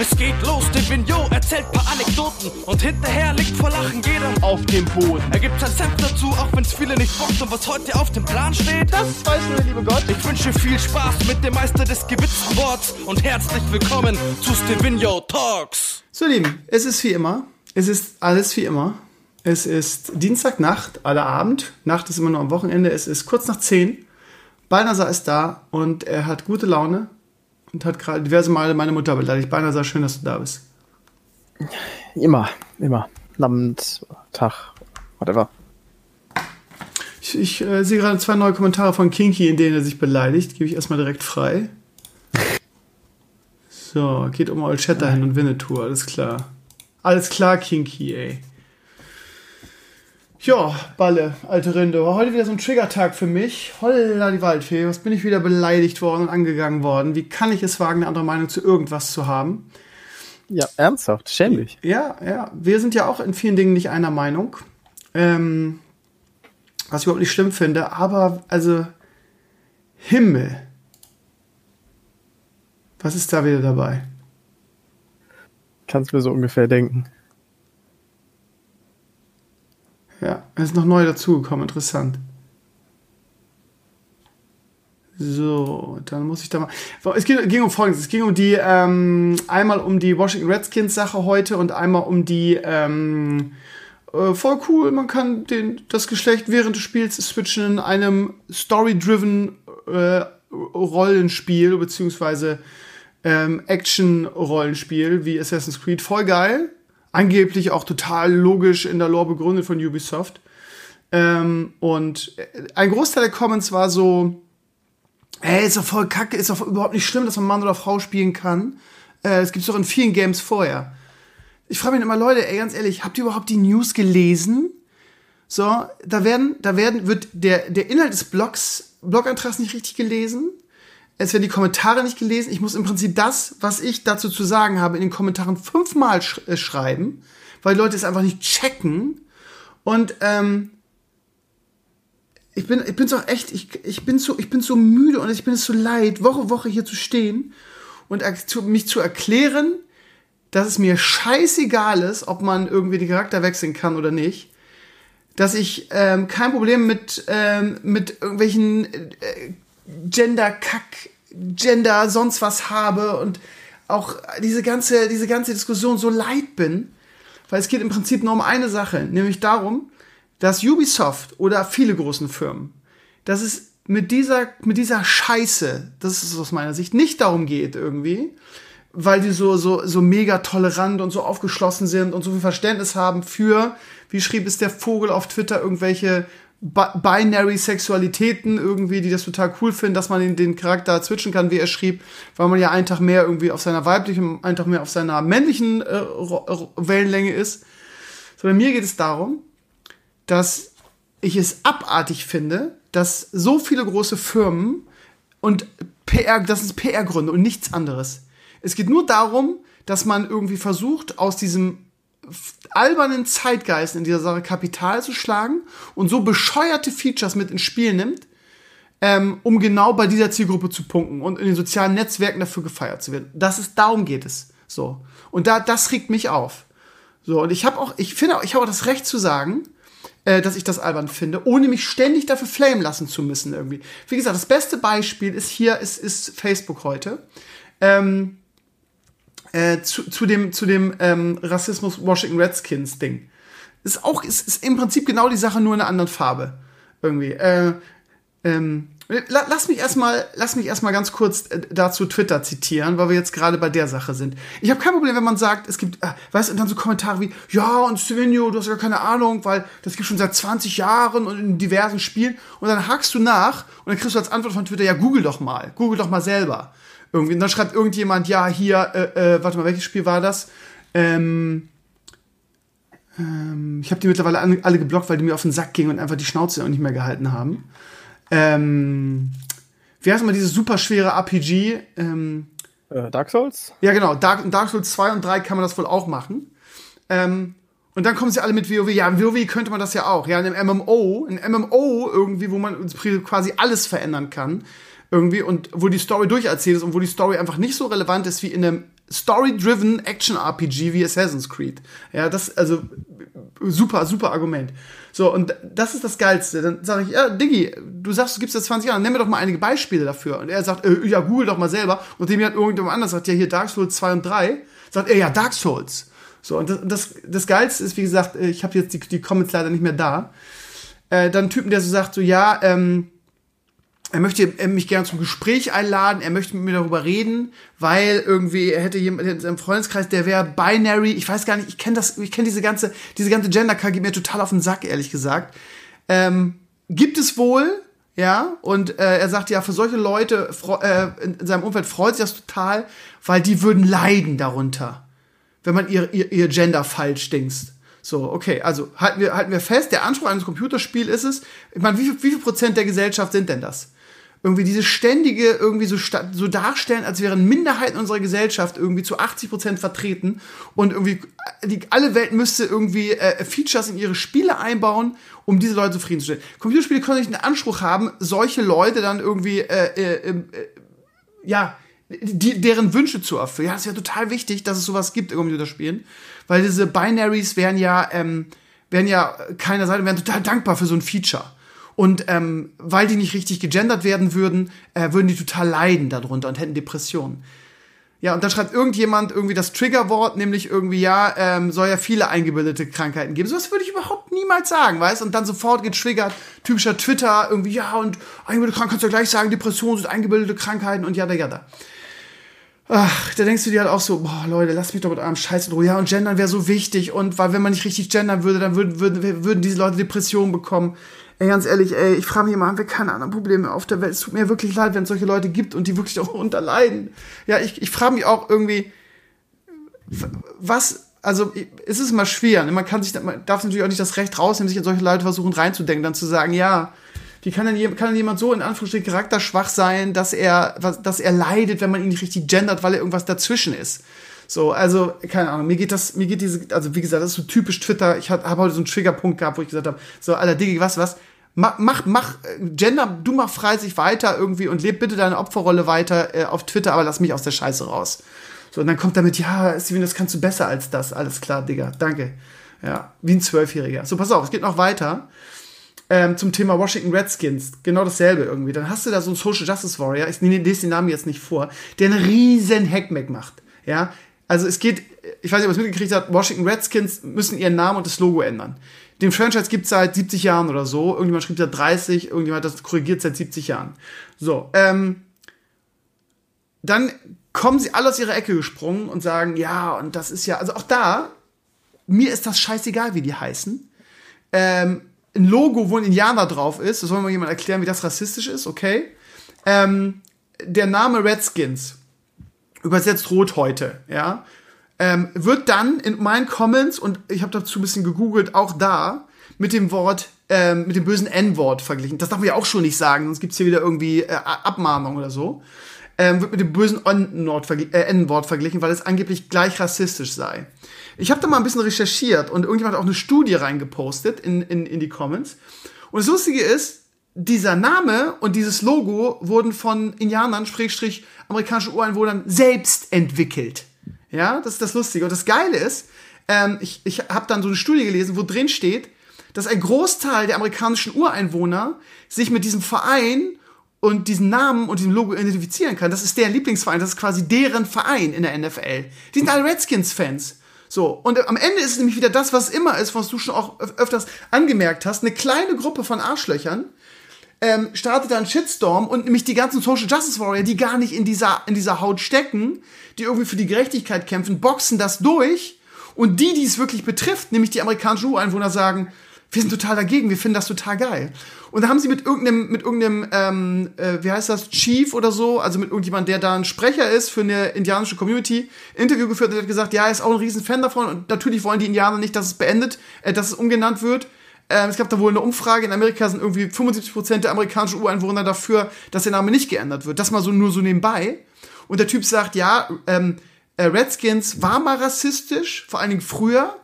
Es geht los, Divino erzählt paar Anekdoten und hinterher liegt vor Lachen jeder auf dem Boden. Er gibt sein Senf dazu, auch wenn's viele nicht bockt und was heute auf dem Plan steht, das weiß nur der liebe Gott. Ich wünsche viel Spaß mit dem Meister des gewitzten Worts und herzlich willkommen zu Stevino Talks. So, Lieben, es ist wie immer. Es ist alles wie immer. Es ist Dienstagnacht, aller Abend. Nacht ist immer nur am Wochenende. Es ist kurz nach 10. Balnasar ist da und er hat gute Laune und hat gerade diverse Male meine Mutter beleidigt. Balnasar, schön, dass du da bist. Immer, immer. Abend, Tag, whatever. Ich, ich äh, sehe gerade zwei neue Kommentare von Kinky, in denen er sich beleidigt. Gebe ich erstmal direkt frei. So, geht um Old Shatterhand und Winnetou, alles klar. Alles klar, Kinky, ey. Ja, Balle, alte Rinde. War heute wieder so ein Trigger-Tag für mich. Holla die Waldfee. Was bin ich wieder beleidigt worden und angegangen worden? Wie kann ich es wagen, eine andere Meinung zu irgendwas zu haben? Ja, ernsthaft, schämlich. Ja, ja. Wir sind ja auch in vielen Dingen nicht einer Meinung. Ähm, was ich überhaupt nicht schlimm finde, aber also Himmel. Was ist da wieder dabei? Kannst mir so ungefähr denken. Ja, es ist noch neu dazugekommen, interessant. So, dann muss ich da mal. Es ging, ging um Folgendes. Es ging um die, ähm, einmal um die Washington Redskins Sache heute und einmal um die, ähm, äh, voll cool, man kann den, das Geschlecht während des Spiels switchen in einem story-driven äh, Rollenspiel, beziehungsweise ähm, Action-Rollenspiel wie Assassin's Creed. Voll geil angeblich auch total logisch in der Lore begründet von Ubisoft. Ähm, und ein Großteil der Comments war so, ey, ist doch voll kacke, ist doch überhaupt nicht schlimm, dass man Mann oder Frau spielen kann. Äh, es gibt's doch in vielen Games vorher. Ich frage mich immer, Leute, ey, ganz ehrlich, habt ihr überhaupt die News gelesen? So, da werden, da werden, wird der, der Inhalt des Blogs, Blogantrags nicht richtig gelesen es werden die Kommentare nicht gelesen. Ich muss im Prinzip das, was ich dazu zu sagen habe, in den Kommentaren fünfmal sch äh, schreiben, weil die Leute es einfach nicht checken. Und ähm, ich bin, ich bin so echt, ich, ich bin so, ich bin so müde und ich bin es so leid, Woche Woche hier zu stehen und zu, mich zu erklären, dass es mir scheißegal ist, ob man irgendwie den Charakter wechseln kann oder nicht. Dass ich ähm, kein Problem mit, ähm, mit irgendwelchen äh, Gender-Kack, Gender, sonst was habe und auch diese ganze, diese ganze Diskussion so leid bin, weil es geht im Prinzip nur um eine Sache, nämlich darum, dass Ubisoft oder viele großen Firmen, dass es mit dieser, mit dieser Scheiße, das ist aus meiner Sicht, nicht darum geht irgendwie, weil die so, so, so mega tolerant und so aufgeschlossen sind und so viel Verständnis haben für, wie schrieb es der Vogel auf Twitter, irgendwelche binary Sexualitäten irgendwie, die das total cool finden, dass man den, den Charakter switchen kann, wie er schrieb, weil man ja einen Tag mehr irgendwie auf seiner weiblichen, einen Tag mehr auf seiner männlichen äh, Wellenlänge ist. So, bei mir geht es darum, dass ich es abartig finde, dass so viele große Firmen und PR, das sind PR-Gründe und nichts anderes. Es geht nur darum, dass man irgendwie versucht, aus diesem albernen Zeitgeist in dieser Sache Kapital zu schlagen und so bescheuerte Features mit ins Spiel nimmt, ähm, um genau bei dieser Zielgruppe zu punkten und in den sozialen Netzwerken dafür gefeiert zu werden. Das ist, darum geht es. So. Und da, das regt mich auf. So. Und ich habe auch, ich finde auch, ich habe auch das Recht zu sagen, äh, dass ich das albern finde, ohne mich ständig dafür flamen lassen zu müssen irgendwie. Wie gesagt, das beste Beispiel ist hier, ist, ist Facebook heute. Ähm, äh, zu, zu dem, zu dem ähm, Rassismus Washington Redskins Ding. Ist auch, ist, ist im Prinzip genau die Sache, nur in einer anderen Farbe. Irgendwie. Äh, ähm, lass mich erstmal, lass mich erstmal ganz kurz äh, dazu Twitter zitieren, weil wir jetzt gerade bei der Sache sind. Ich habe kein Problem, wenn man sagt, es gibt, äh, weißt du, dann so Kommentare wie, ja, und Stevenio, du hast ja keine Ahnung, weil das gibt schon seit 20 Jahren und in diversen Spielen. Und dann hakst du nach und dann kriegst du als Antwort von Twitter, ja, google doch mal, google doch mal selber. Irgendwie. Und dann schreibt irgendjemand, ja, hier, äh, äh, warte mal, welches Spiel war das? Ähm, ähm, ich habe die mittlerweile alle geblockt, weil die mir auf den Sack gingen und einfach die Schnauze nicht mehr gehalten haben. Ähm, wie heißt mal dieses super schwere RPG? Ähm, äh, Dark Souls? Ja, genau. Dark, Dark Souls 2 und 3 kann man das wohl auch machen. Ähm, und Und dann kommen sie alle mit WoW. Ja, in WoW könnte man das ja auch. Ja, in einem MMO, ein MMO irgendwie, wo man quasi alles verändern kann. Irgendwie und wo die Story durcherzählt ist und wo die Story einfach nicht so relevant ist wie in einem Story-driven Action-RPG wie Assassin's Creed. Ja, das, also, super, super Argument. So, und das ist das Geilste. Dann sage ich, ja, Diggi, du sagst, du gibst das 20 Jahre, nenn mir doch mal einige Beispiele dafür. Und er sagt, äh, ja, google doch mal selber. Und dem hat irgendjemand anders sagt, ja, hier Dark Souls 2 und 3. Sagt er, ja, Dark Souls. So, und das, das, das Geilste ist, wie gesagt, äh, ich habe jetzt die, die Comments leider nicht mehr da. Äh, dann Typen, der so sagt, so, ja, ähm, er möchte mich gerne zum Gespräch einladen, er möchte mit mir darüber reden, weil irgendwie er hätte jemand in seinem Freundeskreis, der wäre binary, ich weiß gar nicht, ich kenne das, ich kenne diese ganze, diese ganze gender geht mir total auf den Sack, ehrlich gesagt. Ähm, gibt es wohl, ja, und äh, er sagt ja, für solche Leute äh, in seinem Umfeld freut sich das total, weil die würden leiden darunter, wenn man ihr, ihr, ihr Gender falsch denkt. So, okay, also halten wir, halten wir fest, der Anspruch eines Computerspiels ist es, ich meine, wie viel, wie viel Prozent der Gesellschaft sind denn das? Irgendwie diese ständige irgendwie so, so darstellen, als wären Minderheiten unserer Gesellschaft irgendwie zu 80 Prozent vertreten und irgendwie die, alle Welt müsste irgendwie äh, Features in ihre Spiele einbauen, um diese Leute zufriedenzustellen. Computerspiele können nicht den Anspruch haben, solche Leute dann irgendwie äh, äh, äh, ja die, deren Wünsche zu erfüllen. Ja, ist ja total wichtig, dass es sowas gibt in Computerspielen, weil diese Binaries wären ja ähm, wären ja keiner Seite wären total dankbar für so ein Feature. Und ähm, weil die nicht richtig gegendert werden würden, äh, würden die total leiden darunter und hätten Depressionen. Ja, und dann schreibt irgendjemand irgendwie das Triggerwort, nämlich irgendwie, ja, ähm, soll ja viele eingebildete Krankheiten geben. So was würde ich überhaupt niemals sagen, weißt? Und dann sofort getriggert, typischer Twitter, irgendwie, ja, und eingebildete Krankheiten kannst du ja gleich sagen, Depressionen sind eingebildete Krankheiten und jada, jada. Ach, da denkst du dir halt auch so, boah, Leute, lasst mich doch mit eurem Scheiß in Ruhe. Ja, und Gendern wäre so wichtig. Und weil, wenn man nicht richtig gendern würde, dann würden, würden, würden diese Leute Depressionen bekommen. Ey, ganz ehrlich, ey, ich frage mich immer, haben wir keine anderen Probleme auf der Welt? Es tut mir wirklich leid, wenn es solche Leute gibt und die wirklich auch unterleiden. Ja, ich, ich frage mich auch irgendwie, was, also es ist immer schwer. Ne? Man kann sich, man darf natürlich auch nicht das Recht rausnehmen, sich in solche Leute versuchen reinzudenken, dann zu sagen, ja, wie kann denn, kann denn jemand so in Anführungsstrichen charakterschwach sein, dass er, dass er leidet, wenn man ihn nicht richtig gendert, weil er irgendwas dazwischen ist? So, also, keine Ahnung, mir geht das, mir geht diese, also wie gesagt, das ist so typisch Twitter. Ich habe hab heute so einen Triggerpunkt gehabt, wo ich gesagt habe, so, Alter, Diggi, was, was? Mach, mach, mach, Gender, du mach frei sich weiter irgendwie und leb bitte deine Opferrolle weiter äh, auf Twitter, aber lass mich aus der Scheiße raus. So, und dann kommt damit, ja, Steven, das kannst du besser als das. Alles klar, Digga, danke. Ja, wie ein Zwölfjähriger. So, pass auf, es geht noch weiter. Ähm, zum Thema Washington Redskins. Genau dasselbe irgendwie. Dann hast du da so einen Social Justice Warrior, ich lese den Namen jetzt nicht vor, der einen riesen Hackmack macht. Ja, also es geht, ich weiß nicht, ob ihr es mitgekriegt habt, Washington Redskins müssen ihren Namen und das Logo ändern. Den Franchise gibt es seit 70 Jahren oder so. Irgendjemand schrieb da 30, irgendjemand hat das korrigiert seit 70 Jahren. So, ähm, dann kommen sie alle aus ihrer Ecke gesprungen und sagen, ja, und das ist ja, also auch da, mir ist das scheißegal, wie die heißen. Ähm, ein Logo, wo ein Indianer drauf ist, das soll mal jemand erklären, wie das rassistisch ist, okay? Ähm, der Name Redskins, übersetzt Rothäute, ja, ähm, wird dann in meinen Comments, und ich habe dazu ein bisschen gegoogelt, auch da mit dem Wort, ähm, mit dem bösen N-Wort verglichen. Das darf man ja auch schon nicht sagen, sonst gibt's hier wieder irgendwie äh, Abmahnung oder so. Ähm, wird mit dem bösen N-Wort äh, verglichen, weil es angeblich gleich rassistisch sei. Ich habe da mal ein bisschen recherchiert und irgendjemand hat auch eine Studie reingepostet in, in, in die Comments. Und das Lustige ist, dieser Name und dieses Logo wurden von Indianern, Schrägstrich, amerikanischen Ureinwohnern selbst entwickelt. Ja, das ist das Lustige. Und das Geile ist, ähm, ich, ich habe dann so eine Studie gelesen, wo drin steht, dass ein Großteil der amerikanischen Ureinwohner sich mit diesem Verein und diesen Namen und diesem Logo identifizieren kann. Das ist deren Lieblingsverein, das ist quasi deren Verein in der NFL. Die sind alle Redskins-Fans. So, und am Ende ist es nämlich wieder das, was immer ist, was du schon auch öfters angemerkt hast, eine kleine Gruppe von Arschlöchern, ähm, startet da ein Shitstorm und nämlich die ganzen Social Justice Warrior, die gar nicht in dieser, in dieser Haut stecken, die irgendwie für die Gerechtigkeit kämpfen, boxen das durch und die, die es wirklich betrifft, nämlich die amerikanischen Ureinwohner, sagen, wir sind total dagegen, wir finden das total geil. Und da haben sie mit irgendeinem, mit irgendeinem, ähm, äh, wie heißt das, Chief oder so, also mit irgendjemand, der da ein Sprecher ist für eine indianische Community, Interview geführt und hat gesagt, ja, er ist auch ein riesen Fan davon und natürlich wollen die Indianer nicht, dass es beendet, äh, dass es umgenannt wird. Ähm, es gab da wohl eine Umfrage, in Amerika sind irgendwie 75% der amerikanischen Ureinwohner dafür, dass der Name nicht geändert wird. Das mal so nur so nebenbei. Und der Typ sagt, ja, ähm, äh, Redskins war mal rassistisch, vor allen Dingen früher,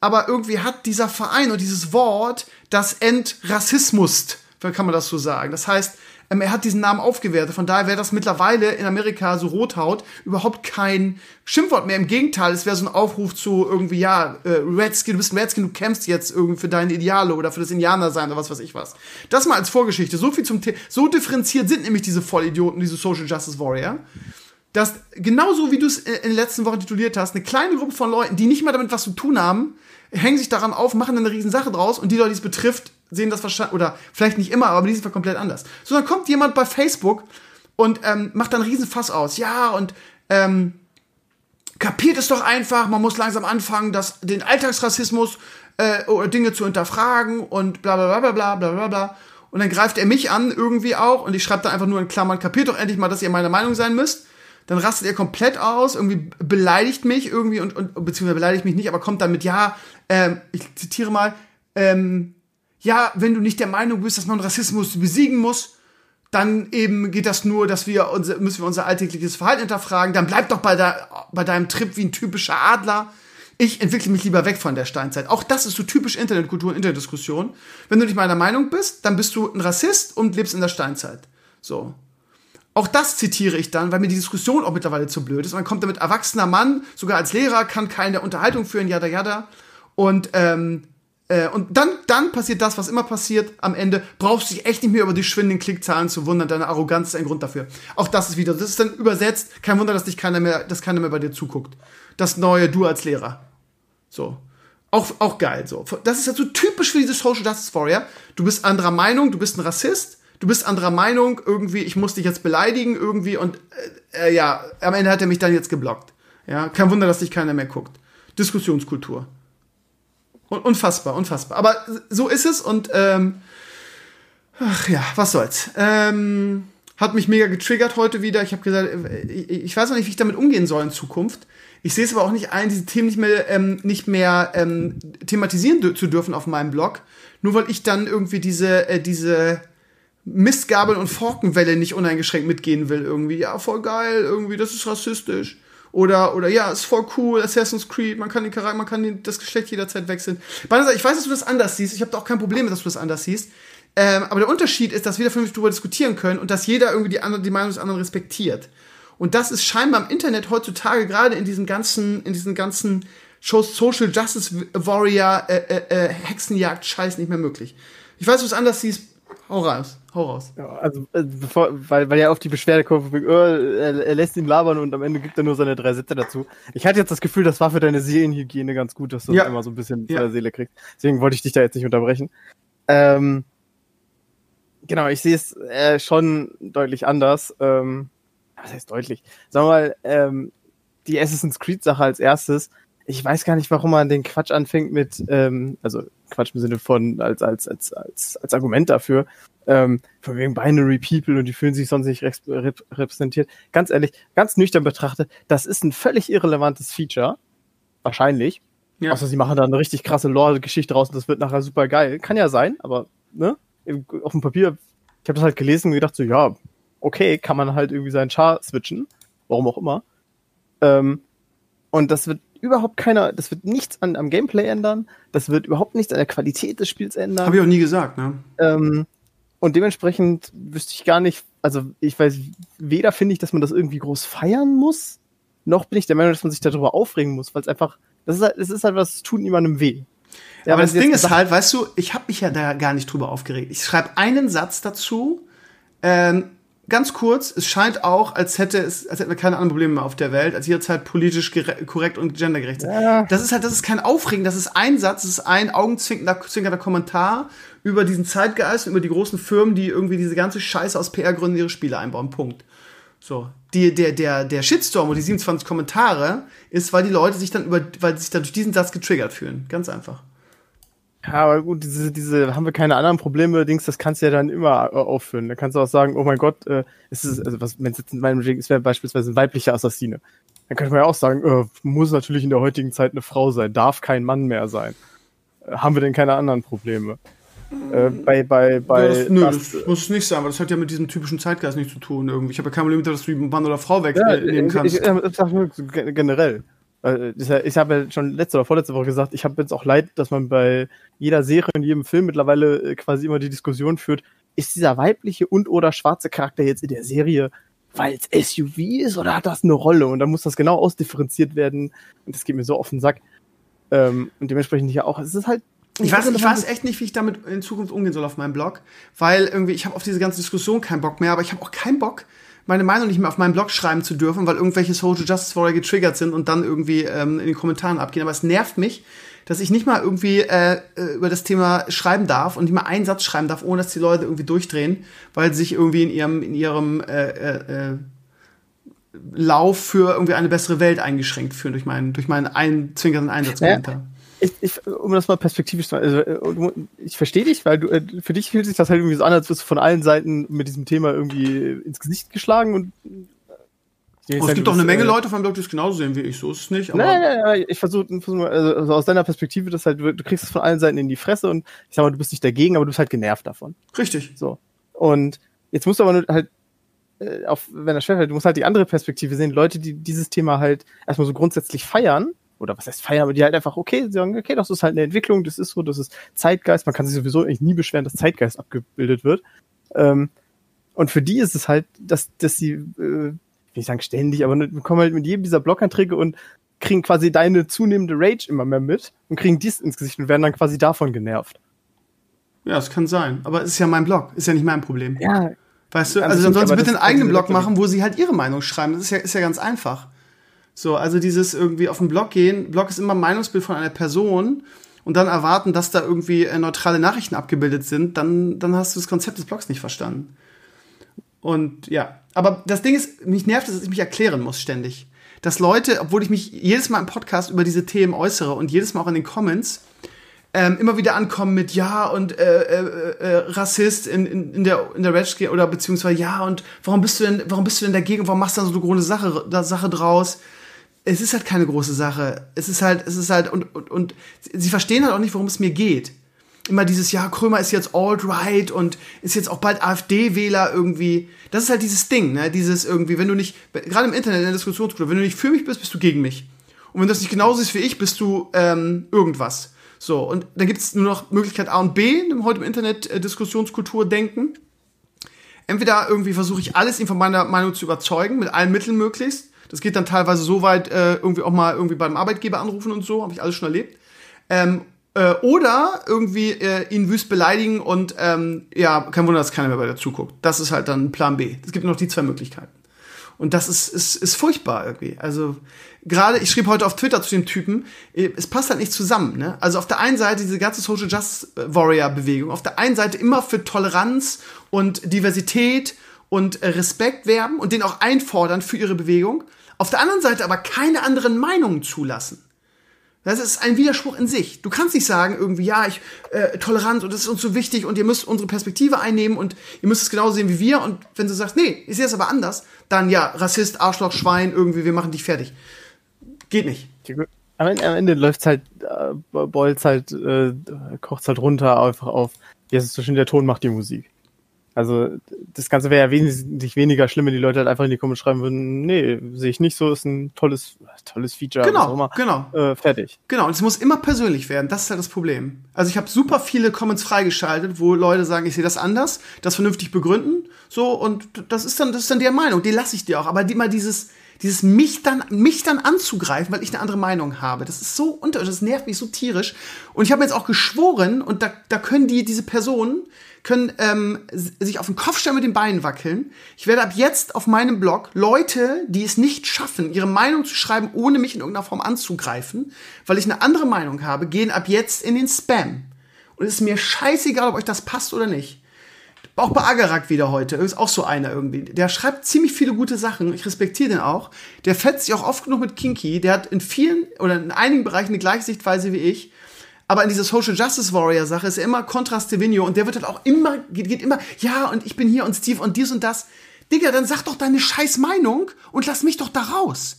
aber irgendwie hat dieser Verein und dieses Wort das Entrassismus, kann man das so sagen. Das heißt, ähm, er hat diesen Namen aufgewertet. Von daher wäre das mittlerweile in Amerika so Rothaut überhaupt kein Schimpfwort mehr. Im Gegenteil, es wäre so ein Aufruf zu irgendwie, ja, äh, Redskin, du bist ein Redskin, du kämpfst jetzt irgendwie für deine Ideale oder für das Indianersein oder was weiß ich was. Das mal als Vorgeschichte. So viel zum The So differenziert sind nämlich diese Vollidioten, diese Social Justice Warrior dass genauso wie du es in den letzten Wochen tituliert hast, eine kleine Gruppe von Leuten, die nicht mal damit was zu tun haben, hängen sich daran auf, machen eine riesen Sache draus und die Leute, die es betrifft, sehen das wahrscheinlich, oder vielleicht nicht immer, aber die sind komplett anders. So, dann kommt jemand bei Facebook und ähm, macht dann einen riesen Fass aus. Ja, und ähm, kapiert es doch einfach, man muss langsam anfangen, das, den Alltagsrassismus äh, oder Dinge zu hinterfragen und bla bla bla bla bla bla bla. Und dann greift er mich an irgendwie auch und ich schreibe dann einfach nur in Klammern, kapiert doch endlich mal, dass ihr meine Meinung sein müsst. Dann rastet er komplett aus, irgendwie beleidigt mich irgendwie und, und beziehungsweise beleidigt mich nicht, aber kommt dann mit, ja, ähm, ich zitiere mal, ähm, ja, wenn du nicht der Meinung bist, dass man Rassismus besiegen muss, dann eben geht das nur, dass wir unser, müssen wir unser alltägliches Verhalten hinterfragen. Dann bleib doch bei, der, bei deinem Trip wie ein typischer Adler. Ich entwickle mich lieber weg von der Steinzeit. Auch das ist so typisch Internetkultur und Internetdiskussion. Wenn du nicht meiner Meinung bist, dann bist du ein Rassist und lebst in der Steinzeit. So. Auch das zitiere ich dann, weil mir die Diskussion auch mittlerweile zu blöd ist. Dann kommt damit erwachsener Mann, sogar als Lehrer, kann keine Unterhaltung führen, yada yada. Und ähm, äh, und dann, dann passiert das, was immer passiert. Am Ende brauchst du dich echt nicht mehr über die schwindenden Klickzahlen zu wundern. Deine Arroganz ist ein Grund dafür. Auch das ist wieder, das ist dann übersetzt. Kein Wunder, dass dich keiner mehr, dass keiner mehr bei dir zuguckt. Das neue Du als Lehrer. So. Auch, auch geil, so. Das ist ja so typisch für diese Social Justice Warrior. Du bist anderer Meinung, du bist ein Rassist, du bist anderer Meinung, irgendwie, ich muss dich jetzt beleidigen, irgendwie, und, äh, äh, ja, am Ende hat er mich dann jetzt geblockt. Ja, kein Wunder, dass dich keiner mehr guckt. Diskussionskultur. Unfassbar, unfassbar. Aber so ist es und ähm, ach ja, was soll's. Ähm, hat mich mega getriggert heute wieder. Ich habe gesagt, äh, ich weiß noch nicht, wie ich damit umgehen soll in Zukunft. Ich sehe es aber auch nicht ein, diese Themen nicht mehr, ähm, nicht mehr ähm, thematisieren zu dürfen auf meinem Blog. Nur weil ich dann irgendwie diese, äh, diese Mistgabeln und Forkenwelle nicht uneingeschränkt mitgehen will. Irgendwie, ja, voll geil, irgendwie, das ist rassistisch. Oder, oder ja, ist voll cool, Assassin's Creed, man kann den Charakter, man kann den, das Geschlecht jederzeit wechseln. Ich weiß, dass du das anders siehst, ich habe da auch kein Problem mit, dass du das anders siehst. Ähm, aber der Unterschied ist, dass wir da vernünftig darüber diskutieren können und dass jeder irgendwie die, andere, die Meinung des anderen respektiert. Und das ist scheinbar im Internet heutzutage gerade in diesen ganzen, in diesen ganzen Social Justice Warrior äh, äh, äh, Hexenjagd Scheiß nicht mehr möglich. Ich weiß, es anders siehst. Hau raus. Hau raus. Ja, also, äh, bevor, weil, weil ja auf die Beschwerdekurve, oh, er, er, lässt ihn labern und am Ende gibt er nur seine drei Sätze dazu. Ich hatte jetzt das Gefühl, das war für deine Seelenhygiene ganz gut, dass du ja. das immer so ein bisschen ja. von der Seele kriegst. Deswegen wollte ich dich da jetzt nicht unterbrechen. Ähm, genau, ich sehe es äh, schon deutlich anders. Ähm, was heißt deutlich? Sagen wir mal, ähm, die Assassin's Creed-Sache als erstes. Ich weiß gar nicht, warum man den Quatsch anfängt mit, ähm, also Quatsch im Sinne von als als als als als Argument dafür, ähm, von wegen Binary People und die fühlen sich sonst nicht repräsentiert. Ganz ehrlich, ganz nüchtern betrachtet, das ist ein völlig irrelevantes Feature. Wahrscheinlich. Ja. Außer sie machen da eine richtig krasse Lore-Geschichte raus und das wird nachher super geil. Kann ja sein, aber ne? Auf dem Papier, ich habe das halt gelesen und gedacht so, ja, okay, kann man halt irgendwie seinen Char switchen. Warum auch immer. Ähm, und das wird überhaupt keiner, das wird nichts an, am Gameplay ändern, das wird überhaupt nichts an der Qualität des Spiels ändern. Habe ich auch nie gesagt, ne? Ähm, und dementsprechend wüsste ich gar nicht, also ich weiß, weder finde ich, dass man das irgendwie groß feiern muss, noch bin ich der Meinung, dass man sich darüber aufregen muss, weil es einfach, das ist halt, das ist halt was, tut niemandem weh. Ja, aber das Ding ist halt, weißt du, ich habe mich ja da gar nicht drüber aufgeregt. Ich schreibe einen Satz dazu, ähm, ganz kurz, es scheint auch, als hätte es, als hätten wir keine anderen Probleme mehr auf der Welt, als jederzeit politisch korrekt und gendergerecht sind. Ja. Das ist halt, das ist kein Aufregen, das ist ein Satz, das ist ein augenzwinkernder Kommentar über diesen Zeitgeist, über die großen Firmen, die irgendwie diese ganze Scheiße aus PR-Gründen ihre Spiele einbauen. Punkt. So. Die, der, der, der Shitstorm und die 27 Kommentare ist, weil die Leute sich dann über, weil sie sich dann durch diesen Satz getriggert fühlen. Ganz einfach. Ja, aber gut, diese, diese, haben wir keine anderen Probleme, Dings, das kannst du ja dann immer äh, aufführen. Da kannst du auch sagen, oh mein Gott, äh, ist es, also was, wenn es jetzt in meinem es wäre beispielsweise ein weiblicher Assassine. Dann könnte man ja auch sagen, äh, muss natürlich in der heutigen Zeit eine Frau sein, darf kein Mann mehr sein. Äh, haben wir denn keine anderen Probleme? Äh, bei, bei, bei. Ja, das, nö, das, das muss nicht sein, aber das hat ja mit diesem typischen Zeitgeist nichts zu tun irgendwie. Ich habe ja kein Problem damit, dass du Mann oder Frau wegnehmen ja, kannst. Ich, ich, ich sag nur generell. Ich habe ja schon letzte oder vorletzte Woche gesagt, ich habe jetzt auch leid, dass man bei jeder Serie und jedem Film mittlerweile äh, quasi immer die Diskussion führt, ist dieser weibliche und oder schwarze Charakter jetzt in der Serie, weil es SUV ist oder hat das eine Rolle? Und dann muss das genau ausdifferenziert werden. Und das geht mir so auf den Sack. Ähm, und dementsprechend ja auch, es ist halt ich weiß, ich weiß echt nicht, wie ich damit in Zukunft umgehen soll auf meinem Blog, weil irgendwie ich habe auf diese ganze Diskussion keinen Bock mehr, aber ich habe auch keinen Bock, meine Meinung nicht mehr auf meinem Blog schreiben zu dürfen, weil irgendwelche Social Justice Warrior getriggert sind und dann irgendwie ähm, in den Kommentaren abgehen. Aber es nervt mich, dass ich nicht mal irgendwie äh, äh, über das Thema schreiben darf und nicht mal einen Satz schreiben darf, ohne dass die Leute irgendwie durchdrehen, weil sie sich irgendwie in ihrem, in ihrem äh, äh, äh Lauf für irgendwie eine bessere Welt eingeschränkt fühlen durch meinen, durch meinen einzwinkernden Einsatzkommentar. Ja ich, ich, um das mal perspektivisch zu also, äh, ich verstehe dich, weil du, äh, für dich fühlt sich das halt irgendwie so an, als wirst du von allen Seiten mit diesem Thema irgendwie ins Gesicht geschlagen und Oh, es gibt doch eine Menge äh, Leute meinem Blog, die es genauso sehen wie ich. So ist es nicht. Aber nein, nein, nein, ich versuche versuch also, also aus deiner Perspektive, das halt, du kriegst es von allen Seiten in die Fresse und ich sag mal, du bist nicht dagegen, aber du bist halt genervt davon. Richtig. So. Und jetzt musst du aber nur halt, äh, auf, wenn das schwerfällt, du musst halt die andere Perspektive sehen. Leute, die dieses Thema halt erstmal so grundsätzlich feiern oder was heißt feiern, aber die halt einfach, okay, sagen, okay, das ist halt eine Entwicklung, das ist so, das ist Zeitgeist, man kann sich sowieso eigentlich nie beschweren, dass Zeitgeist abgebildet wird. Ähm, und für die ist es halt, dass, dass sie, äh, will ich sagen ständig, aber wir kommen halt mit jedem dieser Bloganträge und kriegen quasi deine zunehmende Rage immer mehr mit und kriegen dies ins Gesicht und werden dann quasi davon genervt. Ja, es kann sein. Aber es ist ja mein Blog, ist ja nicht mein Problem. Ja. Weißt du, also dann sollen sie bitte einen eigenen Blog machen, wo sie halt ihre Meinung schreiben. Das ist ja, ist ja ganz einfach. So, also dieses irgendwie auf den Blog gehen. Blog ist immer Meinungsbild von einer Person und dann erwarten, dass da irgendwie äh, neutrale Nachrichten abgebildet sind, dann, dann hast du das Konzept des Blogs nicht verstanden. Und ja, aber das Ding ist, mich nervt es, dass ich mich erklären muss ständig. Dass Leute, obwohl ich mich jedes Mal im Podcast über diese Themen äußere und jedes Mal auch in den Comments, ähm, immer wieder ankommen mit ja und äh, äh, äh, Rassist in, in, in der in der Red oder beziehungsweise ja und warum bist du denn warum bist du denn dagegen warum machst du da so eine große Sache Sache draus es ist halt keine große Sache. Es ist halt, es ist halt, und, und, und sie verstehen halt auch nicht, worum es mir geht. Immer dieses, ja, Krömer ist jetzt alt-right und ist jetzt auch bald AfD-Wähler irgendwie. Das ist halt dieses Ding, ne? Dieses irgendwie, wenn du nicht, gerade im Internet, in der Diskussionsgruppe, wenn du nicht für mich bist, bist du gegen mich. Und wenn du das nicht genauso ist wie ich, bist du ähm, irgendwas. So, und dann gibt es nur noch Möglichkeit A und B, heute im Internet äh, Diskussionskultur denken. Entweder irgendwie versuche ich alles, ihn von meiner Meinung zu überzeugen, mit allen Mitteln möglichst. Das geht dann teilweise so weit, äh, irgendwie auch mal irgendwie beim Arbeitgeber anrufen und so, habe ich alles schon erlebt. Ähm, äh, oder irgendwie äh, ihn wüst beleidigen und ähm, ja, kein Wunder, dass keiner mehr bei der zuguckt. Das ist halt dann Plan B. Es gibt noch die zwei Möglichkeiten. Und das ist, ist, ist furchtbar irgendwie. Also gerade, ich schrieb heute auf Twitter zu dem Typen, äh, es passt halt nicht zusammen. Ne? Also auf der einen Seite diese ganze Social Justice Warrior Bewegung, auf der einen Seite immer für Toleranz und Diversität und äh, Respekt werben und den auch einfordern für ihre Bewegung. Auf der anderen Seite aber keine anderen Meinungen zulassen. Das ist ein Widerspruch in sich. Du kannst nicht sagen, irgendwie, ja, ich, äh, Toleranz und das ist uns so wichtig und ihr müsst unsere Perspektive einnehmen und ihr müsst es genauso sehen wie wir. Und wenn du sagst, nee, ich sehe es aber anders, dann ja, Rassist, Arschloch, Schwein, irgendwie, wir machen dich fertig. Geht nicht. Am Ende, am Ende läuft's halt, äh, boilt's halt, äh, kocht's halt runter einfach auf, jetzt ist so schön, der Ton macht die Musik. Also das Ganze wäre ja wesentlich weniger schlimm, wenn die Leute halt einfach in die Kommentare schreiben würden, nee, sehe ich nicht so, ist ein tolles, tolles Feature. Genau, immer, genau. Äh, fertig. Genau, und es muss immer persönlich werden, das ist halt das Problem. Also ich habe super viele Comments freigeschaltet, wo Leute sagen, ich sehe das anders, das vernünftig begründen, so, und das ist dann, das ist dann deren Meinung, die lasse ich dir auch. Aber die, mal dieses, dieses mich dann, mich dann anzugreifen, weil ich eine andere Meinung habe, das ist so unter, das nervt mich so tierisch. Und ich habe mir jetzt auch geschworen, und da, da können die, diese Personen, können ähm, sich auf den Kopf stellen mit den Beinen wackeln. Ich werde ab jetzt auf meinem Blog Leute, die es nicht schaffen, ihre Meinung zu schreiben, ohne mich in irgendeiner Form anzugreifen, weil ich eine andere Meinung habe, gehen ab jetzt in den Spam. Und es ist mir scheißegal, ob euch das passt oder nicht. Auch bei Agarak wieder heute, ist auch so einer irgendwie. Der schreibt ziemlich viele gute Sachen, ich respektiere den auch. Der fetzt sich auch oft genug mit Kinky, der hat in vielen oder in einigen Bereichen eine gleiche Sichtweise wie ich. Aber in dieser Social Justice Warrior Sache ist er immer Contra Stevino und der wird halt auch immer, geht, geht immer, ja, und ich bin hier und Steve und dies und das. Digga, dann sag doch deine scheiß Meinung und lass mich doch da raus.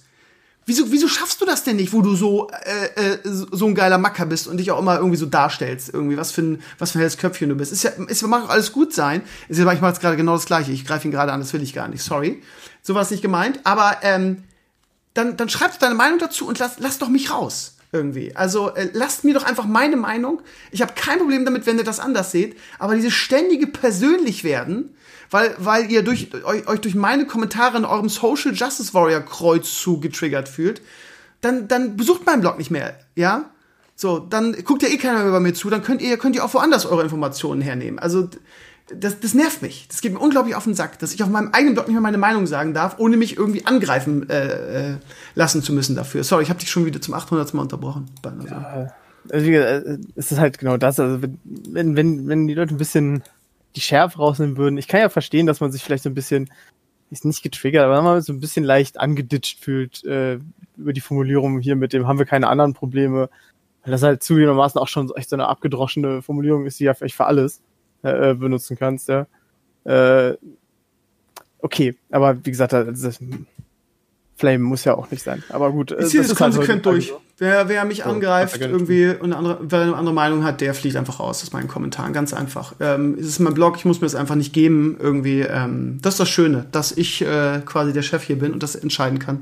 Wieso, wieso schaffst du das denn nicht, wo du so, äh, äh, so ein geiler Macker bist und dich auch immer irgendwie so darstellst? Irgendwie, was für ein, was für ein helles Köpfchen du bist. Ist ja, ist, mag auch alles gut sein. Ist ja, ich mache jetzt gerade genau das Gleiche. Ich greife ihn gerade an, das will ich gar nicht. Sorry. So war es nicht gemeint. Aber, ähm, dann, dann schreibt deine Meinung dazu und lass, lass doch mich raus. Irgendwie. Also äh, lasst mir doch einfach meine Meinung. Ich habe kein Problem damit, wenn ihr das anders seht. Aber diese ständige persönlich werden, weil, weil ihr durch, euch, euch durch meine Kommentare in eurem Social Justice Warrior Kreuzzug getriggert fühlt, dann, dann besucht meinen Blog nicht mehr, ja? So, dann guckt ja eh keiner mehr bei mir zu, dann könnt ihr, könnt ihr auch woanders eure Informationen hernehmen. Also, das, das nervt mich. Das geht mir unglaublich auf den Sack, dass ich auf meinem eigenen Blog nicht mehr meine Meinung sagen darf, ohne mich irgendwie angreifen äh, äh, lassen zu müssen dafür. Sorry, ich habe dich schon wieder zum 800. Mal unterbrochen. Also. Ja, also, es ist halt genau das. Also wenn, wenn, wenn die Leute ein bisschen die Schärfe rausnehmen würden, ich kann ja verstehen, dass man sich vielleicht so ein bisschen, ist nicht getriggert, aber man so ein bisschen leicht angeditscht fühlt äh, über die Formulierung hier mit dem haben wir keine anderen Probleme. Weil das halt zugegebenermaßen auch schon echt so eine abgedroschene Formulierung ist, die ja vielleicht für alles äh, benutzen kannst, ja. Äh, okay, aber wie gesagt, das, Flame muss ja auch nicht sein. Aber gut. Ich ziehe das, das konsequent durch. Wer, wer mich so, angreift, irgendwie und eine andere, wer eine andere Meinung hat, der fliegt einfach raus aus meinen Kommentaren. Ganz einfach. Ähm, es ist mein Blog, ich muss mir das einfach nicht geben. Irgendwie, ähm, das ist das Schöne, dass ich äh, quasi der Chef hier bin und das entscheiden kann.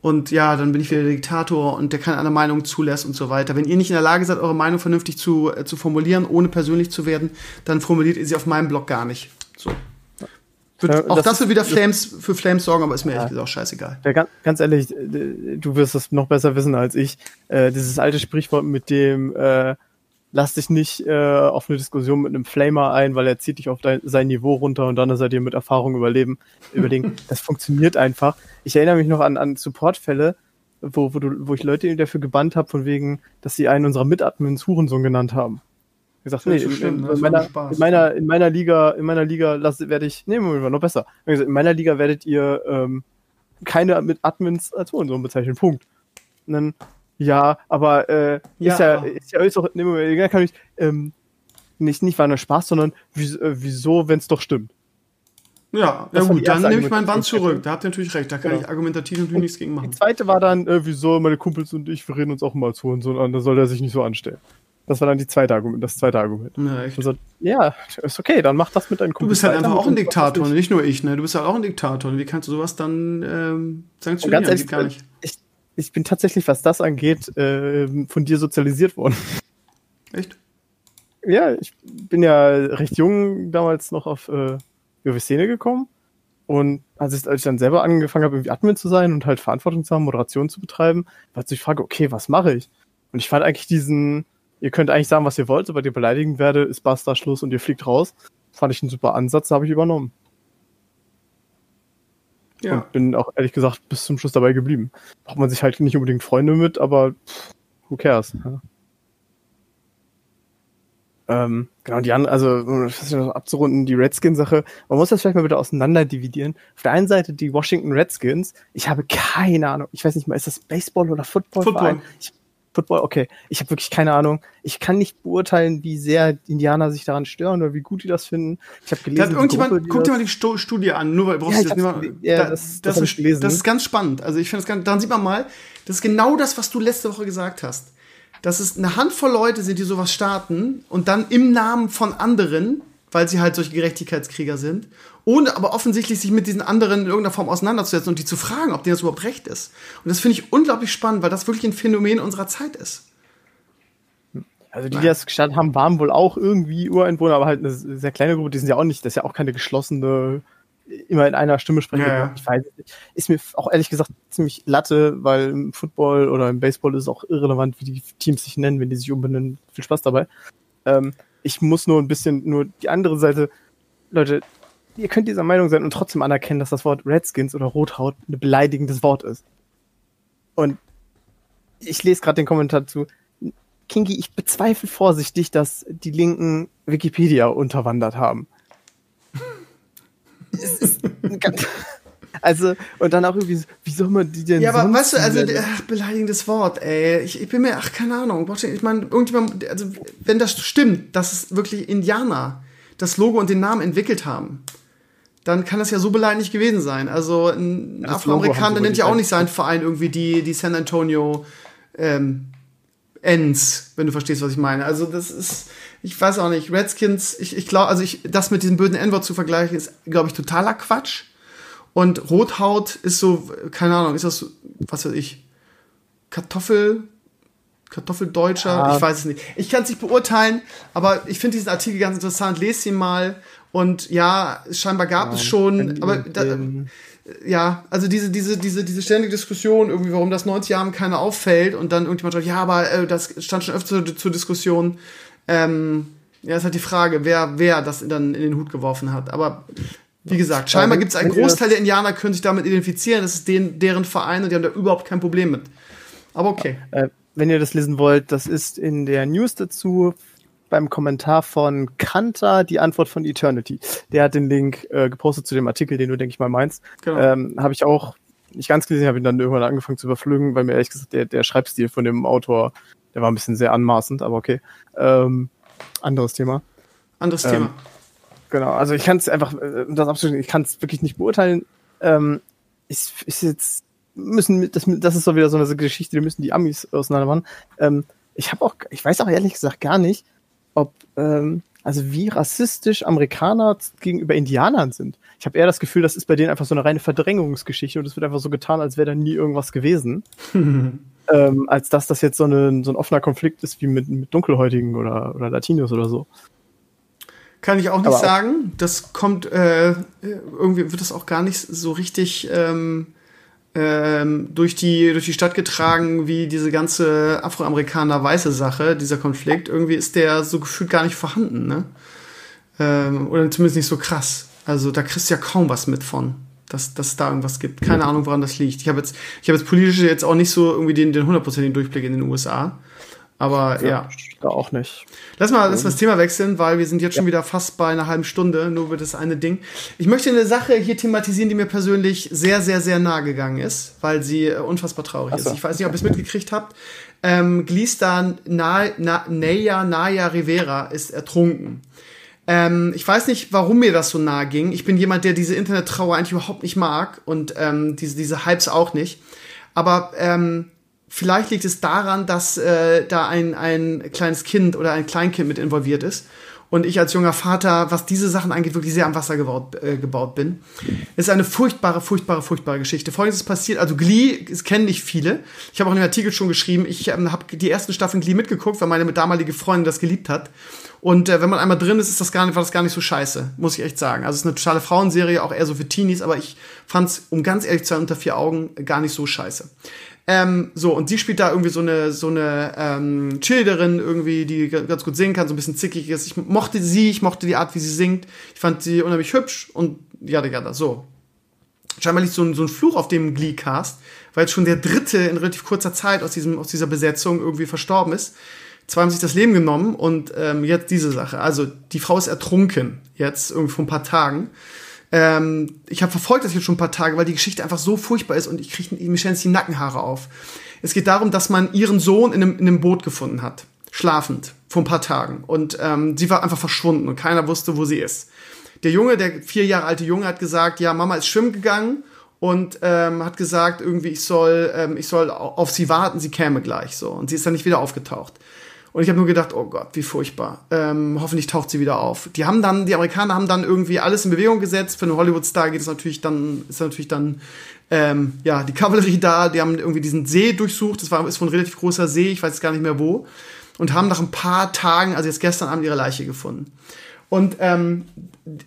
Und ja, dann bin ich wieder der Diktator und der keine andere Meinung zulässt und so weiter. Wenn ihr nicht in der Lage seid, eure Meinung vernünftig zu, äh, zu formulieren, ohne persönlich zu werden, dann formuliert ihr sie auf meinem Blog gar nicht. So. Wird, ja, auch das, das wird wieder Flames, für Flames sorgen, aber ist mir ja. ehrlich gesagt auch scheißegal. Ja, ganz, ganz, ehrlich, du wirst das noch besser wissen als ich. Äh, dieses alte Sprichwort mit dem, äh, lass dich nicht äh, auf eine Diskussion mit einem Flamer ein, weil er zieht dich auf dein, sein Niveau runter und dann ist er dir mit Erfahrung überleben, überlegen. das funktioniert einfach. Ich erinnere mich noch an, an Supportfälle, wo, wo, du, wo ich Leute dafür gebannt habe, von wegen, dass sie einen unserer Mitadmins Hurensohn genannt haben. Gesagt, nee, in, in, in, meiner, in, meiner, in meiner Liga, in meiner Liga lasse, werde ich, nee, Moment, noch besser. In meiner Liga werdet ihr ähm, keine mit Admins als Hurensohn bezeichnen. Punkt. Und dann, ja, aber äh, ja. ist ja, ist ja ist auch, nee, Moment, kann ich, ähm, nicht, nicht war nur Spaß, sondern wie, äh, wieso, wenn es doch stimmt. Ja, ja gut, dann nehme ich meinen Band zurück. Da habt ihr natürlich recht, da kann genau. ich argumentativ natürlich nichts gegen machen. Die zweite war dann, äh, wieso meine Kumpels und ich, wir reden uns auch mal als Hurensohn an, da soll er sich nicht so anstellen. Das war dann die zweite Argument, das zweite Argument. Ja, echt? Also, ja, ist okay, dann mach das mit deinen Kumpels. Du bist halt einfach auch ein Diktator, nicht nur ich, ne? Du bist halt auch ein Diktator. Wie kannst du sowas dann ähm, sanktionieren? Ganz ehrlich, gar nicht. Ich, ich bin tatsächlich, was das angeht, äh, von dir sozialisiert worden. Echt? Ja, ich bin ja recht jung damals noch auf äh, Szene gekommen. Und als ich, als ich dann selber angefangen habe, irgendwie Admin zu sein und halt Verantwortung zu haben, Moderation zu betreiben, war so die Frage, okay, was mache ich? Und ich fand eigentlich diesen, ihr könnt eigentlich sagen, was ihr wollt, sobald ihr beleidigen werde, ist basta Schluss und ihr fliegt raus. Fand ich einen super Ansatz, habe ich übernommen. Ja. Und bin auch ehrlich gesagt bis zum Schluss dabei geblieben. Braucht man sich halt nicht unbedingt Freunde mit, aber pff, who cares? Ja. Ähm, genau, die anderen, also um abzurunden, die Redskins-Sache, man muss das vielleicht mal wieder auseinander dividieren. Auf der einen Seite die Washington Redskins, ich habe keine Ahnung, ich weiß nicht mal, ist das Baseball oder Football? Football. Ich Football, okay. Ich habe wirklich keine Ahnung. Ich kann nicht beurteilen, wie sehr Indianer sich daran stören oder wie gut die das finden. Ich habe gelesen. Da irgendjemand, guck dir mal die Studie an, nur weil brauchst ja, du das, ja, da, das, das, das, ist, gelesen. das ist ganz spannend. Also ich finde das ganz, dann sieht man mal, das ist genau das, was du letzte Woche gesagt hast. Dass es eine Handvoll Leute sind, die sowas starten und dann im Namen von anderen weil sie halt solche Gerechtigkeitskrieger sind, ohne aber offensichtlich sich mit diesen anderen in irgendeiner Form auseinanderzusetzen und die zu fragen, ob denen das überhaupt recht ist. Und das finde ich unglaublich spannend, weil das wirklich ein Phänomen unserer Zeit ist. Also die, die das gestartet haben, waren wohl auch irgendwie Ureinwohner, aber halt eine sehr kleine Gruppe, die sind ja auch nicht, das ist ja auch keine geschlossene, immer in einer Stimme sprechen. Ja, ja. Ich weiß nicht. Ist mir auch ehrlich gesagt ziemlich Latte, weil im Football oder im Baseball ist es auch irrelevant, wie die Teams sich nennen, wenn die sich umbenennen. Viel Spaß dabei. Ähm, ich muss nur ein bisschen, nur die andere Seite, Leute, ihr könnt dieser Meinung sein und trotzdem anerkennen, dass das Wort Redskins oder Rothaut ein beleidigendes Wort ist. Und ich lese gerade den Kommentar zu. Kingi, ich bezweifle vorsichtig, dass die Linken Wikipedia unterwandert haben. es ist ganz also, und dann auch irgendwie, wie soll man die denn Ja, aber weißt du, also, ach, beleidigendes Wort, ey. Ich, ich bin mir, ach, keine Ahnung. Ich meine, irgendjemand, also, wenn das stimmt, dass es wirklich Indianer das Logo und den Namen entwickelt haben, dann kann das ja so beleidigend gewesen sein. Also, ein ja, Afroamerikaner nennt ja auch nicht seinen Verein irgendwie die, die San Antonio, ähm, Ends, wenn du verstehst, was ich meine. Also, das ist, ich weiß auch nicht, Redskins, ich, ich glaube, also ich, das mit diesem bösen N-Wort zu vergleichen, ist, glaube ich, totaler Quatsch. Und Rothaut ist so, keine Ahnung, ist das, was weiß ich, Kartoffel, Kartoffeldeutscher, ja. ich weiß es nicht. Ich kann es nicht beurteilen, aber ich finde diesen Artikel ganz interessant. Lest ihn mal. Und ja, scheinbar gab ja, es schon, aber da, ja, also diese, diese, diese, diese ständige Diskussion, irgendwie, warum das 90 Jahren keiner auffällt und dann irgendjemand sagt, ja, aber äh, das stand schon öfter zur, zur Diskussion. Ähm, ja, ist halt die Frage, wer, wer das dann in den Hut geworfen hat. Aber wie gesagt, scheinbar gibt es einen Großteil der Indianer, können sich damit identifizieren. Das ist den, deren Verein und die haben da überhaupt kein Problem mit. Aber okay. Äh, wenn ihr das lesen wollt, das ist in der News dazu beim Kommentar von Kanter die Antwort von Eternity. Der hat den Link äh, gepostet zu dem Artikel, den du, denke ich mal, meinst. Genau. Ähm, habe ich auch nicht ganz gesehen, habe ihn dann irgendwann angefangen zu überflügen, weil mir ehrlich gesagt der, der Schreibstil von dem Autor, der war ein bisschen sehr anmaßend, aber okay. Ähm, anderes Thema. Anderes ähm, Thema. Genau, also ich kann es einfach, äh, das absolut, ich kann es wirklich nicht beurteilen. Ähm, ist, ist jetzt müssen, das, das ist so wieder so eine Geschichte, die müssen die Amis auseinander machen. Ähm, ich habe auch, ich weiß auch ehrlich gesagt gar nicht, ob, ähm, also wie rassistisch Amerikaner gegenüber Indianern sind. Ich habe eher das Gefühl, das ist bei denen einfach so eine reine Verdrängungsgeschichte und es wird einfach so getan, als wäre da nie irgendwas gewesen. ähm, als dass das jetzt so, eine, so ein offener Konflikt ist wie mit, mit Dunkelhäutigen oder, oder Latinos oder so. Kann ich auch nicht Aber sagen. Das kommt, äh, irgendwie wird das auch gar nicht so richtig ähm, ähm, durch, die, durch die Stadt getragen, wie diese ganze Afroamerikaner-weiße Sache, dieser Konflikt. Irgendwie ist der so gefühlt gar nicht vorhanden, ne? Ähm, oder zumindest nicht so krass. Also da kriegst du ja kaum was mit von, dass, dass es da irgendwas gibt. Keine Ahnung, woran das liegt. Ich habe jetzt, ich habe jetzt politisch jetzt auch nicht so irgendwie den, den hundertprozentigen Durchblick in den USA. Aber ja. ja. Da auch nicht. Lass mal, lass mal das Thema wechseln, weil wir sind jetzt schon wieder fast bei einer halben Stunde, nur über das eine Ding. Ich möchte eine Sache hier thematisieren, die mir persönlich sehr, sehr, sehr nahe gegangen ist, weil sie äh, unfassbar traurig so. ist. Ich weiß nicht, ob ihr es mitgekriegt habt. Ähm, Glistan Na, Na, Naya, Naya Rivera ist ertrunken. Ähm, ich weiß nicht, warum mir das so nahe ging. Ich bin jemand, der diese Internettrauer eigentlich überhaupt nicht mag und ähm, diese, diese Hypes auch nicht. Aber ähm, vielleicht liegt es daran, dass äh, da ein, ein kleines Kind oder ein Kleinkind mit involviert ist. Und ich als junger Vater, was diese Sachen angeht, wirklich sehr am Wasser gebaut, äh, gebaut bin. Es ist eine furchtbare, furchtbare, furchtbare Geschichte. Folgendes ist passiert, also Glee, es kennen nicht viele. Ich habe auch in dem Artikel schon geschrieben, ich ähm, habe die ersten Staffeln Glee mitgeguckt, weil meine damalige Freundin das geliebt hat. Und äh, wenn man einmal drin ist, ist das gar nicht, war das gar nicht so scheiße, muss ich echt sagen. Also es ist eine totale Frauenserie, auch eher so für Teenies, aber ich fand es, um ganz ehrlich zu sein, unter vier Augen gar nicht so scheiße. Ähm, so, und sie spielt da irgendwie so eine, so eine ähm, Childerin irgendwie, die ganz gut singen kann, so ein bisschen zickig ist. Ich mochte sie, ich mochte die Art, wie sie singt. Ich fand sie unheimlich hübsch und ja, ja, so. Scheinbar liegt so ein, so ein Fluch auf dem Glee-Cast, weil jetzt schon der dritte in relativ kurzer Zeit aus, diesem, aus dieser Besetzung irgendwie verstorben ist. Zwei haben sich das Leben genommen und ähm, jetzt diese Sache. Also die Frau ist ertrunken, jetzt irgendwie vor ein paar Tagen. Ähm, ich habe verfolgt das jetzt schon ein paar Tage, weil die Geschichte einfach so furchtbar ist und ich kriege mir stellen die Nackenhaare auf. Es geht darum, dass man ihren Sohn in einem, in einem Boot gefunden hat, schlafend, vor ein paar Tagen. Und ähm, sie war einfach verschwunden und keiner wusste, wo sie ist. Der Junge, der vier Jahre alte Junge, hat gesagt, ja, Mama ist schwimmen gegangen und ähm, hat gesagt, irgendwie, ich soll, ähm, ich soll auf sie warten, sie käme gleich so. Und sie ist dann nicht wieder aufgetaucht. Und ich habe nur gedacht, oh Gott, wie furchtbar. Ähm, hoffentlich taucht sie wieder auf. Die haben dann, die Amerikaner haben dann irgendwie alles in Bewegung gesetzt. Für einen Hollywood-Star geht es natürlich dann, ist natürlich dann, ähm, ja, die Kavallerie da. Die haben irgendwie diesen See durchsucht. Das war ist von relativ großer See, ich weiß gar nicht mehr wo. Und haben nach ein paar Tagen, also jetzt gestern Abend, ihre Leiche gefunden. Und ähm,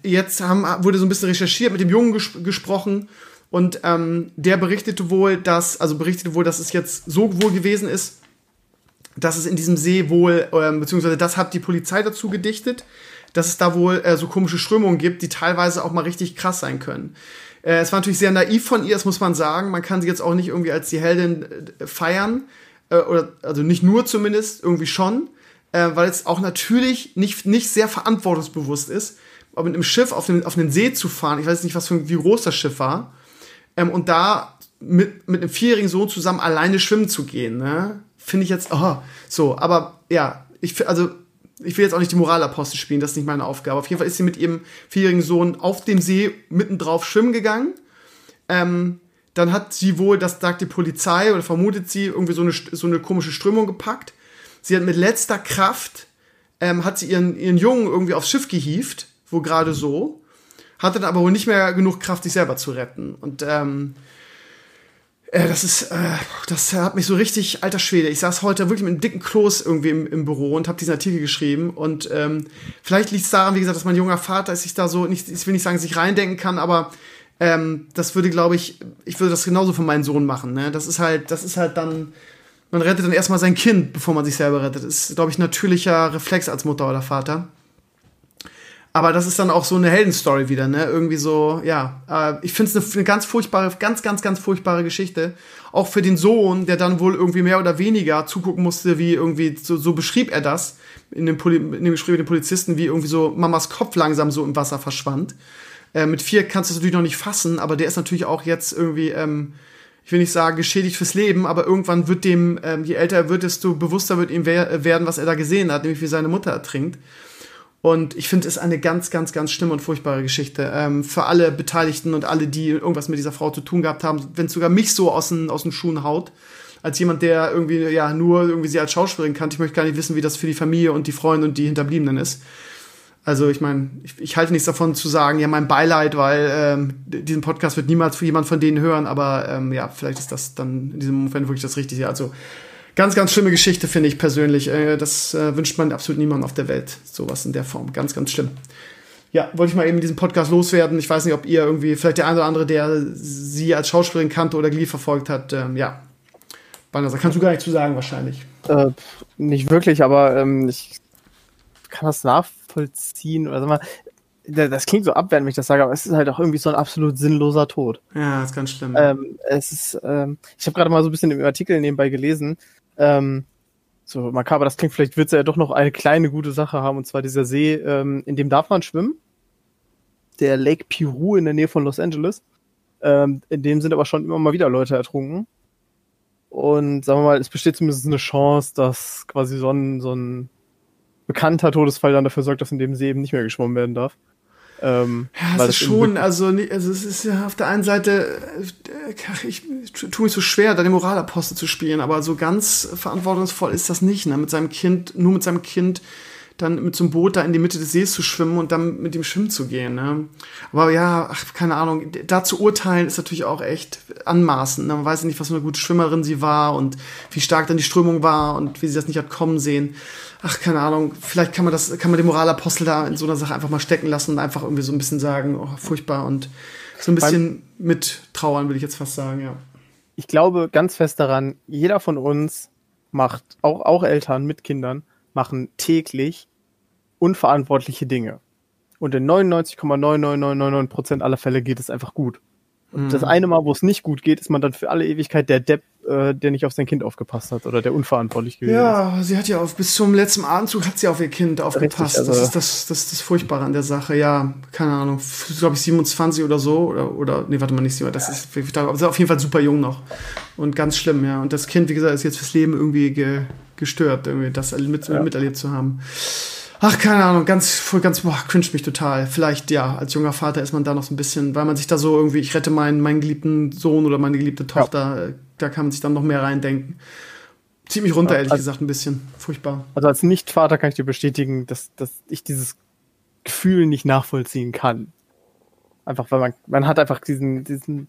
jetzt haben, wurde so ein bisschen recherchiert, mit dem Jungen ges gesprochen. Und ähm, der berichtete wohl, dass, also berichtete wohl, dass es jetzt so wohl gewesen ist, dass es in diesem See wohl, ähm, beziehungsweise das hat die Polizei dazu gedichtet, dass es da wohl äh, so komische Strömungen gibt, die teilweise auch mal richtig krass sein können. Äh, es war natürlich sehr naiv von ihr, das muss man sagen. Man kann sie jetzt auch nicht irgendwie als die Heldin äh, feiern, äh, oder also nicht nur zumindest, irgendwie schon, äh, weil es auch natürlich nicht, nicht sehr verantwortungsbewusst ist, mit einem Schiff auf den, auf den See zu fahren. Ich weiß nicht, was für wie groß das Schiff war. Ähm, und da mit, mit einem vierjährigen Sohn zusammen alleine schwimmen zu gehen. Ne? Finde ich jetzt, oh, so, aber ja, ich, also, ich will jetzt auch nicht die Moralapostel spielen, das ist nicht meine Aufgabe. Auf jeden Fall ist sie mit ihrem vierjährigen Sohn auf dem See mittendrauf schwimmen gegangen. Ähm, dann hat sie wohl, das sagt die Polizei oder vermutet sie, irgendwie so eine, so eine komische Strömung gepackt. Sie hat mit letzter Kraft, ähm, hat sie ihren, ihren Jungen irgendwie aufs Schiff gehievt, wo gerade so, hatte dann aber wohl nicht mehr genug Kraft, sich selber zu retten. Und ähm, äh, das ist, äh, das hat mich so richtig, alter Schwede. Ich saß heute wirklich mit einem dicken Kloß irgendwie im, im Büro und habe diesen Artikel geschrieben. Und ähm, vielleicht liegt es daran, wie gesagt, dass mein junger Vater sich da so, nicht, ich will nicht sagen, sich reindenken kann, aber ähm, das würde, glaube ich, ich würde das genauso von meinem Sohn machen. Ne? Das ist halt, das ist halt dann, man rettet dann erstmal sein Kind, bevor man sich selber rettet. Das ist, glaube ich, natürlicher Reflex als Mutter oder Vater. Aber das ist dann auch so eine Heldenstory wieder, ne? Irgendwie so, ja. Äh, ich finde es eine, eine ganz furchtbare, ganz, ganz, ganz furchtbare Geschichte. Auch für den Sohn, der dann wohl irgendwie mehr oder weniger zugucken musste, wie irgendwie, so, so beschrieb er das in dem, in dem Gespräch mit den Polizisten, wie irgendwie so Mamas Kopf langsam so im Wasser verschwand. Äh, mit vier kannst du es natürlich noch nicht fassen, aber der ist natürlich auch jetzt irgendwie, ähm, ich will nicht sagen, geschädigt fürs Leben, aber irgendwann wird dem, ähm, je älter er wird, desto bewusster wird ihm werden, was er da gesehen hat, nämlich wie seine Mutter ertrinkt. Und ich finde es eine ganz, ganz, ganz schlimme und furchtbare Geschichte. Ähm, für alle Beteiligten und alle, die irgendwas mit dieser Frau zu tun gehabt haben, wenn es sogar mich so aus den, aus den Schuhen haut, als jemand, der irgendwie, ja, nur irgendwie sie als Schauspielerin kannte. Ich möchte gar nicht wissen, wie das für die Familie und die Freunde und die Hinterbliebenen ist. Also ich meine, ich, ich halte nichts davon zu sagen, ja, mein Beileid, weil ähm, diesen Podcast wird niemals jemand von denen hören, aber ähm, ja, vielleicht ist das dann in diesem Moment wirklich das Richtige. Also ganz, ganz schlimme Geschichte, finde ich persönlich. Äh, das äh, wünscht man absolut niemandem auf der Welt. Sowas in der Form. Ganz, ganz schlimm. Ja, wollte ich mal eben diesen Podcast loswerden. Ich weiß nicht, ob ihr irgendwie, vielleicht der eine oder andere, der sie als Schauspielerin kannte oder Glee verfolgt hat, ähm, ja. Banner, kannst du gar nicht zu sagen, wahrscheinlich. Äh, nicht wirklich, aber ähm, ich kann das nachvollziehen. Oder sag mal, das klingt so abwertend, wenn ich das sage, aber es ist halt auch irgendwie so ein absolut sinnloser Tod. Ja, das ist ganz schlimm. Ähm, es ist, ähm, ich habe gerade mal so ein bisschen im Artikel nebenbei gelesen, ähm, so makaber, das klingt, vielleicht wird es ja doch noch eine kleine gute Sache haben, und zwar dieser See, ähm, in dem darf man schwimmen. Der Lake Piru in der Nähe von Los Angeles. Ähm, in dem sind aber schon immer mal wieder Leute ertrunken. Und sagen wir mal, es besteht zumindest eine Chance, dass quasi so ein, so ein bekannter Todesfall dann dafür sorgt, dass in dem See eben nicht mehr geschwommen werden darf. Ähm, ja, es ist schon, also, also es ist ja auf der einen Seite, äh, ich, ich tue mich so schwer, da den Moralapostel zu spielen, aber so ganz verantwortungsvoll ist das nicht, ne? Mit seinem Kind, nur mit seinem Kind dann mit so einem Boot da in die Mitte des Sees zu schwimmen und dann mit dem schwimmen zu gehen. Ne? Aber ja, ach, keine Ahnung, da zu urteilen ist natürlich auch echt anmaßend. Ne? Man weiß ja nicht, was für eine gute Schwimmerin sie war und wie stark dann die Strömung war und wie sie das nicht hat kommen sehen. Ach, keine Ahnung, vielleicht kann man das, kann man den Moralapostel da in so einer Sache einfach mal stecken lassen und einfach irgendwie so ein bisschen sagen, oh, furchtbar und so ein bisschen mit trauern, würde ich jetzt fast sagen, ja. Ich glaube ganz fest daran, jeder von uns macht, auch, auch Eltern mit Kindern, machen täglich unverantwortliche Dinge. Und in 99,99999% aller Fälle geht es einfach gut. Und mhm. das eine Mal, wo es nicht gut geht, ist man dann für alle Ewigkeit der Depp, äh, der nicht auf sein Kind aufgepasst hat oder der unverantwortlich gewesen ja, ist. Ja, sie hat ja auf, bis zum letzten Abendzug hat sie auf ihr Kind aufgepasst. Richtig, also das ist das, das, das Furchtbare an der Sache. Ja, keine Ahnung, glaube ich 27 oder so oder, oder nee, warte mal, nicht 27, das ist, aber auf jeden Fall super jung noch. Und ganz schlimm, ja. Und das Kind, wie gesagt, ist jetzt fürs Leben irgendwie ge, gestört, irgendwie das mit, ja. miterlebt zu haben. Ach, keine Ahnung, ganz, ganz, boah, cringe mich total. Vielleicht, ja, als junger Vater ist man da noch so ein bisschen, weil man sich da so irgendwie, ich rette meinen, meinen geliebten Sohn oder meine geliebte Tochter, ja. da kann man sich dann noch mehr reindenken. Zieht mich runter, ja, ehrlich also, gesagt, ein bisschen. Furchtbar. Also als Nicht-Vater kann ich dir bestätigen, dass, dass ich dieses Gefühl nicht nachvollziehen kann. Einfach, weil man, man hat einfach diesen, diesen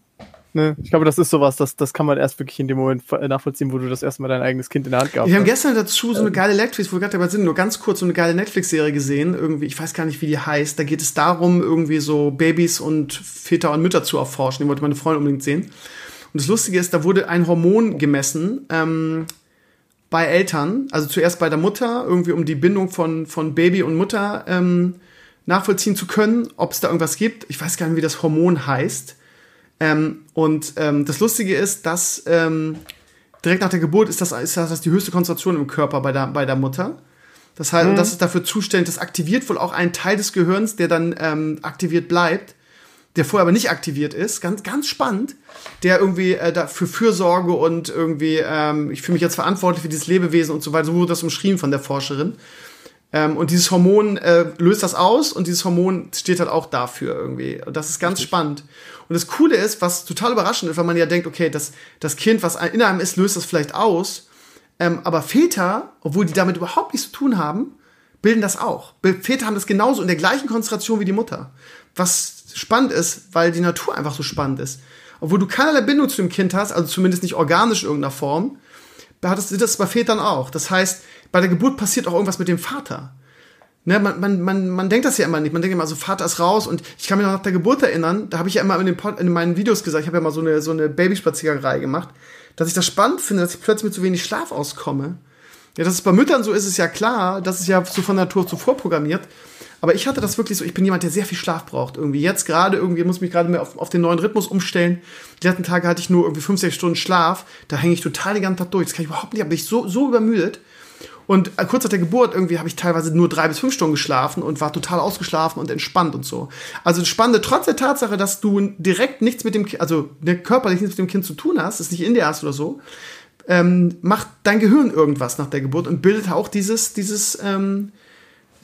Ne? Ich glaube, das ist sowas, das, das kann man erst wirklich in dem Moment nachvollziehen, wo du das erste Mal dein eigenes Kind in der Hand gehabt hast. Wir haben gestern dazu so eine geile Netflix, wo wir gerade dabei sind, nur ganz kurz so eine geile Netflix-Serie gesehen. Irgendwie, ich weiß gar nicht, wie die heißt. Da geht es darum, irgendwie so Babys und Väter und Mütter zu erforschen. Die wollte meine Freundin unbedingt sehen. Und das Lustige ist, da wurde ein Hormon gemessen ähm, bei Eltern, also zuerst bei der Mutter, irgendwie um die Bindung von, von Baby und Mutter ähm, nachvollziehen zu können, ob es da irgendwas gibt. Ich weiß gar nicht, wie das Hormon heißt. Ähm, und ähm, das Lustige ist, dass ähm, direkt nach der Geburt ist das, ist das die höchste Konzentration im Körper bei der, bei der Mutter. Das heißt, mhm. das ist dafür zuständig, das aktiviert wohl auch einen Teil des Gehirns, der dann ähm, aktiviert bleibt, der vorher aber nicht aktiviert ist. Ganz, ganz spannend. Der irgendwie äh, dafür Fürsorge und irgendwie, ähm, ich fühle mich jetzt verantwortlich für dieses Lebewesen und so weiter. So wurde das umschrieben von der Forscherin. Ähm, und dieses Hormon äh, löst das aus und dieses Hormon steht halt auch dafür irgendwie. Und das ist ganz Richtig. spannend. Und das Coole ist, was total überraschend ist, wenn man ja denkt, okay, das, das Kind, was in einem ist, löst das vielleicht aus. Ähm, aber Väter, obwohl die damit überhaupt nichts zu tun haben, bilden das auch. Väter haben das genauso in der gleichen Konzentration wie die Mutter. was spannend ist, weil die Natur einfach so spannend ist. Obwohl du keinerlei Bindung zu dem Kind hast, also zumindest nicht organisch in irgendeiner Form, das, das bei Vätern auch. Das heißt, bei der Geburt passiert auch irgendwas mit dem Vater. Ne, man, man, man, man denkt das ja immer nicht. Man denkt immer, so Vater ist raus. Und ich kann mich noch nach der Geburt erinnern, da habe ich ja immer in, den Pod, in meinen Videos gesagt, ich habe ja mal so eine, so eine Babyspaziererei gemacht, dass ich das spannend finde, dass ich plötzlich mit so wenig Schlaf auskomme. Ja, dass es bei Müttern so ist, ist ja klar. Das ist ja so von Natur zu vorprogrammiert. Aber ich hatte das wirklich so, ich bin jemand, der sehr viel Schlaf braucht. Irgendwie jetzt gerade, irgendwie muss mich gerade mehr auf, auf den neuen Rhythmus umstellen. Die letzten Tage hatte ich nur irgendwie fünf, sechs Stunden Schlaf. Da hänge ich total den ganzen Tag durch. Das kann ich überhaupt nicht, da bin ich so, so übermüdet. Und äh, kurz nach der Geburt irgendwie habe ich teilweise nur drei bis fünf Stunden geschlafen und war total ausgeschlafen und entspannt und so. Also spannend, trotz der Tatsache, dass du direkt nichts mit dem Kind, also der körperlich nichts mit dem Kind zu tun hast, es nicht in dir hast oder so, ähm, macht dein Gehirn irgendwas nach der Geburt und bildet auch dieses, dieses, ähm,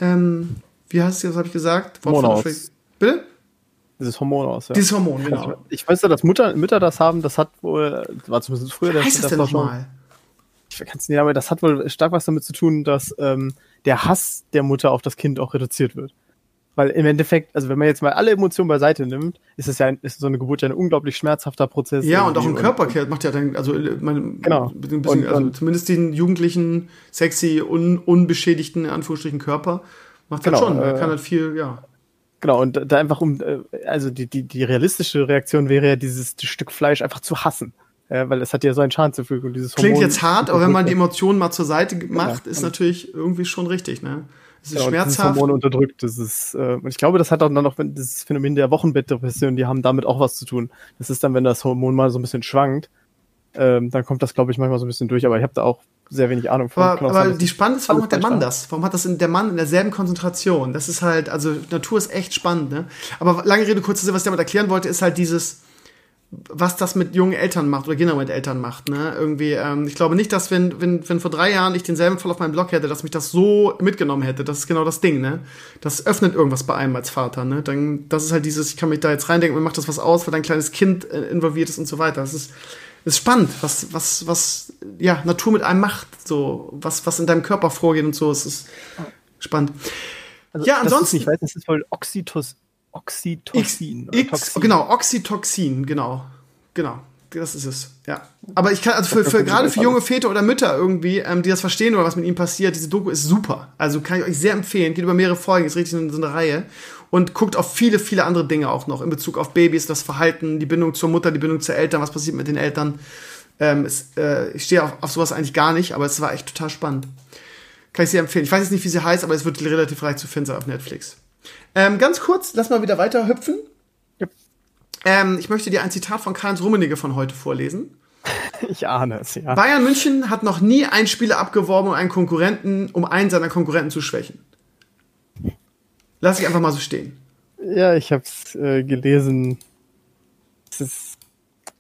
ähm, wie heißt es, was habe ich gesagt? Hormon aus. Bitte? Dieses Hormon aus, ja. Dieses Hormon, genau. Ich, ich weiß ja, dass Mutter, Mütter das haben, das hat wohl, war zumindest früher. Was heißt das, das denn nochmal? Ich kann es nicht, aber das hat wohl stark was damit zu tun, dass ähm, der Hass der Mutter auf das Kind auch reduziert wird. Weil im Endeffekt, also wenn man jetzt mal alle Emotionen beiseite nimmt, ist es ja ist so eine Geburt ja ein unglaublich schmerzhafter Prozess. Ja, und auch im Körper macht ja dann, also man, genau. Bisschen, und, also und, zumindest den jugendlichen, sexy, un, unbeschädigten, in Anführungsstrichen, Körper Macht genau, halt schon, äh, kann halt viel, ja. Genau, und da einfach um, äh, also die, die, die realistische Reaktion wäre ja, dieses Stück Fleisch einfach zu hassen. Ja, weil es hat ja so einen Schaden zu fügen. Und dieses Klingt Hormon jetzt hart, aber wenn man die Emotionen mal zur Seite macht, ja, ist natürlich irgendwie schon richtig, ne? Es ist ja, schmerzhaft. Hormone unterdrückt. Das ist, äh, und ich glaube, das hat auch dann noch das Phänomen der Wochenbettdepression, die haben damit auch was zu tun. Das ist dann, wenn das Hormon mal so ein bisschen schwankt, ähm, dann kommt das, glaube ich, manchmal so ein bisschen durch. Aber ich habe da auch sehr wenig Ahnung von. Aber, aber die spannend ist, warum hat der Mann das? Warum hat das in, der Mann in derselben Konzentration? Das ist halt, also Natur ist echt spannend, ne? Aber lange Rede, kurze Sinn, was ich damit erklären wollte, ist halt dieses, was das mit jungen Eltern macht oder generell mit Eltern macht, ne? Irgendwie, ähm, ich glaube nicht, dass wenn, wenn, wenn vor drei Jahren ich denselben Fall auf meinem Blog hätte, dass mich das so mitgenommen hätte. Das ist genau das Ding, ne? Das öffnet irgendwas bei einem als Vater, ne? Dann, das ist halt dieses, ich kann mich da jetzt reindenken, mir macht das was aus, weil dein kleines Kind äh, involviert ist und so weiter. Das ist, ist spannend, was, was, was, ja, Natur mit einem macht, so, was, was in deinem Körper vorgeht und so. Es ist spannend. Also, ja, ansonsten. ich weiß, das ist wohl Oxytos, Oxytocin. X, X, genau, Oxytocin, genau. Genau. Das ist es, ja. Aber ich kann, also für, für gerade für junge Väter oder Mütter irgendwie, ähm, die das verstehen oder was mit ihnen passiert, diese Doku ist super. Also kann ich euch sehr empfehlen. Geht über mehrere Folgen, ist richtig so eine Reihe und guckt auf viele, viele andere Dinge auch noch in Bezug auf Babys, das Verhalten, die Bindung zur Mutter, die Bindung zu Eltern, was passiert mit den Eltern. Ähm, es, äh, ich stehe auf, auf sowas eigentlich gar nicht, aber es war echt total spannend. Kann ich sehr empfehlen. Ich weiß jetzt nicht, wie sie heißt, aber es wird relativ leicht zu finden sein auf Netflix. Ähm, ganz kurz, lass mal wieder weiter hüpfen. Yep. Ähm, ich möchte dir ein Zitat von Karls Rummenigge von heute vorlesen. Ich ahne es, ja. Bayern München hat noch nie einen Spieler abgeworben, um einen Konkurrenten, um einen seiner Konkurrenten zu schwächen. Lass ich einfach mal so stehen. Ja, ich habe es äh, gelesen. Das ist,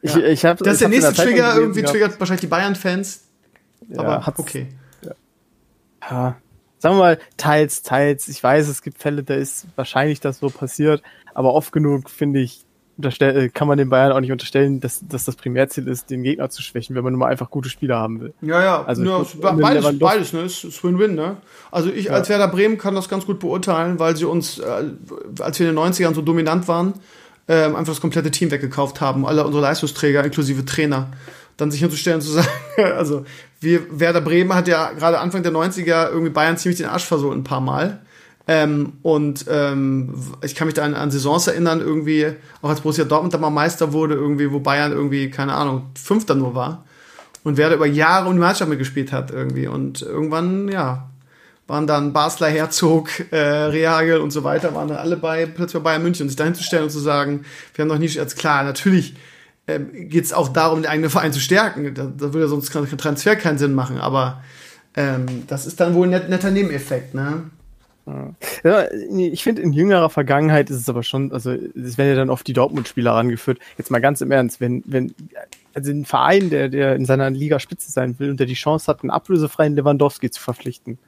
ich, ja. ich hab, das ist der nächste Trigger, irgendwie triggert wahrscheinlich die Bayern-Fans. Ja, aber okay. Ja. ja. Sagen wir mal, teils, teils. Ich weiß, es gibt Fälle, da ist wahrscheinlich das so passiert, aber oft genug, finde ich, äh, kann man den Bayern auch nicht unterstellen, dass, dass das Primärziel ist, den Gegner zu schwächen, wenn man nur mal einfach gute Spieler haben will. Ja, ja, also ja, beides, beides, ne? Ist Win-Win, ne? Also ich ja. als Werder Bremen kann das ganz gut beurteilen, weil sie uns, äh, als wir in den 90ern so dominant waren, äh, einfach das komplette Team weggekauft haben, alle unsere Leistungsträger inklusive Trainer. Dann sich hinzustellen und zu sagen, also wir, Werder Bremen hat ja gerade Anfang der 90er irgendwie Bayern ziemlich den Arsch versohlt ein paar Mal. Ähm, und ähm, ich kann mich da an, an Saisons erinnern, irgendwie, auch als Borussia Dortmund da mal Meister wurde, irgendwie, wo Bayern irgendwie, keine Ahnung, Fünfter nur war. Und wer da über Jahre um die Mannschaft mitgespielt hat, irgendwie. Und irgendwann, ja, waren dann Basler, Herzog, äh, Reagel und so weiter, waren dann alle bei, plötzlich bei Bayern München. Und sich dahin zu stellen und zu sagen, wir haben noch nie, als klar, natürlich ähm, geht es auch darum, den eigenen Verein zu stärken. Da, da würde ja sonst kein Transfer keinen Sinn machen, aber ähm, das ist dann wohl ein net, netter Nebeneffekt, ne? Ja, ich finde, in jüngerer Vergangenheit ist es aber schon, also es werden ja dann oft die Dortmund-Spieler rangeführt. Jetzt mal ganz im Ernst, wenn, wenn, also ein Verein, der, der in seiner Liga Spitze sein will und der die Chance hat, einen ablösefreien Lewandowski zu verpflichten,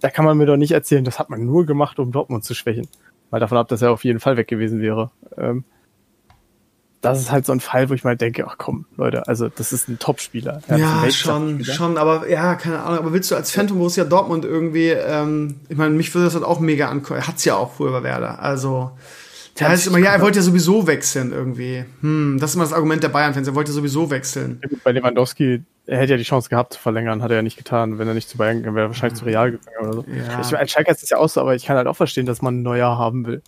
da kann man mir doch nicht erzählen, das hat man nur gemacht, um Dortmund zu schwächen. Weil davon ab, dass er auf jeden Fall weg gewesen wäre. Ähm, das ist halt so ein Fall, wo ich mal denke, ach komm, Leute, also das ist ein Topspieler. Ja, schon, schon, aber ja, keine Ahnung, aber willst du als Phantom Borussia Dortmund irgendwie, ähm, ich meine, mich würde das halt auch mega ankommen, er hat's ja auch früher bei Werder, also Der heißt immer, ja, er wollte ja sowieso wechseln irgendwie. Hm, das ist immer das Argument der Bayern-Fans, er wollte sowieso wechseln. Bei Lewandowski, er hätte ja die Chance gehabt zu verlängern, hat er ja nicht getan. Wenn er nicht zu Bayern gegangen wäre, er wahrscheinlich zu Real gegangen oder so. Ja. Ich, als Schalke ist es ja auch so, aber ich kann halt auch verstehen, dass man ein Neujahr haben will.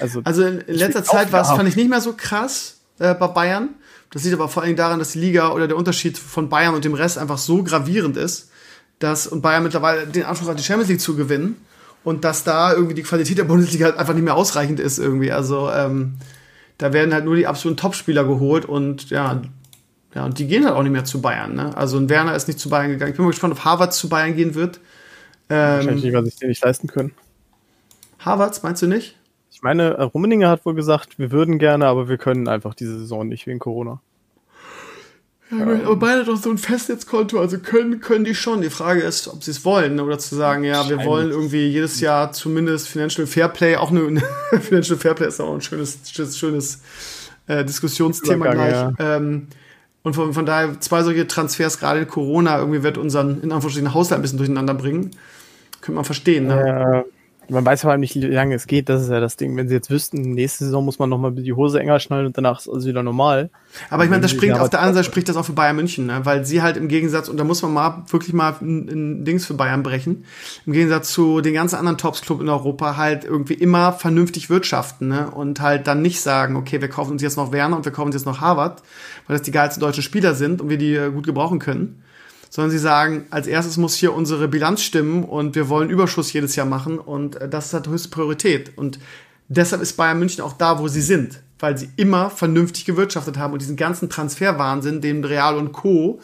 Also, also in letzter Zeit war es, fand ich nicht mehr so krass äh, bei Bayern. Das liegt aber vor allem daran, dass die Liga oder der Unterschied von Bayern und dem Rest einfach so gravierend ist, dass und Bayern mittlerweile den Anspruch hat, die Champions League zu gewinnen und dass da irgendwie die Qualität der Bundesliga halt einfach nicht mehr ausreichend ist irgendwie. Also ähm, da werden halt nur die absoluten Topspieler geholt und ja, ja, und die gehen halt auch nicht mehr zu Bayern. Ne? Also ein Werner ist nicht zu Bayern gegangen. Ich bin mal gespannt, ob Harvard zu Bayern gehen wird. Ähm, Wahrscheinlich nicht, weil sich den nicht leisten können. Harvards, meinst du nicht? Ich meine, Rummeninger hat wohl gesagt, wir würden gerne, aber wir können einfach diese Saison nicht wegen Corona. Ja, aber beide doch so ein Festnetzkonto, also können, können die schon. Die Frage ist, ob sie es wollen oder zu sagen, ja, wir wollen irgendwie jedes Jahr zumindest Financial Fairplay, auch eine, Financial Fairplay ist auch ein schönes, schönes, schönes äh, Diskussionsthema gleich. Ja. Ähm, und von, von daher zwei solche Transfers gerade in Corona irgendwie wird unseren, in Anführungsstrichen, Haushalt ein bisschen durcheinander bringen. Könnte man verstehen, ne? Ja, man weiß aber nicht, wie lange es geht. Das ist ja das Ding. Wenn sie jetzt wüssten, nächste Saison muss man nochmal die Hose enger schnallen und danach ist alles wieder normal. Aber ich meine, das springt auf der anderen Seite spricht das auch für Bayern München, ne? weil sie halt im Gegensatz, und da muss man mal wirklich mal ein, ein Dings für Bayern brechen, im Gegensatz zu den ganzen anderen Tops-Club in Europa halt irgendwie immer vernünftig wirtschaften ne? und halt dann nicht sagen, okay, wir kaufen uns jetzt noch Werner und wir kaufen uns jetzt noch Harvard, weil das die geilsten deutschen Spieler sind und wir die äh, gut gebrauchen können sondern sie sagen, als erstes muss hier unsere Bilanz stimmen und wir wollen Überschuss jedes Jahr machen und äh, das hat höchste Priorität. Und deshalb ist Bayern München auch da, wo sie sind, weil sie immer vernünftig gewirtschaftet haben und diesen ganzen Transferwahnsinn, den Real und Co.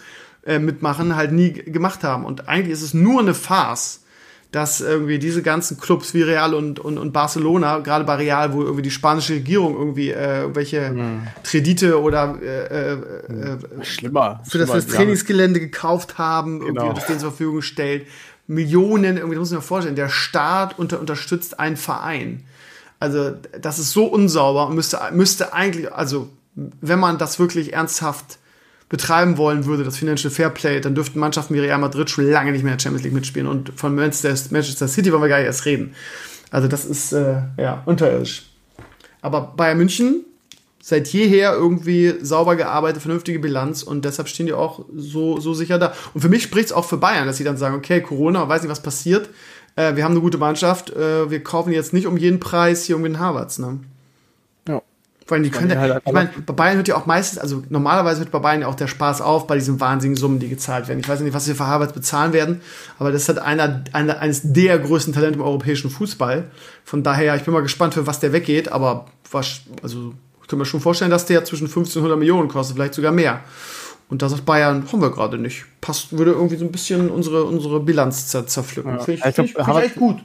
Äh, mitmachen, halt nie gemacht haben. Und eigentlich ist es nur eine Farce, dass irgendwie diese ganzen Clubs wie Real und, und, und Barcelona, gerade bei Real, wo irgendwie die spanische Regierung irgendwie äh, irgendwelche mhm. Kredite oder äh, äh, äh, schlimmer für das, für das Trainingsgelände gekauft haben, irgendwie genau. und das denen zur Verfügung stellt. Millionen, irgendwie, das muss man sich vorstellen, der Staat unter, unterstützt einen Verein. Also, das ist so unsauber und müsste, müsste eigentlich, also, wenn man das wirklich ernsthaft betreiben wollen würde, das Financial Fairplay, dann dürften Mannschaften wie Real Madrid schon lange nicht mehr in der Champions League mitspielen. Und von Manchester, City wollen wir gar nicht erst reden. Also das ist äh, ja unterirdisch. Aber Bayern München seit jeher irgendwie sauber gearbeitet, vernünftige Bilanz und deshalb stehen die auch so, so sicher da. Und für mich spricht es auch für Bayern, dass sie dann sagen, okay, Corona, weiß nicht, was passiert. Äh, wir haben eine gute Mannschaft, äh, wir kaufen jetzt nicht um jeden Preis hier um den Harvards. Ne? Vor allem, die können, halt ich meine, bei Bayern hört ja auch meistens, also normalerweise hört bei Bayern ja auch der Spaß auf bei diesen wahnsinnigen Summen, die gezahlt werden. Ich weiß nicht, was sie für Harvard bezahlen werden, aber das ist halt einer, einer, eines der größten Talente im europäischen Fußball. Von daher, ich bin mal gespannt, für was der weggeht, aber was, also, ich kann mir schon vorstellen, dass der zwischen 1500 Millionen kostet, vielleicht sogar mehr. Und das sagt Bayern, haben wir gerade nicht. Passt, würde irgendwie so ein bisschen unsere, unsere Bilanz zer zerpflücken. Ja. Finde ich, ich, find ich echt gut.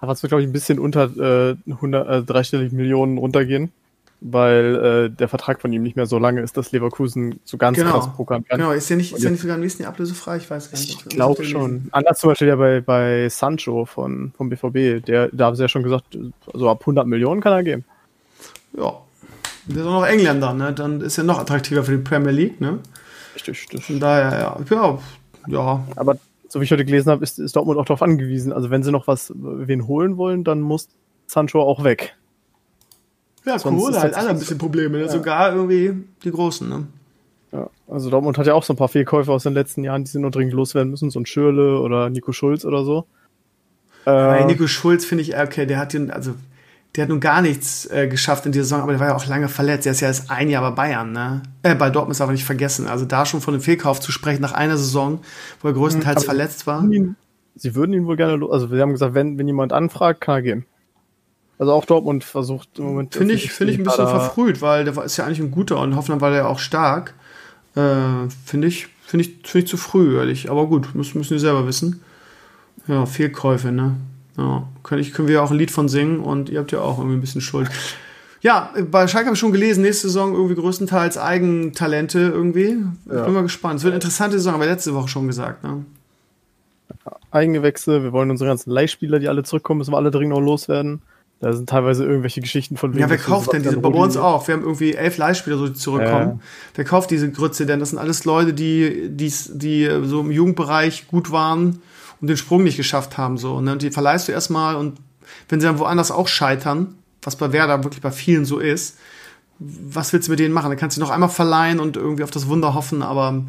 Harvard wird, glaube ich, ein bisschen unter äh, 100, äh, dreistellig Millionen runtergehen weil äh, der Vertrag von ihm nicht mehr so lange ist, dass Leverkusen so ganz genau. krass pokern kann. Genau, ist ja nicht, ist ja nicht sogar am nächsten Jahr ablösefrei, ich weiß gar nicht. Ich glaube schon. Anders zum Beispiel ja bei, bei Sancho von, vom BVB, der, da haben sie ja schon gesagt, so ab 100 Millionen kann er gehen. Ja. Der ist auch noch Engländer, ne? Dann ist er noch attraktiver für die Premier League, ne? Richtig, richtig. Von daher, ja. Ja, ja. Aber so wie ich heute gelesen habe, ist, ist Dortmund auch darauf angewiesen. Also wenn sie noch was wen holen wollen, dann muss Sancho auch weg. Ja, Corona hat alle ein bisschen Probleme, ne? ja. sogar irgendwie die Großen. Ne? Ja, also Dortmund hat ja auch so ein paar Fehlkäufe aus den letzten Jahren, die sie nur dringend loswerden müssen, so ein Schürle oder Nico Schulz oder so. Äh, Nico Schulz finde ich, okay, der hat den, also der hat nun gar nichts äh, geschafft in dieser Saison, aber der war ja auch lange verletzt. Der ist ja erst ein Jahr bei Bayern, ne? Äh, bei Dortmund ist aber nicht vergessen. Also da schon von einem Fehlkauf zu sprechen nach einer Saison, wo er größtenteils aber verletzt war. sie würden ihn wohl gerne, also wir haben gesagt, wenn, wenn jemand anfragt, kann er gehen. Also auch Dortmund versucht im Moment. Finde ich, finde ich ein bisschen verfrüht, weil der ist ja eigentlich ein guter und Hoffenheim war ja auch stark. Äh, finde ich, finde ich, finde ich zu früh, ehrlich. Aber gut, müssen, müssen wir selber wissen. Ja, Fehlkäufe, ne? Ja, können, ich, können wir auch ein Lied von singen und ihr habt ja auch irgendwie ein bisschen Schuld. Ja, bei Schalke habe ich schon gelesen, nächste Saison irgendwie größtenteils Eigentalente irgendwie. Ja. Bin mal gespannt. Es wird eine interessante Saison, aber letzte Woche schon gesagt, ne? Eigengewächse, wir wollen unsere ganzen Leihspieler, die alle zurückkommen, müssen wir alle dringend noch loswerden. Da sind teilweise irgendwelche Geschichten von. Ja, wer kauft denn diese? Bei uns auch. Wir haben irgendwie elf Leihspieler, so die zurückkommen. Ja. Wer kauft diese Grütze denn? Das sind alles Leute, die, die, die so im Jugendbereich gut waren und den Sprung nicht geschafft haben. So. Und ne? dann die verleihst du erstmal und wenn sie dann woanders auch scheitern, was bei Werder wirklich bei vielen so ist. Was willst du mit denen machen? Da kannst du noch einmal verleihen und irgendwie auf das Wunder hoffen, aber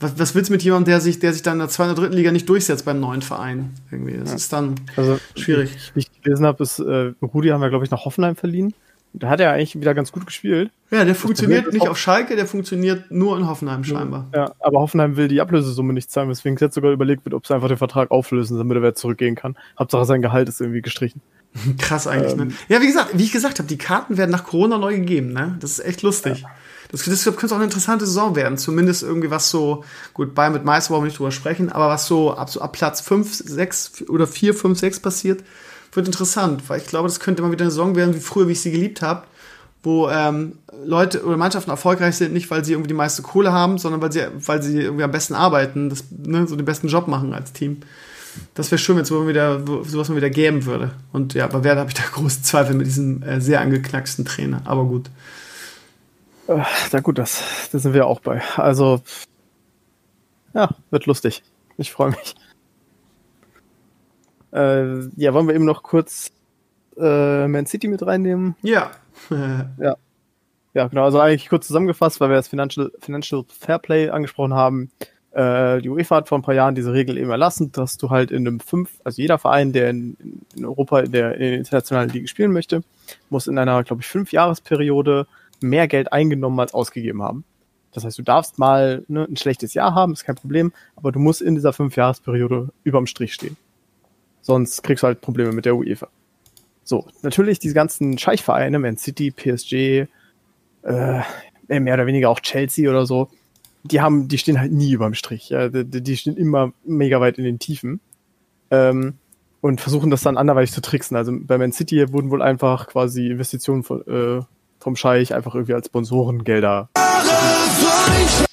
was, was willst du mit jemandem, der sich, der sich dann in der zweiten oder dritten Liga nicht durchsetzt beim neuen Verein? Irgendwie, das ja. ist dann also, schwierig. Wie ich gelesen habe, ist äh, Rudi haben wir, glaube ich, nach Hoffenheim verliehen. Da hat er eigentlich wieder ganz gut gespielt. Ja, der das funktioniert nicht auf Schalke, der funktioniert nur in Hoffenheim scheinbar. Ja, aber Hoffenheim will die Ablösesumme nicht zahlen, weswegen jetzt sogar überlegt wird, ob sie einfach den Vertrag auflösen, damit er wieder zurückgehen kann. Hauptsache sein Gehalt ist irgendwie gestrichen. Krass eigentlich, ne? ähm, ne? Ja, wie gesagt, wie ich gesagt habe, die Karten werden nach Corona neu gegeben, ne? Das ist echt lustig. Ja. Das, das könnte auch eine interessante Saison werden. Zumindest irgendwie was so, gut, bei mit Meister wollen wir nicht drüber sprechen, aber was so ab, so ab Platz 5, 6 oder 4, 5, 6 passiert, wird interessant, weil ich glaube, das könnte mal wieder eine Saison werden, wie früher, wie ich sie geliebt habe, wo ähm, Leute oder Mannschaften erfolgreich sind, nicht weil sie irgendwie die meiste Kohle haben, sondern weil sie, weil sie irgendwie am besten arbeiten, das, ne, so den besten Job machen als Team. Das wäre schön, wenn es sowas wieder, sowas mal wieder geben würde. Und ja, bei Werder habe ich da große Zweifel mit diesem äh, sehr angeknacksten Trainer. Aber gut. Äh, na gut, das, das sind wir auch bei. Also, ja, wird lustig. Ich freue mich. Äh, ja, wollen wir eben noch kurz äh, Man City mit reinnehmen? Ja. ja. Ja, genau. Also eigentlich kurz zusammengefasst, weil wir das Financial, Financial Fairplay angesprochen haben. Äh, die UEFA hat vor ein paar Jahren diese Regel eben erlassen, dass du halt in einem fünf, also jeder Verein, der in, in Europa der, in der internationalen Liga spielen möchte, muss in einer, glaube ich, fünf Jahresperiode mehr Geld eingenommen als ausgegeben haben. Das heißt, du darfst mal ne, ein schlechtes Jahr haben, ist kein Problem, aber du musst in dieser Fünfjahresperiode überm Strich stehen. Sonst kriegst du halt Probleme mit der UEFA. So, natürlich diese ganzen Scheichvereine, Man City, PSG, äh, mehr oder weniger auch Chelsea oder so, die haben, die stehen halt nie überm Strich. Ja? Die, die stehen immer mega weit in den Tiefen. Ähm, und versuchen das dann anderweitig zu tricksen. Also bei Man City wurden wohl einfach quasi Investitionen äh, vom Scheich einfach irgendwie als Sponsorengelder.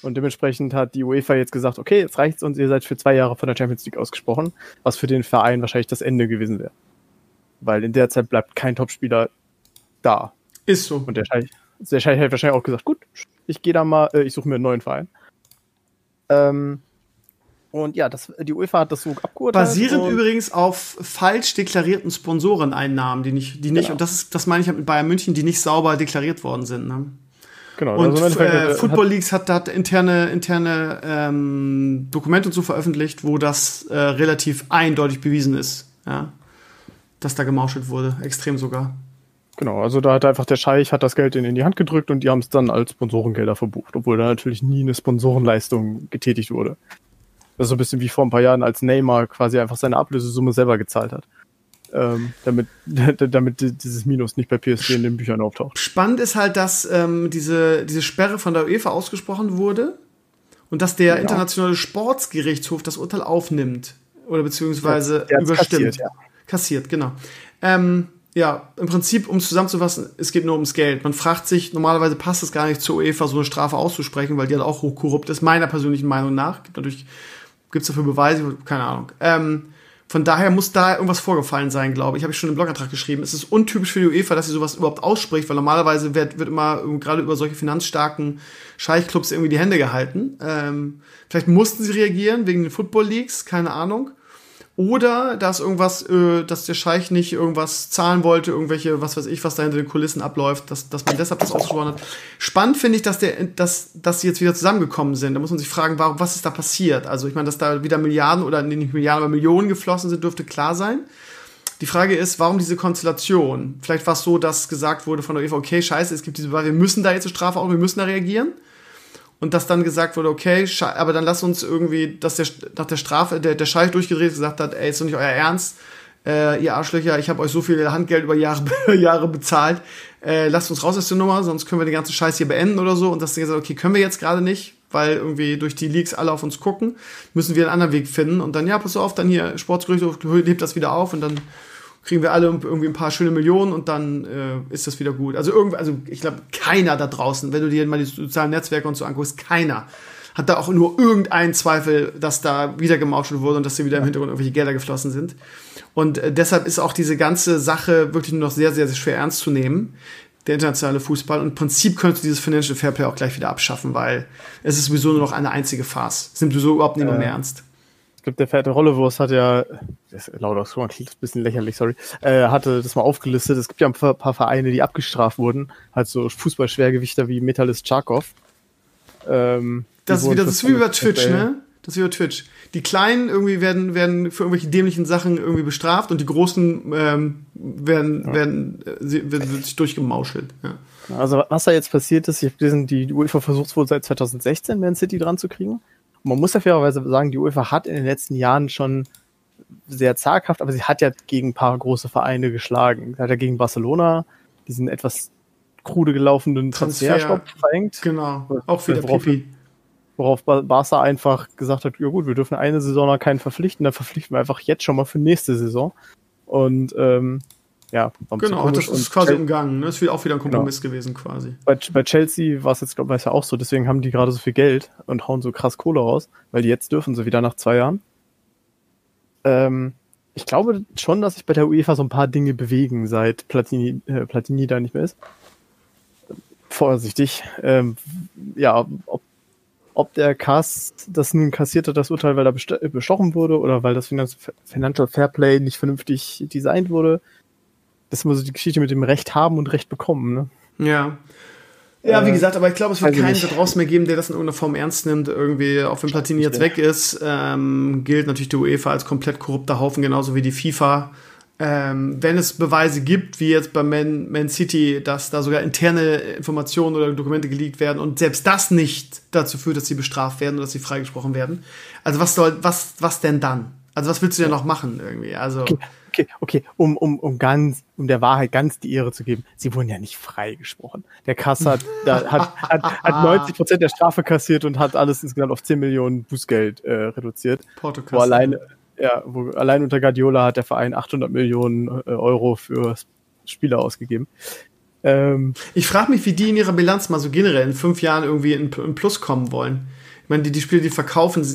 Und dementsprechend hat die UEFA jetzt gesagt, okay, jetzt reicht's und ihr seid für zwei Jahre von der Champions League ausgesprochen, was für den Verein wahrscheinlich das Ende gewesen wäre. Weil in der Zeit bleibt kein Topspieler da. Ist so. Und der Scheich, der Scheich hat wahrscheinlich auch gesagt, gut, ich gehe da mal, äh, ich suche mir einen neuen Verein. Ähm, und ja, das, die UEFA hat das so abgeurteilt. Basierend übrigens auf falsch deklarierten Sponsoreneinnahmen, die nicht, die nicht, genau. und das ist, das meine ich mit Bayern München, die nicht sauber deklariert worden sind. Ne? Genau. Und also äh, Football Leagues hat, hat interne, interne ähm, Dokumente zu veröffentlicht, wo das äh, relativ eindeutig bewiesen ist, ja, dass da gemauschelt wurde, extrem sogar. Genau, also da hat einfach der Scheich hat das Geld in die Hand gedrückt und die haben es dann als Sponsorengelder verbucht, obwohl da natürlich nie eine Sponsorenleistung getätigt wurde. Das ist so ein bisschen wie vor ein paar Jahren, als Neymar quasi einfach seine Ablösesumme selber gezahlt hat. Ähm, damit, damit dieses Minus nicht bei PSG in den Büchern auftaucht. Spannend ist halt, dass ähm, diese, diese Sperre von der UEFA ausgesprochen wurde und dass der ja. internationale Sportsgerichtshof das Urteil aufnimmt oder beziehungsweise der überstimmt. Kassiert, ja. kassiert, genau. Ähm, ja, im Prinzip, um es zusammenzufassen, es geht nur ums Geld. Man fragt sich, normalerweise passt es gar nicht zur UEFA, so eine Strafe auszusprechen, weil die halt auch hochkorrupt ist, meiner persönlichen Meinung nach. Gibt natürlich Gibt es dafür Beweise? Keine Ahnung. Ähm, von daher muss da irgendwas vorgefallen sein, glaube ich. Habe ich schon im Blogantrag geschrieben. Es ist untypisch für die UEFA, dass sie sowas überhaupt ausspricht, weil normalerweise wird, wird immer gerade über solche finanzstarken Scheichclubs irgendwie die Hände gehalten. Ähm, vielleicht mussten sie reagieren wegen den Football Leagues, keine Ahnung. Oder dass irgendwas, äh, dass der Scheich nicht irgendwas zahlen wollte, irgendwelche, was weiß ich, was da hinter den Kulissen abläuft, dass, dass man deshalb das ausgesprochen hat. Spannend finde ich, dass, der, dass, dass sie jetzt wieder zusammengekommen sind. Da muss man sich fragen, warum, was ist da passiert? Also ich meine, dass da wieder Milliarden oder nicht Milliarden, aber Millionen geflossen sind, dürfte klar sein. Die Frage ist, warum diese Konstellation? Vielleicht war es so, dass gesagt wurde von der EVA, okay, scheiße, es gibt diese wir müssen da jetzt eine Strafe auch, wir müssen da reagieren und dass dann gesagt wurde, okay, aber dann lass uns irgendwie, dass der nach der Strafe der, der Scheich durchgedreht gesagt hat, ey, ist doch nicht euer Ernst, äh, ihr Arschlöcher, ich habe euch so viel Handgeld über Jahre, Jahre bezahlt, äh, lasst uns raus aus der Nummer, sonst können wir den ganzen Scheiß hier beenden oder so. Und dass sie gesagt okay, können wir jetzt gerade nicht, weil irgendwie durch die Leaks alle auf uns gucken, müssen wir einen anderen Weg finden. Und dann, ja, pass auf, dann hier Sportsgerüchte, hebt das wieder auf und dann kriegen wir alle irgendwie ein paar schöne Millionen und dann äh, ist das wieder gut. Also irgendwie, also ich glaube, keiner da draußen, wenn du dir mal die sozialen Netzwerke und so anguckst, keiner hat da auch nur irgendeinen Zweifel, dass da wieder gemauschelt wurde und dass hier wieder im Hintergrund irgendwelche Gelder geflossen sind. Und äh, deshalb ist auch diese ganze Sache wirklich nur noch sehr, sehr, sehr schwer ernst zu nehmen, der internationale Fußball. Und im Prinzip könntest du dieses Financial Fairplay auch gleich wieder abschaffen, weil es ist sowieso nur noch eine einzige Farce. Es nimmt sowieso überhaupt niemand mehr ernst glaube, der verehrte Rollewurst hat ja, das ist laut aus, klingt ein bisschen lächerlich, sorry, äh, hatte das mal aufgelistet. Es gibt ja ein paar, paar, Vereine, die abgestraft wurden, halt so Fußballschwergewichter wie Metalist Charkov. Ähm, das ist wieder, das ist wie über Twitch, ne? Das ist über Twitch. Die Kleinen irgendwie werden, werden für irgendwelche dämlichen Sachen irgendwie bestraft und die Großen ähm, werden, ja. werden, äh, werden, werden sich durchgemauschelt. Ja. Also was da jetzt passiert ist, ich habe gelesen, die UEFA versucht wohl seit 2016 Man City dran zu kriegen. Man muss ja fairerweise sagen, die UEFA hat in den letzten Jahren schon sehr zaghaft, aber sie hat ja gegen ein paar große Vereine geschlagen. Sie hat ja gegen Barcelona diesen etwas krude gelaufenen Transferstopp verhängt. Genau, auch wieder worauf, Pipi. Worauf Barca einfach gesagt hat, ja gut, wir dürfen eine Saison noch keinen verpflichten, dann verpflichten wir einfach jetzt schon mal für nächste Saison. Und ähm, ja, genau, das ist quasi Chelsea, umgangen. Ne? Das ist auch wieder ein genau. Kompromiss genau. gewesen quasi. Bei, bei Chelsea war es jetzt, glaube ich, ja auch so. Deswegen haben die gerade so viel Geld und hauen so krass Kohle raus, weil jetzt dürfen sie wieder nach zwei Jahren. Ähm, ich glaube schon, dass sich bei der UEFA so ein paar Dinge bewegen, seit Platini, äh, Platini da nicht mehr ist. Vorsichtig. Ähm, ja, ob, ob der Cast das nun kassiert hat, das Urteil, weil er bestochen wurde oder weil das Financial Fairplay nicht vernünftig designt wurde, das ist immer so die Geschichte mit dem Recht haben und Recht bekommen, ne? Ja. Ja, wie äh, gesagt, aber ich glaube, es wird keinen da draußen mehr geben, der das in irgendeiner Form ernst nimmt. Irgendwie, auch wenn Platini jetzt weg ist, ähm, gilt natürlich die UEFA als komplett korrupter Haufen, genauso wie die FIFA. Ähm, wenn es Beweise gibt, wie jetzt bei Man, Man City, dass da sogar interne Informationen oder Dokumente geleakt werden und selbst das nicht dazu führt, dass sie bestraft werden oder dass sie freigesprochen werden. Also was soll, was, was denn dann? Also was willst du denn noch machen irgendwie? Also okay okay, okay, um, um, um ganz, um der Wahrheit ganz die Ehre zu geben, sie wurden ja nicht freigesprochen. Der Kass hat, da, hat, hat, hat 90 Prozent der Strafe kassiert und hat alles insgesamt auf 10 Millionen Bußgeld äh, reduziert. Wo allein, ja, wo allein unter Guardiola hat der Verein 800 Millionen äh, Euro für Spieler ausgegeben. Ähm, ich frage mich, wie die in ihrer Bilanz mal so generell in fünf Jahren irgendwie in, in Plus kommen wollen. Ich meine, die, die Spiele, die verkaufen, die,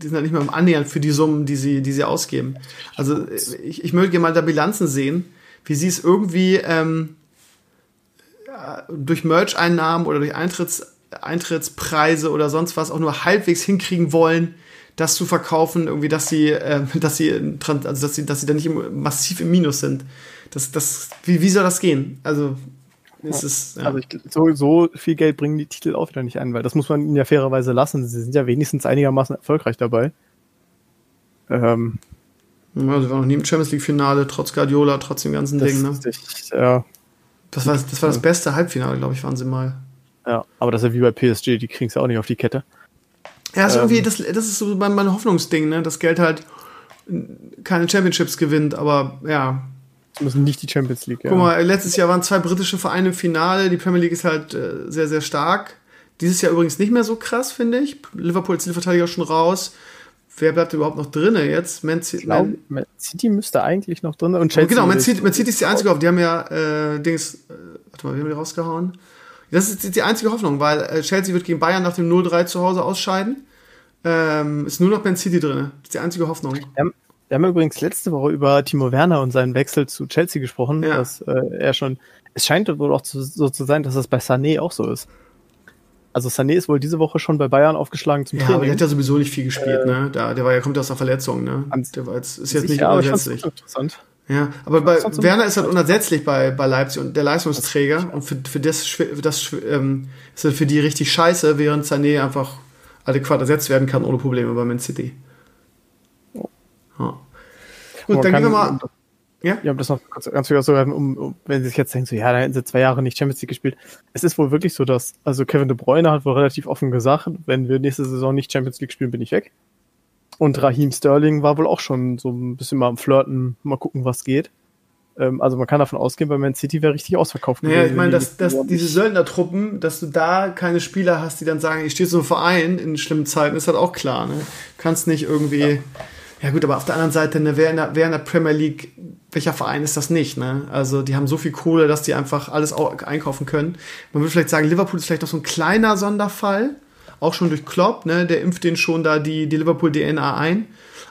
sind halt nicht mehr im Annähern für die Summen, die sie, die sie ausgeben. Also ich, ich möchte mal da Bilanzen sehen, wie sie es irgendwie ähm, durch Merch-Einnahmen oder durch Eintritts, Eintrittspreise oder sonst was auch nur halbwegs hinkriegen wollen, das zu verkaufen, irgendwie, dass sie, äh, dass sie, also dass sie, dass sie da nicht massiv im Minus sind. Das, das, wie, wie soll das gehen? Also es ist, ja. Also ich, so, so viel Geld bringen die Titel auch wieder nicht ein, weil das muss man ihnen ja fairerweise lassen. Sie sind ja wenigstens einigermaßen erfolgreich dabei. Ähm, ja, sie waren noch nie im Champions League-Finale, trotz Guardiola, trotz dem ganzen Ding. Ne? Echt, ja. Das war, das war das beste Halbfinale, glaube ich, waren sie mal. Ja, aber das ist ja wie bei PSG, die kriegen es ja auch nicht auf die Kette. Ja, ist ähm, irgendwie, das, das ist so mein, mein Hoffnungsding, ne? Das Geld halt keine Championships gewinnt, aber ja, müssen nicht die Champions League. Ja. Guck mal, letztes Jahr waren zwei britische Vereine im Finale. Die Premier League ist halt äh, sehr, sehr stark. Dieses Jahr übrigens nicht mehr so krass, finde ich. Liverpool als Titelverteidiger schon raus. Wer bleibt überhaupt noch drin jetzt? Man, ich glaube, Man City müsste eigentlich noch drin und Chelsea. Genau, Man City, Man City ist die einzige Hoffnung. Die haben ja äh, Dings, äh, warte mal, wie haben die rausgehauen? Das ist die einzige Hoffnung, weil äh, Chelsea wird gegen Bayern nach dem 0-3 zu Hause ausscheiden. Ähm, ist nur noch Man City drin. Das ist die einzige Hoffnung. Ja, wir haben übrigens letzte Woche über Timo Werner und seinen Wechsel zu Chelsea gesprochen, ja. dass äh, er schon. Es scheint wohl auch zu, so zu sein, dass das bei Sané auch so ist. Also Sané ist wohl diese Woche schon bei Bayern aufgeschlagen zum ja, Training. Ja, aber der hat ja sowieso nicht viel gespielt, äh, ne? Da, der war ja kommt aus der Verletzung, ne? Der war jetzt, ist jetzt nicht unersetzlich. Interessant. Ja, aber bei Werner ist halt unersetzlich bei, bei Leipzig und der Leistungsträger und für, für das, für das ähm, ist halt für die richtig scheiße, während Sané einfach adäquat ersetzt werden kann ohne Probleme bei Man City. Ja. Gut, dann gehen wir mal. Ja? Ja, um das noch ganz, ganz kurz zu um, um, wenn Sie sich jetzt denken, so, ja, da hätten sie zwei Jahre nicht Champions League gespielt. Es ist wohl wirklich so, dass, also Kevin De Bruyne hat wohl relativ offen gesagt, wenn wir nächste Saison nicht Champions League spielen, bin ich weg. Und Raheem Sterling war wohl auch schon so ein bisschen mal am Flirten, mal gucken, was geht. Ähm, also man kann davon ausgehen, bei Man City wäre richtig ausverkauft. Naja, ich meine, dass, dass diese Söldnertruppen, dass du da keine Spieler hast, die dann sagen, ich stehe so im Verein in schlimmen Zeiten, ist halt auch klar. Ne? Kannst nicht irgendwie. Ja ja gut, aber auf der anderen Seite, ne, wer, in der, wer in der Premier League, welcher Verein ist das nicht? Ne? Also die haben so viel Kohle, dass die einfach alles einkaufen können. Man würde vielleicht sagen, Liverpool ist vielleicht noch so ein kleiner Sonderfall, auch schon durch Klopp, ne? der impft den schon da die, die Liverpool-DNA ein.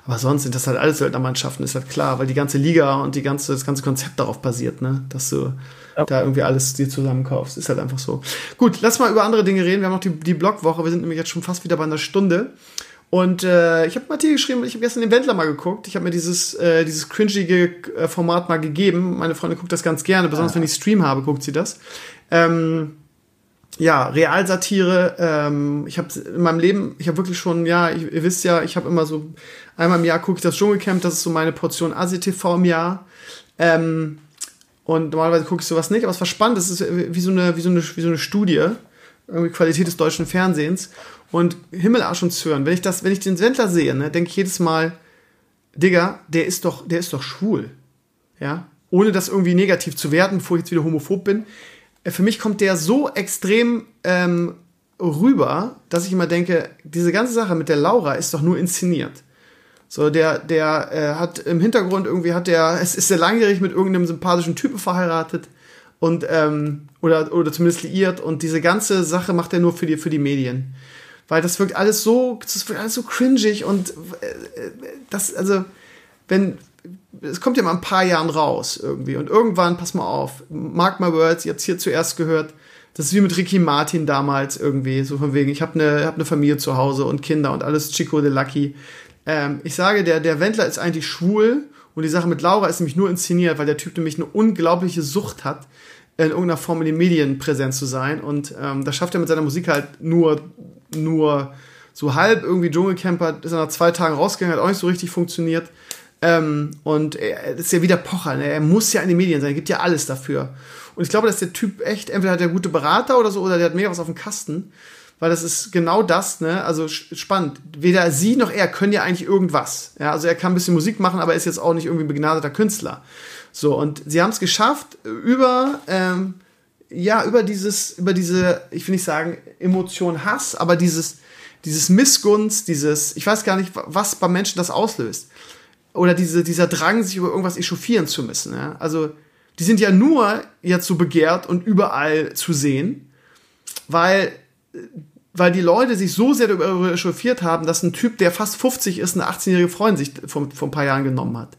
Aber sonst sind das halt alles Söldnermannschaften, ist halt klar, weil die ganze Liga und die ganze, das ganze Konzept darauf basiert, ne? dass du ja. da irgendwie alles dir zusammenkaufst. Ist halt einfach so. Gut, lass mal über andere Dinge reden. Wir haben noch die, die Blogwoche. Wir sind nämlich jetzt schon fast wieder bei einer Stunde. Und äh, ich habe Matthias geschrieben, ich habe gestern den Wendler mal geguckt. Ich habe mir dieses, äh, dieses cringige äh, Format mal gegeben. Meine Freundin guckt das ganz gerne, besonders ah. wenn ich Stream habe, guckt sie das. Ähm, ja, Realsatire. Ähm, ich habe in meinem Leben, ich habe wirklich schon, ja, ich, ihr wisst ja, ich habe immer so einmal im Jahr gucke ich das Dschungelcamp. Das ist so meine Portion ASI-TV im Jahr. Ähm, und normalerweise gucke ich sowas nicht, aber es war spannend. Das ist wie so eine, wie so eine, wie so eine Studie, irgendwie Qualität des deutschen Fernsehens. Und Himmel, Arsch und Zürn. Wenn ich das, wenn ich den Sendler sehe, ne, denke ich jedes Mal, Digga, der ist doch, der ist doch schwul. Ja? Ohne das irgendwie negativ zu werten, bevor ich jetzt wieder homophob bin. Äh, für mich kommt der so extrem ähm, rüber, dass ich immer denke, diese ganze Sache mit der Laura ist doch nur inszeniert. So, der, der äh, hat im Hintergrund irgendwie hat der, es ist sehr langjährig mit irgendeinem sympathischen Typen verheiratet und ähm, oder, oder zumindest liiert und diese ganze Sache macht er nur für die, für die Medien. Weil das wirkt alles so, das wirkt alles so cringig und äh, das, also, wenn, es kommt ja mal ein paar Jahren raus irgendwie und irgendwann, pass mal auf, mark my words, ihr habt hier zuerst gehört, das ist wie mit Ricky Martin damals irgendwie, so von wegen, ich habe eine hab ne Familie zu Hause und Kinder und alles Chico de Lucky. Ähm, ich sage, der, der Wendler ist eigentlich schwul und die Sache mit Laura ist nämlich nur inszeniert, weil der Typ nämlich eine unglaubliche Sucht hat, in irgendeiner Form in den Medien präsent zu sein und ähm, das schafft er mit seiner Musik halt nur nur so halb irgendwie Dschungelcamper, ist er nach zwei Tagen rausgegangen, hat auch nicht so richtig funktioniert. Ähm, und er ist ja wieder Pocher, ne? er muss ja in den Medien sein, er gibt ja alles dafür. Und ich glaube, dass der Typ echt, entweder hat er gute Berater oder so, oder der hat mehr was auf dem Kasten. Weil das ist genau das, ne? Also spannend. Weder sie noch er können ja eigentlich irgendwas. Ja, also er kann ein bisschen Musik machen, aber er ist jetzt auch nicht irgendwie ein begnadeter Künstler. So, und sie haben es geschafft, über ähm, ja, über dieses, über diese, ich will nicht sagen Emotion Hass, aber dieses, dieses Missgunst, dieses, ich weiß gar nicht, was bei Menschen das auslöst. Oder diese, dieser Drang, sich über irgendwas echauffieren zu müssen. Ja? Also, die sind ja nur jetzt so begehrt und überall zu sehen, weil, weil die Leute sich so sehr darüber echauffiert haben, dass ein Typ, der fast 50 ist, eine 18-jährige Freundin sich vor, vor ein paar Jahren genommen hat.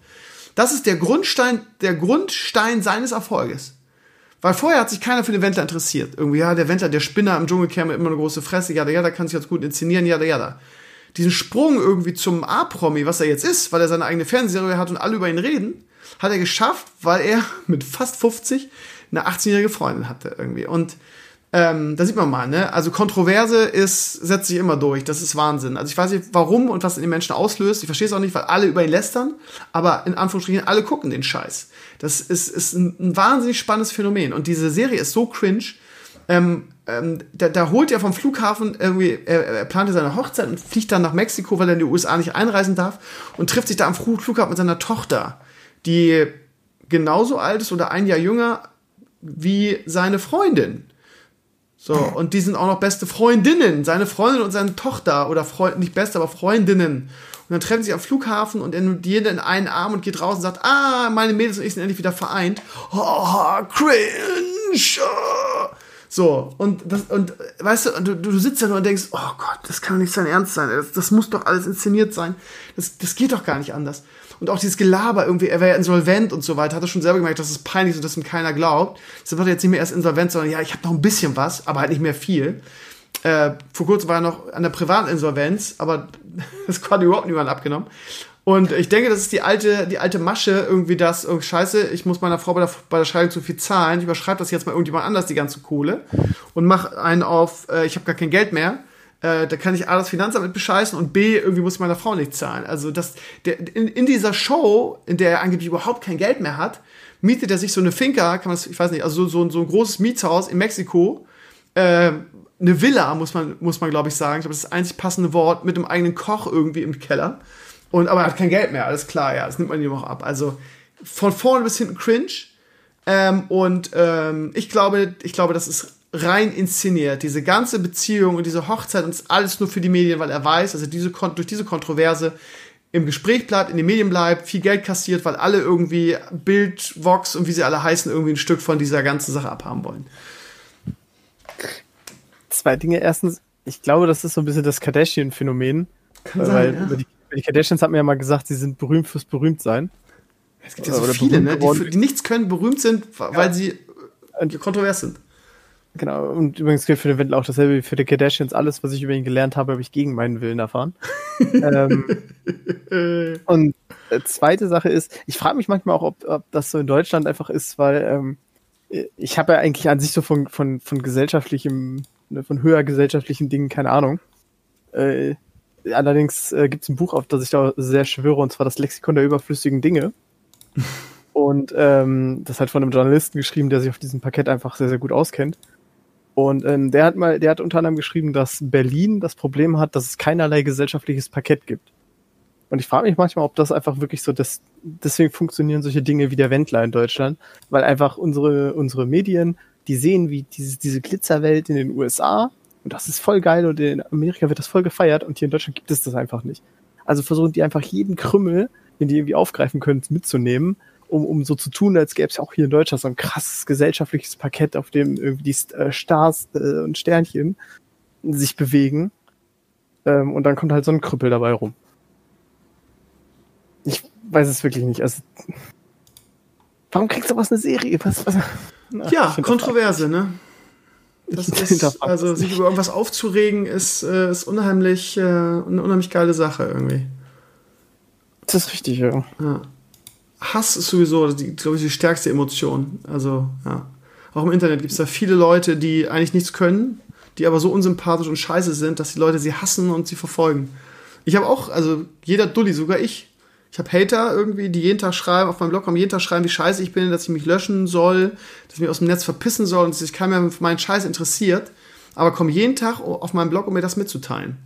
Das ist der Grundstein, der Grundstein seines Erfolges. Weil vorher hat sich keiner für den Wendler interessiert. Irgendwie, ja, der Wendler, der Spinner im Dschungelcamp immer eine große Fresse, ja, ja, da kann sich jetzt gut inszenieren, ja, ja, da. Diesen Sprung irgendwie zum A-Promi, was er jetzt ist, weil er seine eigene Fernsehserie hat und alle über ihn reden, hat er geschafft, weil er mit fast 50 eine 18-jährige Freundin hatte irgendwie. Und ähm, da sieht man mal, ne? Also Kontroverse ist, setzt sich immer durch. Das ist Wahnsinn. Also ich weiß nicht, warum und was in den Menschen auslöst. Ich verstehe es auch nicht, weil alle über ihn lästern, aber in Anführungsstrichen alle gucken den Scheiß. Das ist, ist ein, ein wahnsinnig spannendes Phänomen. Und diese Serie ist so cringe. Ähm, ähm, da, da holt er vom Flughafen irgendwie, er, er plante seine Hochzeit und fliegt dann nach Mexiko, weil er in die USA nicht einreisen darf und trifft sich da am Flughafen mit seiner Tochter, die genauso alt ist oder ein Jahr jünger wie seine Freundin. So, und die sind auch noch beste Freundinnen, seine Freundin und seine Tochter, oder Freund, nicht beste, aber Freundinnen. Und dann treffen sie am Flughafen und dann jeder in einen Arm und geht raus und sagt, ah, meine Mädels und ich sind endlich wieder vereint. Oh, cringe. So, und das, und weißt du, du, du sitzt da nur und denkst, oh Gott, das kann doch nicht sein Ernst sein. Das, das muss doch alles inszeniert sein. Das, das geht doch gar nicht anders. Und auch dieses Gelaber irgendwie, er wäre ja insolvent und so weiter, hat er schon selber gemerkt, dass es peinlich ist und dass ihm keiner glaubt. Deshalb wird er jetzt nicht mehr erst insolvent, sondern ja, ich habe noch ein bisschen was, aber halt nicht mehr viel. Äh, vor kurzem war er noch an der Privatinsolvenz, aber das konnte überhaupt niemand abgenommen. Und ich denke, das ist die alte, die alte Masche, irgendwie das, oh, scheiße, ich muss meiner Frau bei der, bei der Scheidung zu viel zahlen, ich überschreibe das jetzt mal irgendjemand anders, die ganze Kohle, und mach einen auf, äh, ich habe gar kein Geld mehr äh, da kann ich A, das Finanzamt bescheißen und B, irgendwie muss ich meiner Frau nicht zahlen. Also das, der, in, in dieser Show, in der er angeblich überhaupt kein Geld mehr hat, mietet er sich so eine Finca, kann man das, ich weiß nicht, also so, so, so ein großes Mietshaus in Mexiko, äh, eine Villa, muss man, muss man glaube ich sagen. Ich glaube, das ist das einzig passende Wort, mit einem eigenen Koch irgendwie im Keller. Und, aber er hat kein Geld mehr, alles klar, ja, das nimmt man ihm auch ab. Also von vorne bis hinten cringe. Ähm, und ähm, ich glaube, ich glaube, das ist rein inszeniert. Diese ganze Beziehung und diese Hochzeit und ist alles nur für die Medien, weil er weiß, dass er diese, durch diese Kontroverse im Gespräch bleibt, in den Medien bleibt, viel Geld kassiert, weil alle irgendwie Bild, Vox und wie sie alle heißen, irgendwie ein Stück von dieser ganzen Sache abhaben wollen. Zwei Dinge. Erstens, ich glaube, das ist so ein bisschen das Kardashian-Phänomen. Kann weil sein, ja. die, die Kardashians haben ja mal gesagt, sie sind berühmt fürs Berühmtsein. Es gibt ja so Oder viele, ne? die, die, nichts können, berühmt sind, weil ja. sie kontrovers sind. Genau, und übrigens gilt für den Wendler auch dasselbe wie für die Kardashians. Alles, was ich über ihn gelernt habe, habe ich gegen meinen Willen erfahren. ähm, und äh, zweite Sache ist, ich frage mich manchmal auch, ob, ob das so in Deutschland einfach ist, weil ähm, ich habe ja eigentlich an sich so von, von, von gesellschaftlichem, ne, von höher gesellschaftlichen Dingen keine Ahnung. Äh, allerdings äh, gibt es ein Buch, auf das ich da sehr schwöre, und zwar das Lexikon der überflüssigen Dinge. und ähm, das hat von einem Journalisten geschrieben, der sich auf diesem Parkett einfach sehr, sehr gut auskennt. Und ähm, der hat mal, der hat unter anderem geschrieben, dass Berlin das Problem hat, dass es keinerlei gesellschaftliches Parkett gibt. Und ich frage mich manchmal, ob das einfach wirklich so, dass deswegen funktionieren solche Dinge wie der Wendler in Deutschland, weil einfach unsere, unsere Medien, die sehen, wie diese, diese Glitzerwelt in den USA und das ist voll geil und in Amerika wird das voll gefeiert und hier in Deutschland gibt es das einfach nicht. Also versuchen die einfach jeden Krümmel, den die irgendwie aufgreifen können, mitzunehmen, um, um so zu tun, als gäbe es auch hier in Deutschland so ein krasses gesellschaftliches Parkett, auf dem irgendwie die äh, Stars äh, und Sternchen sich bewegen. Ähm, und dann kommt halt so ein Krüppel dabei rum. Ich weiß es wirklich nicht. Also, warum kriegst du was eine Serie? Was, was? Na, ja, Kontroverse, ne? Das ist, also sich über irgendwas aufzuregen, ist, äh, ist unheimlich, äh, eine unheimlich geile Sache irgendwie. Das ist richtig, ja. ja. Hass ist sowieso, glaube ich, die stärkste Emotion. Also, ja. Auch im Internet gibt es da viele Leute, die eigentlich nichts können, die aber so unsympathisch und scheiße sind, dass die Leute sie hassen und sie verfolgen. Ich habe auch, also jeder Dulli, sogar ich, ich habe Hater irgendwie, die jeden Tag schreiben, auf meinem Blog am jeden Tag schreiben, wie scheiße ich bin, dass ich mich löschen soll, dass ich mich aus dem Netz verpissen soll und dass sich keiner mehr für meinen Scheiß interessiert. Aber kommen jeden Tag auf meinem Blog, um mir das mitzuteilen.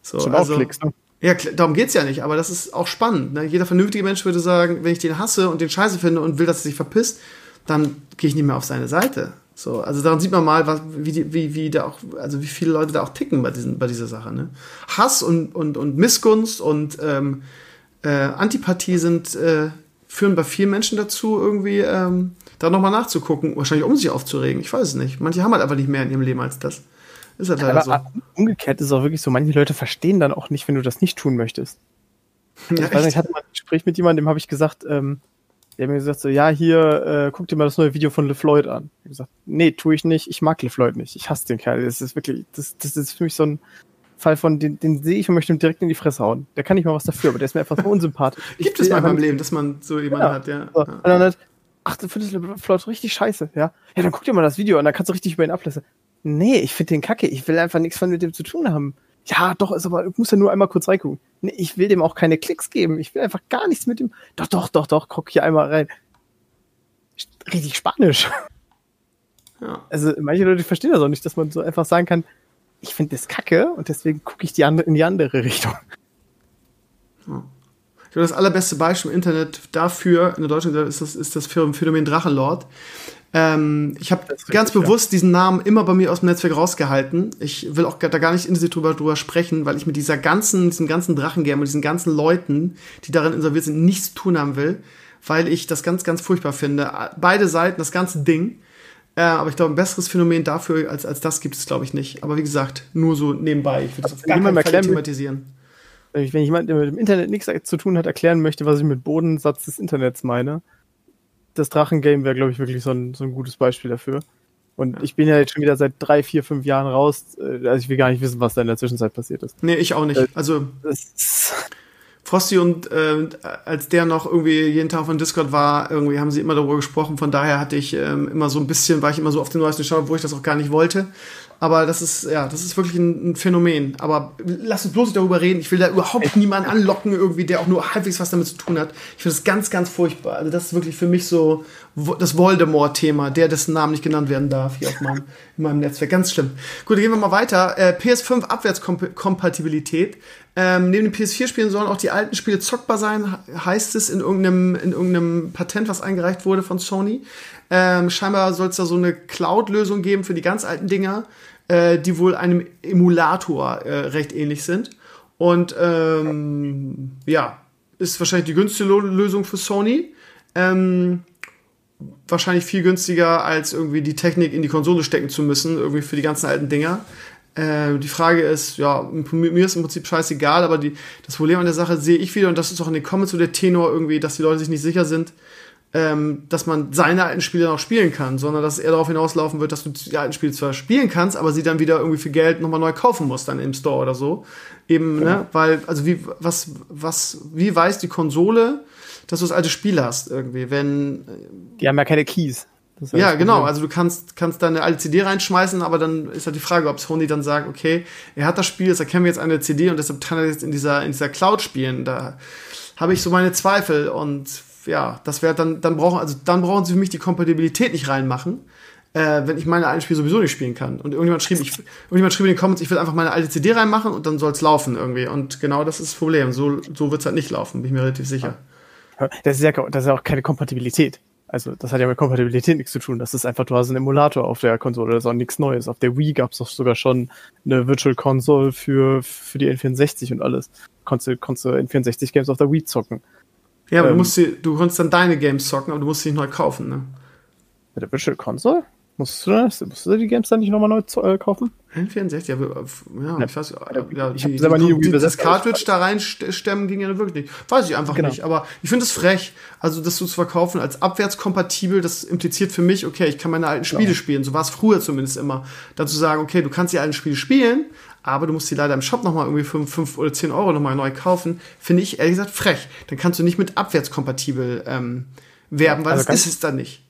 So, Schon also, aufklickst, ne? Ja, darum geht's ja nicht, aber das ist auch spannend. Ne? Jeder vernünftige Mensch würde sagen, wenn ich den hasse und den scheiße finde und will, dass er sich verpisst, dann gehe ich nicht mehr auf seine Seite. So, also daran sieht man mal, was, wie, die, wie, wie da auch, also wie viele Leute da auch ticken bei, diesen, bei dieser Sache. Ne? Hass und, und, und Missgunst und ähm, äh, Antipathie sind, äh, führen bei vielen Menschen dazu, irgendwie ähm, da nochmal nachzugucken, wahrscheinlich um sich aufzuregen. Ich weiß es nicht. Manche haben halt einfach nicht mehr in ihrem Leben als das. Ist halt Aber so. umgekehrt ist es auch wirklich so, manche Leute verstehen dann auch nicht, wenn du das nicht tun möchtest. Ja, ich, weiß ich hatte mal ein Gespräch mit jemandem, dem habe ich gesagt, ähm, der hat mir gesagt so, ja, hier, äh, guck dir mal das neue Video von LeFloid an. Ich habe gesagt, nee, tue ich nicht, ich mag LeFloid nicht, ich hasse den Kerl. Das ist wirklich, das, das ist für mich so ein, Fall von, den, den sehe ich und möchte ihm direkt in die Fresse hauen. Der kann nicht mal was dafür, aber der ist mir einfach so unsympathisch. Gibt es manchmal im Leben, dass man so jemanden genau. hat, ja. So. Und dann halt, ach, du findest Floyd richtig scheiße, ja. Ja, dann guck dir mal das Video an, dann kannst du richtig über ihn ablassen. Nee, ich finde den kacke, ich will einfach nichts von mit dem zu tun haben. Ja, doch, ist aber, ich muss ja nur einmal kurz reingucken. Nee, ich will dem auch keine Klicks geben. Ich will einfach gar nichts mit dem. Doch, doch, doch, doch, guck hier einmal rein. Richtig Spanisch. Ja. Also, manche Leute verstehen das auch nicht, dass man so einfach sagen kann, ich finde das kacke und deswegen gucke ich die andere, in die andere Richtung. Ja. Ich glaube, das allerbeste Beispiel im Internet dafür, in der deutschen ist das, ist das Phänomen Drachenlord. Ähm, ich habe ganz richtig, bewusst ja. diesen Namen immer bei mir aus dem Netzwerk rausgehalten. Ich will auch da gar nicht intensiv drüber, drüber sprechen, weil ich mit dieser ganzen, diesem ganzen Drachengame und diesen ganzen Leuten, die darin involviert sind, nichts zu tun haben will, weil ich das ganz, ganz furchtbar finde. Beide Seiten, das ganze Ding. Äh, aber ich glaube, ein besseres Phänomen dafür als, als das gibt es, glaube ich, nicht. Aber wie gesagt, nur so nebenbei. Ich würde das auf gar keinen Fall thematisieren. Wenn jemand, der mit dem Internet nichts zu tun hat, erklären möchte, was ich mit Bodensatz des Internets meine, das Drachengame wäre, glaube ich, wirklich so ein, so ein gutes Beispiel dafür. Und ja. ich bin ja jetzt schon wieder seit drei, vier, fünf Jahren raus. Äh, also ich will gar nicht wissen, was da in der Zwischenzeit passiert ist. Nee, ich auch nicht. Äh, also. Frosty und äh, als der noch irgendwie jeden Tag von Discord war, irgendwie haben sie immer darüber gesprochen. Von daher hatte ich ähm, immer so ein bisschen, war ich immer so auf den neuesten Stand, wo ich das auch gar nicht wollte. Aber das ist, ja, das ist wirklich ein, Phänomen. Aber lass uns bloß nicht darüber reden. Ich will da überhaupt niemanden anlocken, irgendwie, der auch nur halbwegs was damit zu tun hat. Ich finde das ganz, ganz furchtbar. Also, das ist wirklich für mich so das Voldemort-Thema, der dessen Namen nicht genannt werden darf hier auf meinem, in meinem Netzwerk. Ganz schlimm. Gut, dann gehen wir mal weiter. Äh, PS5 Abwärtskompatibilität. Ähm, neben den PS4-Spielen sollen auch die alten Spiele zockbar sein, heißt es in irgendeinem, in irgendeinem Patent, was eingereicht wurde von Sony. Ähm, scheinbar soll es da so eine Cloud-Lösung geben für die ganz alten Dinger, äh, die wohl einem Emulator äh, recht ähnlich sind. Und ähm, ja, ist wahrscheinlich die günstige Lösung für Sony. Ähm, wahrscheinlich viel günstiger, als irgendwie die Technik in die Konsole stecken zu müssen, irgendwie für die ganzen alten Dinger. Äh, die Frage ist, ja, mir ist im Prinzip scheißegal, aber die, das Problem an der Sache sehe ich wieder, und das ist auch in den Comments so der Tenor irgendwie, dass die Leute sich nicht sicher sind, ähm, dass man seine alten Spiele noch spielen kann, sondern dass es eher darauf hinauslaufen wird, dass du die alten Spiele zwar spielen kannst, aber sie dann wieder irgendwie für Geld nochmal neu kaufen musst dann im Store oder so. Eben, ne? ja. ne, weil, also wie, was, was, wie weiß die Konsole, dass du das alte Spiel hast irgendwie, wenn. Die haben ja keine Keys. Ja, genau. Also du kannst, kannst da eine alte CD reinschmeißen, aber dann ist halt die Frage, ob Sony dann sagt, okay, er hat das Spiel, jetzt erkennen wir jetzt eine CD und deshalb kann er jetzt in dieser, in dieser Cloud spielen. Da habe ich so meine Zweifel und ja, das wäre dann, dann brauchen, also dann brauchen sie für mich die Kompatibilität nicht reinmachen, äh, wenn ich meine alten Spiele sowieso nicht spielen kann. Und irgendjemand schrieb, ich, irgendjemand schrieb in den Comments, ich will einfach meine alte CD reinmachen und dann soll es laufen irgendwie. Und genau das ist das Problem. So, so wird es halt nicht laufen, bin ich mir relativ sicher. Das ist ja, das ist ja auch keine Kompatibilität. Also das hat ja mit Kompatibilität nichts zu tun. Das ist einfach, du hast einen Emulator auf der Konsole, das ist auch nichts Neues. Auf der Wii gab es doch sogar schon eine Virtual Console für, für die N64 und alles. Konntest du, konntest du N64 Games auf der Wii zocken. Ja, aber ähm, du, musst die, du konntest dann deine Games zocken, aber du musst sie nicht neu kaufen, ne? Mit der Virtual Console? Musst du, das, musst du die Games dann nicht nochmal neu äh, kaufen? N64, ja, ja, ja ich weiß, ja, ich die, selber nie die, das Cartridge da reinstemmen ging ja wirklich nicht. Weiß ich einfach genau. nicht, aber ich finde es frech, also das zu verkaufen als abwärtskompatibel, das impliziert für mich, okay, ich kann meine alten Spiele genau. spielen, so war es früher zumindest immer. Dazu sagen, okay, du kannst die alten Spiele spielen, aber du musst sie leider im Shop nochmal irgendwie 5, 5 oder 10 Euro nochmal neu kaufen, finde ich ehrlich gesagt frech. Dann kannst du nicht mit abwärtskompatibel ähm, werben, weil also das ist es dann nicht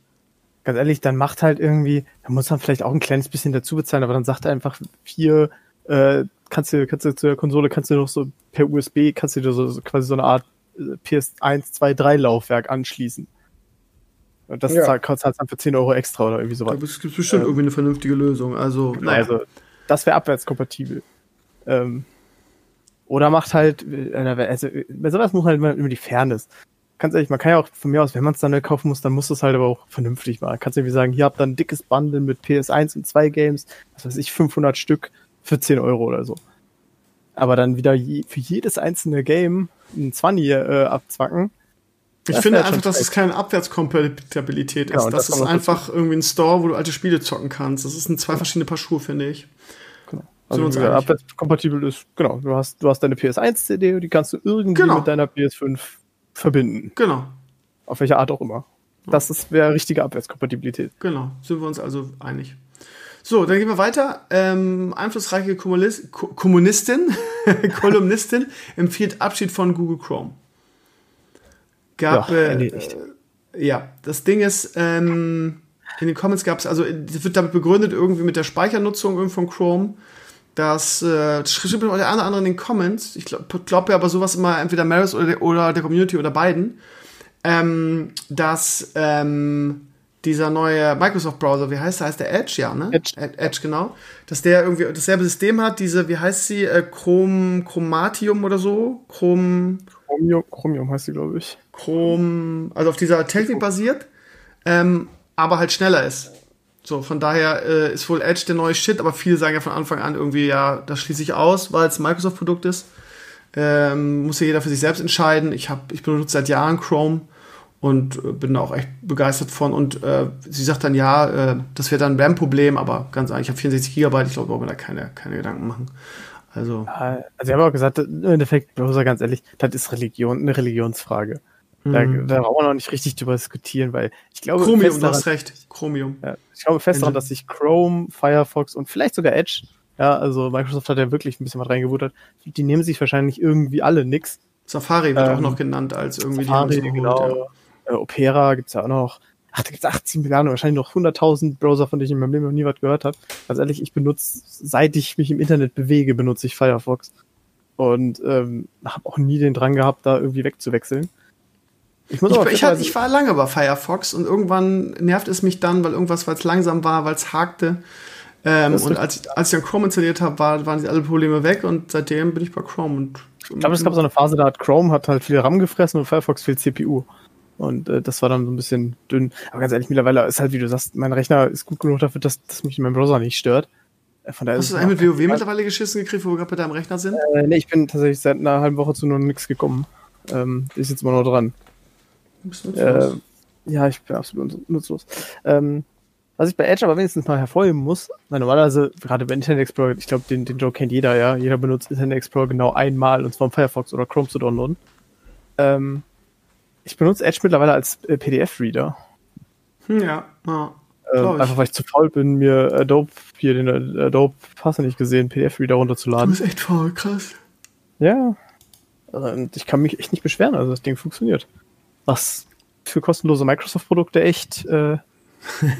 ganz ehrlich, dann macht halt irgendwie, da muss man vielleicht auch ein kleines bisschen dazu bezahlen, aber dann sagt er einfach, hier, äh, kannst du, kannst du zu der Konsole, kannst du noch so per USB, kannst du dir so, so quasi so eine Art äh, PS1, 2, 3 Laufwerk anschließen. Und das ja. zahlst halt dann für 10 Euro extra oder irgendwie sowas. Es gibt bestimmt ähm, irgendwie eine vernünftige Lösung. Also, naja. also das wäre abwärtskompatibel. Ähm, oder macht halt, äh, also bei sowas muss halt immer die Fairness ganz ehrlich, man kann ja auch von mir aus, wenn man es dann kaufen muss, dann muss es halt aber auch vernünftig machen. Kannst du irgendwie sagen, hier habt ihr ein dickes Bundle mit PS1 und 2 Games, was weiß ich, 500 Stück für 10 Euro oder so. Aber dann wieder je, für jedes einzelne Game ein 20 äh, abzwacken. Ich finde einfach, dass es keine Abwärtskompatibilität ist. Genau, das, das ist einfach irgendwie ein Store, wo du alte Spiele zocken kannst. Das sind zwei verschiedene Paar Schuhe, finde ich. Genau. Also, so abwärtskompatibel ist, genau, du hast, du hast deine PS1-CD und die kannst du irgendwie genau. mit deiner PS5 verbinden. Genau. Auf welche Art auch immer. Das wäre richtige Abwärtskompatibilität. Genau, sind wir uns also einig. So, dann gehen wir weiter. Ähm, einflussreiche Kommunist, Kommunistin, Kolumnistin empfiehlt Abschied von Google Chrome. Gab, ja, äh, äh, ja das Ding ist, ähm, in den Comments gab es, also wird damit begründet, irgendwie mit der Speichernutzung von Chrome. Das äh, schreibt auch der eine oder andere in den Comments. Ich glaube glaub ja aber sowas immer entweder Maris oder, der, oder der Community oder beiden. Ähm, dass ähm, dieser neue Microsoft-Browser, wie heißt der? Heißt der Edge, ja, ne? Edge. Edge, genau. Dass der irgendwie dasselbe System hat, diese, wie heißt sie, äh, Chrom, Chromatium oder so? Chrom. Chromium, Chromium heißt sie, glaube ich. Chrom, also auf dieser Technik basiert, ähm, aber halt schneller ist. So, von daher äh, ist wohl Edge der neue Shit, aber viele sagen ja von Anfang an irgendwie, ja, das schließe ich aus, weil es ein Microsoft-Produkt ist. Ähm, muss ja jeder für sich selbst entscheiden. Ich, hab, ich benutze seit Jahren Chrome und äh, bin da auch echt begeistert von. Und äh, sie sagt dann, ja, äh, das wäre dann ein RAM-Problem, aber ganz ehrlich, ich habe 64 Gigabyte, ich glaube, wir brauchen da keine, keine Gedanken machen. Also, also ich habe auch gesagt, im Endeffekt, ganz ehrlich, das ist Religion, eine Religionsfrage. Da, mhm. da brauchen wir noch nicht richtig drüber diskutieren, weil ich glaube. Chromium, du hast recht. Chromium. Ja, ich glaube fest daran, dass sich Chrome, Firefox und vielleicht sogar Edge, ja, also Microsoft hat ja wirklich ein bisschen was reingebuttert, die nehmen sich wahrscheinlich irgendwie alle nix. Safari wird ähm, auch noch genannt als irgendwie Safari, die genau. Ja. Äh, Opera gibt's ja auch noch. Ach, da gibt's 18 Milliarden, wahrscheinlich noch 100.000 Browser, von denen ich in meinem Leben noch nie was gehört habe. Ganz ehrlich, ich benutze, seit ich mich im Internet bewege, benutze ich Firefox. Und ähm, habe auch nie den Drang gehabt, da irgendwie wegzuwechseln. Ich, muss ich, ich, hat, ich war lange bei Firefox und irgendwann nervt es mich dann, weil irgendwas, weil es langsam war, weil es hakte. Ähm, und als, als ich dann Chrome installiert habe, war, waren alle Probleme weg und seitdem bin ich bei Chrome. Und, ich glaube, es gab so eine Phase, da hat Chrome hat halt viel RAM gefressen und Firefox viel CPU. Und äh, das war dann so ein bisschen dünn. Aber ganz ehrlich, mittlerweile ist halt, wie du sagst, mein Rechner ist gut genug dafür, dass, dass mich mein Browser nicht stört. Äh, von Hast du einen mit WoW mittlerweile geschissen gekriegt, wo wir gerade bei deinem Rechner sind? Äh, nee, ich bin tatsächlich seit einer halben Woche zu nur nichts gekommen. Ähm, ist jetzt mal noch dran. Äh, ja, ich bin absolut nutzlos. Ähm, was ich bei Edge aber wenigstens mal hervorheben muss, weil normalerweise, gerade bei Internet Explorer, ich glaube, den, den Joke kennt jeder, ja. Jeder benutzt Internet Explorer genau einmal, und zwar im Firefox oder Chrome zu downloaden. Ähm, ich benutze Edge mittlerweile als äh, PDF-Reader. Hm, ja, ja. Ähm, einfach weil ich zu faul bin, mir Adobe hier den Adobe hast du nicht gesehen, PDF-Reader runterzuladen. Du bist echt faul, krass. Ja. Und ich kann mich echt nicht beschweren, also das Ding funktioniert. Was für kostenlose Microsoft-Produkte echt. Äh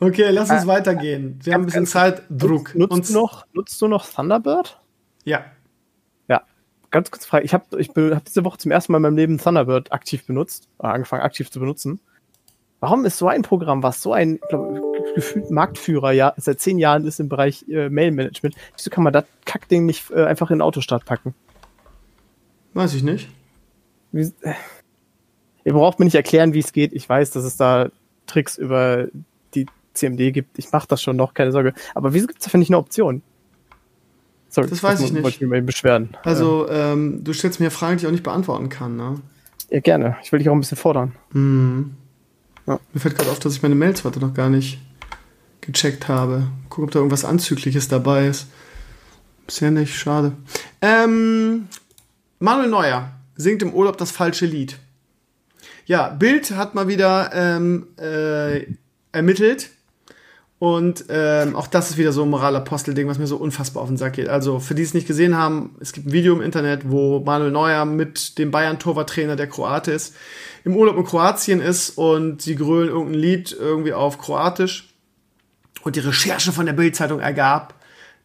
okay, lass uns äh, weitergehen. Wir haben ein bisschen Zeitdruck. Nutzt, nutzt, du noch, nutzt du noch Thunderbird? Ja. Ganz kurz Frage. Ich habe ich hab diese Woche zum ersten Mal in meinem Leben Thunderbird aktiv benutzt, äh, angefangen aktiv zu benutzen. Warum ist so ein Programm, was so ein glaub, gefühlt Marktführer ja seit zehn Jahren ist im Bereich äh, Mail-Management, wieso kann man das Kackding nicht äh, einfach in den Autostart packen? Weiß ich nicht. Wie, äh, ihr braucht mir nicht erklären, wie es geht. Ich weiß, dass es da Tricks über die CMD gibt. Ich mache das schon noch, keine Sorge. Aber wieso gibt es dafür nicht eine Option? Sorry, das weiß das ich nicht. Wollte ich mich mal beschweren. Also, ähm, du stellst mir Fragen, die ich auch nicht beantworten kann, ne? Ja, gerne. Ich will dich auch ein bisschen fordern. Mhm. Ja, mir fällt gerade auf, dass ich meine Mails heute noch gar nicht gecheckt habe. Guck, ob da irgendwas Anzügliches dabei ist. Bisher nicht, schade. Ähm, Manuel Neuer singt im Urlaub das falsche Lied. Ja, Bild hat mal wieder ähm, äh, ermittelt. Und ähm, auch das ist wieder so ein Moralapostel-Ding, was mir so unfassbar auf den Sack geht. Also, für die es nicht gesehen haben, es gibt ein Video im Internet, wo Manuel Neuer mit dem Bayern-Torwarttrainer, der Kroate ist, im Urlaub in Kroatien ist und sie grölen irgendein Lied irgendwie auf Kroatisch. Und die Recherche von der Bild-Zeitung ergab,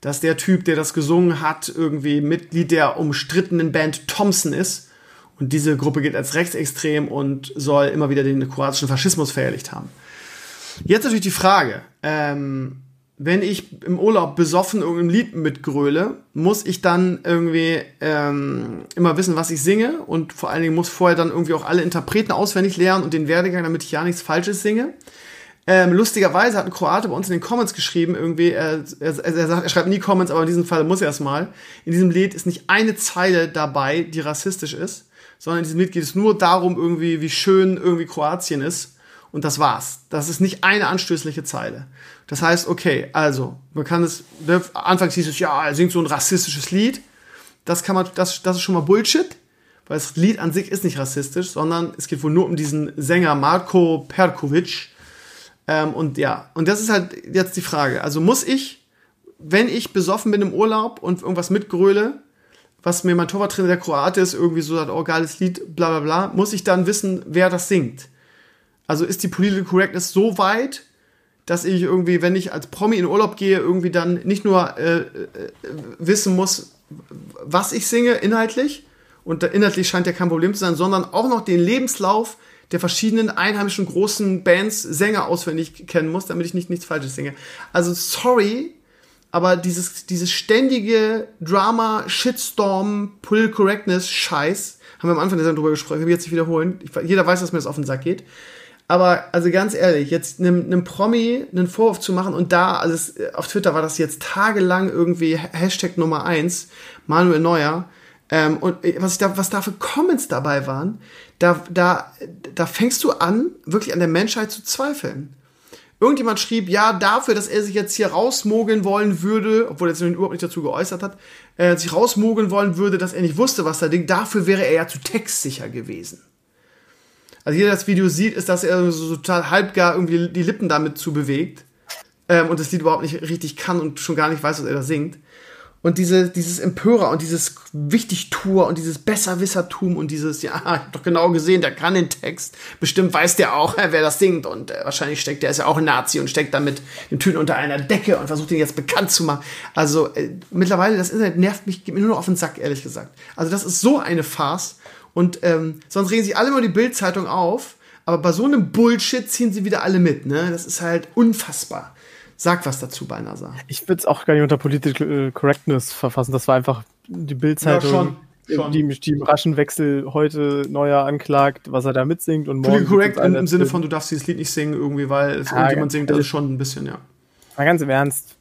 dass der Typ, der das gesungen hat, irgendwie Mitglied der umstrittenen Band Thompson ist. Und diese Gruppe gilt als rechtsextrem und soll immer wieder den kroatischen Faschismus verherrlicht haben. Jetzt natürlich die Frage, ähm, wenn ich im Urlaub besoffen irgendein Lied mitgröle, muss ich dann irgendwie ähm, immer wissen, was ich singe und vor allen Dingen muss vorher dann irgendwie auch alle Interpreten auswendig lernen und den Werdegang, damit ich ja nichts Falsches singe. Ähm, lustigerweise hat ein Kroate bei uns in den Comments geschrieben, irgendwie, er, er, er, sagt, er schreibt nie Comments, aber in diesem Fall muss er es mal. In diesem Lied ist nicht eine Zeile dabei, die rassistisch ist, sondern in diesem Lied geht es nur darum, irgendwie, wie schön irgendwie Kroatien ist. Und das war's. Das ist nicht eine anstößliche Zeile. Das heißt, okay, also, man kann es, ne, anfangs hieß es, ja, er singt so ein rassistisches Lied. Das kann man, das, das ist schon mal Bullshit, weil das Lied an sich ist nicht rassistisch, sondern es geht wohl nur um diesen Sänger Marko Perkovic. Ähm, und ja, und das ist halt jetzt die Frage. Also muss ich, wenn ich besoffen bin im Urlaub und irgendwas mitgröle, was mir mein Torwarttrainer, der Kroate ist, irgendwie so sagt, oh, geiles Lied, bla bla bla, muss ich dann wissen, wer das singt. Also ist die Political Correctness so weit, dass ich irgendwie, wenn ich als Promi in Urlaub gehe, irgendwie dann nicht nur äh, äh, wissen muss, was ich singe inhaltlich, und inhaltlich scheint ja kein Problem zu sein, sondern auch noch den Lebenslauf der verschiedenen einheimischen großen Bands, Sänger auswendig kennen muss, damit ich nicht nichts Falsches singe. Also sorry, aber dieses, dieses ständige Drama, Shitstorm, Political Correctness, Scheiß, haben wir am Anfang der Sendung drüber gesprochen, ich will jetzt nicht wiederholen. Ich, jeder weiß, dass mir das auf den Sack geht. Aber also ganz ehrlich, jetzt einem, einem Promi einen Vorwurf zu machen und da, also es, auf Twitter war das jetzt tagelang irgendwie Hashtag Nummer eins Manuel Neuer. Ähm, und äh, was, ich da, was da für Comments dabei waren, da, da, da fängst du an, wirklich an der Menschheit zu zweifeln. Irgendjemand schrieb, ja, dafür, dass er sich jetzt hier rausmogeln wollen würde, obwohl er sich überhaupt nicht dazu geäußert hat, äh, sich rausmogeln wollen würde, dass er nicht wusste, was da Ding, dafür wäre er ja zu textsicher gewesen. Also jeder, der das Video sieht, ist, dass er so total halbgar irgendwie die Lippen damit zu bewegt ähm, und das Lied überhaupt nicht richtig kann und schon gar nicht weiß, was er da singt. Und diese, dieses Empörer und dieses Wichtigtour und dieses Besserwissertum und dieses, ja, ich hab doch genau gesehen, der kann den Text. Bestimmt weiß der auch, wer das singt. Und äh, wahrscheinlich steckt der, ist ja auch ein Nazi und steckt damit den Tüten unter einer Decke und versucht ihn jetzt bekannt zu machen. Also äh, mittlerweile, das Internet nervt mich, geht mir nur noch auf den Sack, ehrlich gesagt. Also das ist so eine Farce. Und ähm, sonst regen sich alle immer die Bildzeitung auf, aber bei so einem Bullshit ziehen sie wieder alle mit. Ne? Das ist halt unfassbar. Sag was dazu, Beinasa. Ich würde es auch gar nicht unter Political Correctness verfassen. Das war einfach die Bildzeitung. Ja, schon. Schon. Die, die im raschen Wechsel heute neuer anklagt, was er da mitsingt und morgen. Correct im, Sinne von, du darfst dieses Lied nicht singen, irgendwie, weil es ja, irgendjemand singt, das ist schon ein bisschen, ja. Mal ganz im Ernst,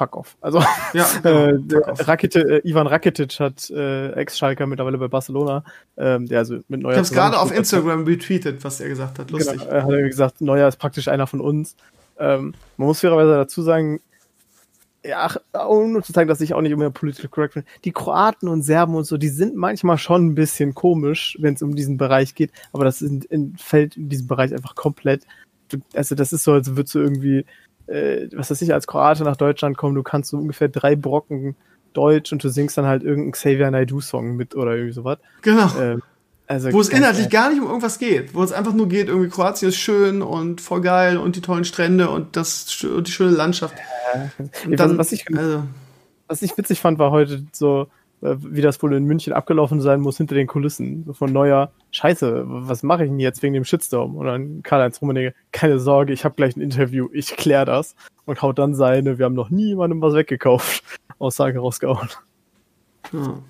fuck off. Also ja, genau, äh, Rakitic, äh, Ivan Rakitic hat äh, Ex-Schalker mittlerweile bei Barcelona, ähm, der also mit Neuer. Ich habe es gerade auf Instagram retweetet, was er gesagt hat. Lustig. Genau, hat er gesagt, Neuer ist praktisch einer von uns. Ähm, man muss fairerweise dazu sagen, ja, um zu zeigen, dass ich auch nicht immer politisch korrekt bin, die Kroaten und Serben und so, die sind manchmal schon ein bisschen komisch, wenn es um diesen Bereich geht, aber das ist in, fällt in diesem Bereich einfach komplett. Also das ist so, als würdest du irgendwie, äh, was weiß ich, als Kroate nach Deutschland kommen, du kannst so ungefähr drei Brocken Deutsch und du singst dann halt irgendeinen Xavier Naidoo-Song mit oder irgendwie sowas. Genau. Ähm, also wo es inhaltlich ehrlich. gar nicht um irgendwas geht, wo es einfach nur geht, irgendwie Kroatien ist schön und voll geil und die tollen Strände und das und die schöne Landschaft. Ja. Und dann, was, ich, also, was ich witzig fand, war heute so, äh, wie das wohl in München abgelaufen sein muss hinter den Kulissen. So von neuer, scheiße, was mache ich denn jetzt wegen dem Shitstorm? Und dann Karl-Heinz Rummenigge, keine Sorge, ich habe gleich ein Interview, ich klär das. Und haut dann seine, wir haben noch niemandem was weggekauft, Aussage rausgehauen. Hm.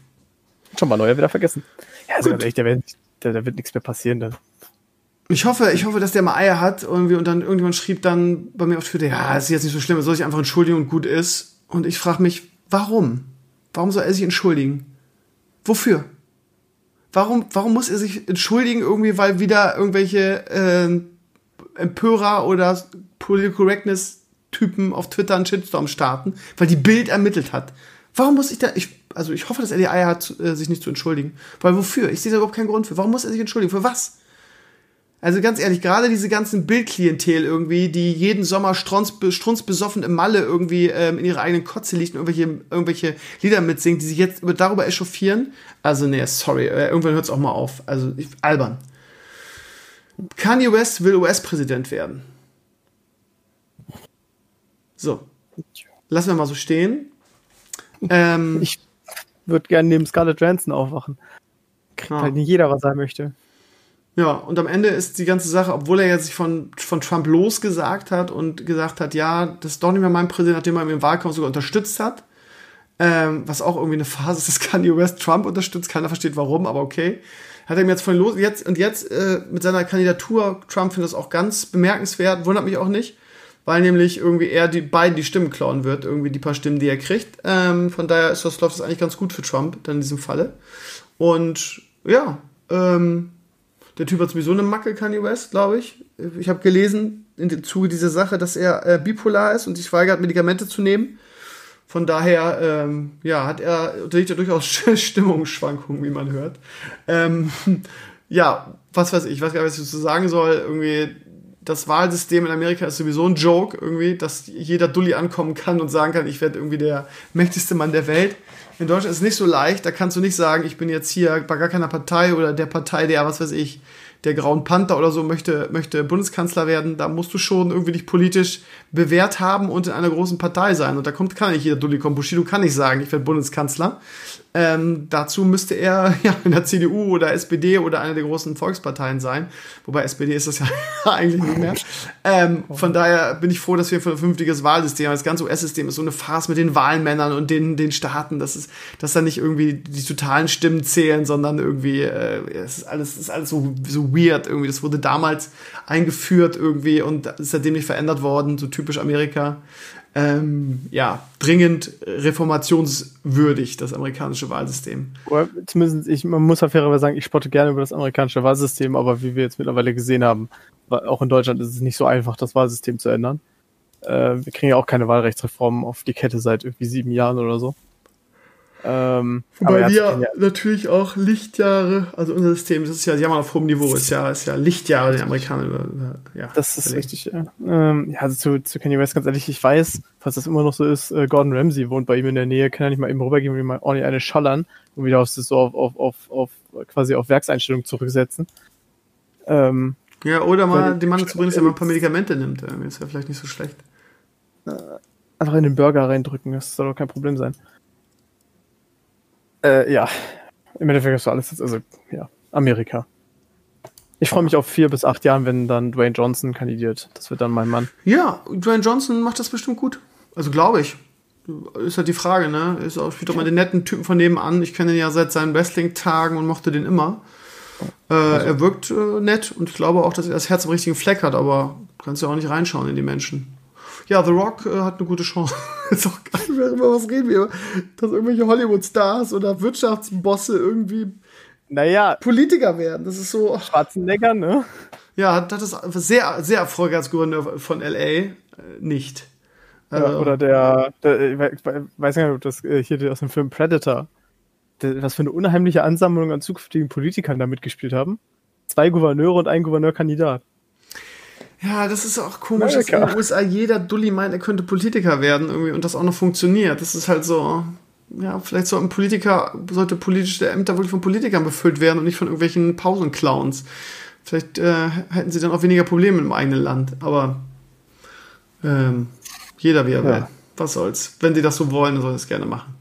Schon mal neuer wieder vergessen. Ja, also ehrlich, da, wird, da, da wird nichts mehr passieren. Dann. Ich hoffe, ich hoffe, dass der mal Eier hat irgendwie und dann irgendjemand schrieb dann bei mir auf Twitter, ja, es ist jetzt nicht so schlimm, soll sich einfach entschuldigen und gut ist. Und ich frage mich, warum? Warum soll er sich entschuldigen? Wofür? Warum, warum muss er sich entschuldigen irgendwie, weil wieder irgendwelche äh, Empörer oder Political Correctness Typen auf Twitter einen Shitstorm starten, weil die Bild ermittelt hat? Warum muss ich da, ich, also ich hoffe, dass er die Eier hat, äh, sich nicht zu entschuldigen. Weil wofür? Ich sehe da überhaupt keinen Grund für. Warum muss er sich entschuldigen? Für was? Also ganz ehrlich, gerade diese ganzen Bildklientel irgendwie, die jeden Sommer strunzbesoffen im Malle irgendwie ähm, in ihrer eigenen Kotze liegt und irgendwelche, irgendwelche Lieder mitsingt, die sich jetzt darüber echauffieren. Also nee, sorry, äh, irgendwann hört es auch mal auf. Also ich, albern. Kanye West will US-Präsident werden. So. Lassen wir mal so stehen. Ähm, ich würde gerne neben Scarlett Johansson aufwachen. Kriegt ja. halt nicht jeder, was er möchte. Ja, und am Ende ist die ganze Sache, obwohl er ja sich von, von Trump losgesagt hat und gesagt hat, ja, das ist doch nicht mehr mein Präsident, nachdem er im Wahlkampf sogar unterstützt hat. Ähm, was auch irgendwie eine Phase ist, dass Kanye West Trump unterstützt. Keiner versteht warum, aber okay. Hat er ihm jetzt von los, jetzt, und jetzt äh, mit seiner Kandidatur, Trump findet das auch ganz bemerkenswert, wundert mich auch nicht weil nämlich irgendwie er die beiden die Stimmen klauen wird, irgendwie die paar Stimmen, die er kriegt. Ähm, von daher ist das, läuft das eigentlich ganz gut für Trump dann in diesem Falle. Und ja, ähm, der Typ hat sowieso eine Macke, Kanye West, glaube ich. Ich habe gelesen im Zuge dieser Sache, dass er äh, bipolar ist und sich weigert, Medikamente zu nehmen. Von daher, ähm, ja, hat er, unterliegt er durchaus Stimmungsschwankungen, wie man hört. Ähm, ja, was weiß ich, ich weiß gar nicht, was ich dazu sagen soll. Irgendwie, das Wahlsystem in Amerika ist sowieso ein Joke irgendwie, dass jeder Dulli ankommen kann und sagen kann, ich werde irgendwie der mächtigste Mann der Welt. In Deutschland ist es nicht so leicht, da kannst du nicht sagen, ich bin jetzt hier bei gar keiner Partei oder der Partei, der, was weiß ich, der Grauen Panther oder so möchte, möchte Bundeskanzler werden, da musst du schon irgendwie dich politisch bewährt haben und in einer großen Partei sein. Und da kommt, kann nicht jeder Dulli. Bushido kann nicht sagen, ich werde Bundeskanzler. Ähm, dazu müsste er ja in der CDU oder SPD oder einer der großen Volksparteien sein. Wobei SPD ist das ja eigentlich nicht mehr. Ähm, von daher bin ich froh, dass wir ein vernünftiges Wahlsystem haben. Das ganze US-System ist so eine Farce mit den Wahlmännern und den, den Staaten. Das ist, dass da nicht irgendwie die totalen Stimmen zählen, sondern irgendwie, äh, es ist alles, ist alles so, so weird irgendwie. Das wurde damals eingeführt irgendwie und ist seitdem nicht verändert worden, so typisch Amerika ähm, ja, dringend reformationswürdig, das amerikanische Wahlsystem. zumindest, ich, man muss ja fairerweise sagen, ich spotte gerne über das amerikanische Wahlsystem, aber wie wir jetzt mittlerweile gesehen haben, auch in Deutschland ist es nicht so einfach, das Wahlsystem zu ändern. Äh, wir kriegen ja auch keine Wahlrechtsreformen auf die Kette seit irgendwie sieben Jahren oder so. Ähm, Wobei wir ja natürlich auch Lichtjahre, also unser System, das ist ja Jammern auf hohem Niveau, ist ja, ist ja Lichtjahre den Amerikanern über ja. Das ist verlegt. richtig, ja. Ähm, ja, also zu, zu Kanye West, ganz ehrlich, ich weiß, falls das immer noch so ist, äh, Gordon Ramsay wohnt bei ihm in der Nähe, kann er nicht mal eben rübergehen und ihm mal ordentlich eine schallern und wieder auf, so auf, auf, auf, auf quasi auf Werkseinstellung zurücksetzen. Ähm, ja, oder mal den Mann zu bringen, dass er mal ein paar Medikamente nimmt, irgendwie. ist ja vielleicht nicht so schlecht. Äh, einfach in den Burger reindrücken, das soll doch kein Problem sein. Äh, ja. Im Endeffekt ist alles jetzt, also, ja, Amerika. Ich freue mich auf vier bis acht Jahren, wenn dann Dwayne Johnson kandidiert. Das wird dann mein Mann. Ja, Dwayne Johnson macht das bestimmt gut. Also glaube ich. Ist halt die Frage, ne? Ist auch, spielt doch mal den netten Typen von nebenan. Ich kenne ihn ja seit seinen Wrestling-Tagen und mochte den immer. Äh, also. Er wirkt äh, nett und ich glaube auch, dass er das Herz am richtigen Fleck hat, aber kannst ja auch nicht reinschauen in die Menschen ja, The Rock äh, hat eine gute Chance. ist auch geil, über was reden wir? Dass irgendwelche Hollywood-Stars oder Wirtschaftsbosse irgendwie naja, Politiker werden. Das ist so. Schwarzenegger, ne? Ja, das ist sehr, sehr erfolgreich als Gouverneur von LA äh, nicht. Ja, oder der, der, ich weiß nicht, ob das äh, hier aus dem Film Predator, der, was für eine unheimliche Ansammlung an zukünftigen Politikern da mitgespielt haben. Zwei Gouverneure und ein Gouverneurkandidat. Ja, das ist auch komisch, dass in den USA jeder Dulli meint, er könnte Politiker werden irgendwie und das auch noch funktioniert. Das ist halt so, ja, vielleicht sollten Politiker, sollte politische Ämter wirklich von Politikern befüllt werden und nicht von irgendwelchen Pausenclowns. Vielleicht äh, hätten sie dann auch weniger Probleme im eigenen Land, aber ähm, jeder wie er ja. will. Was soll's. Wenn sie das so wollen, dann soll es gerne machen.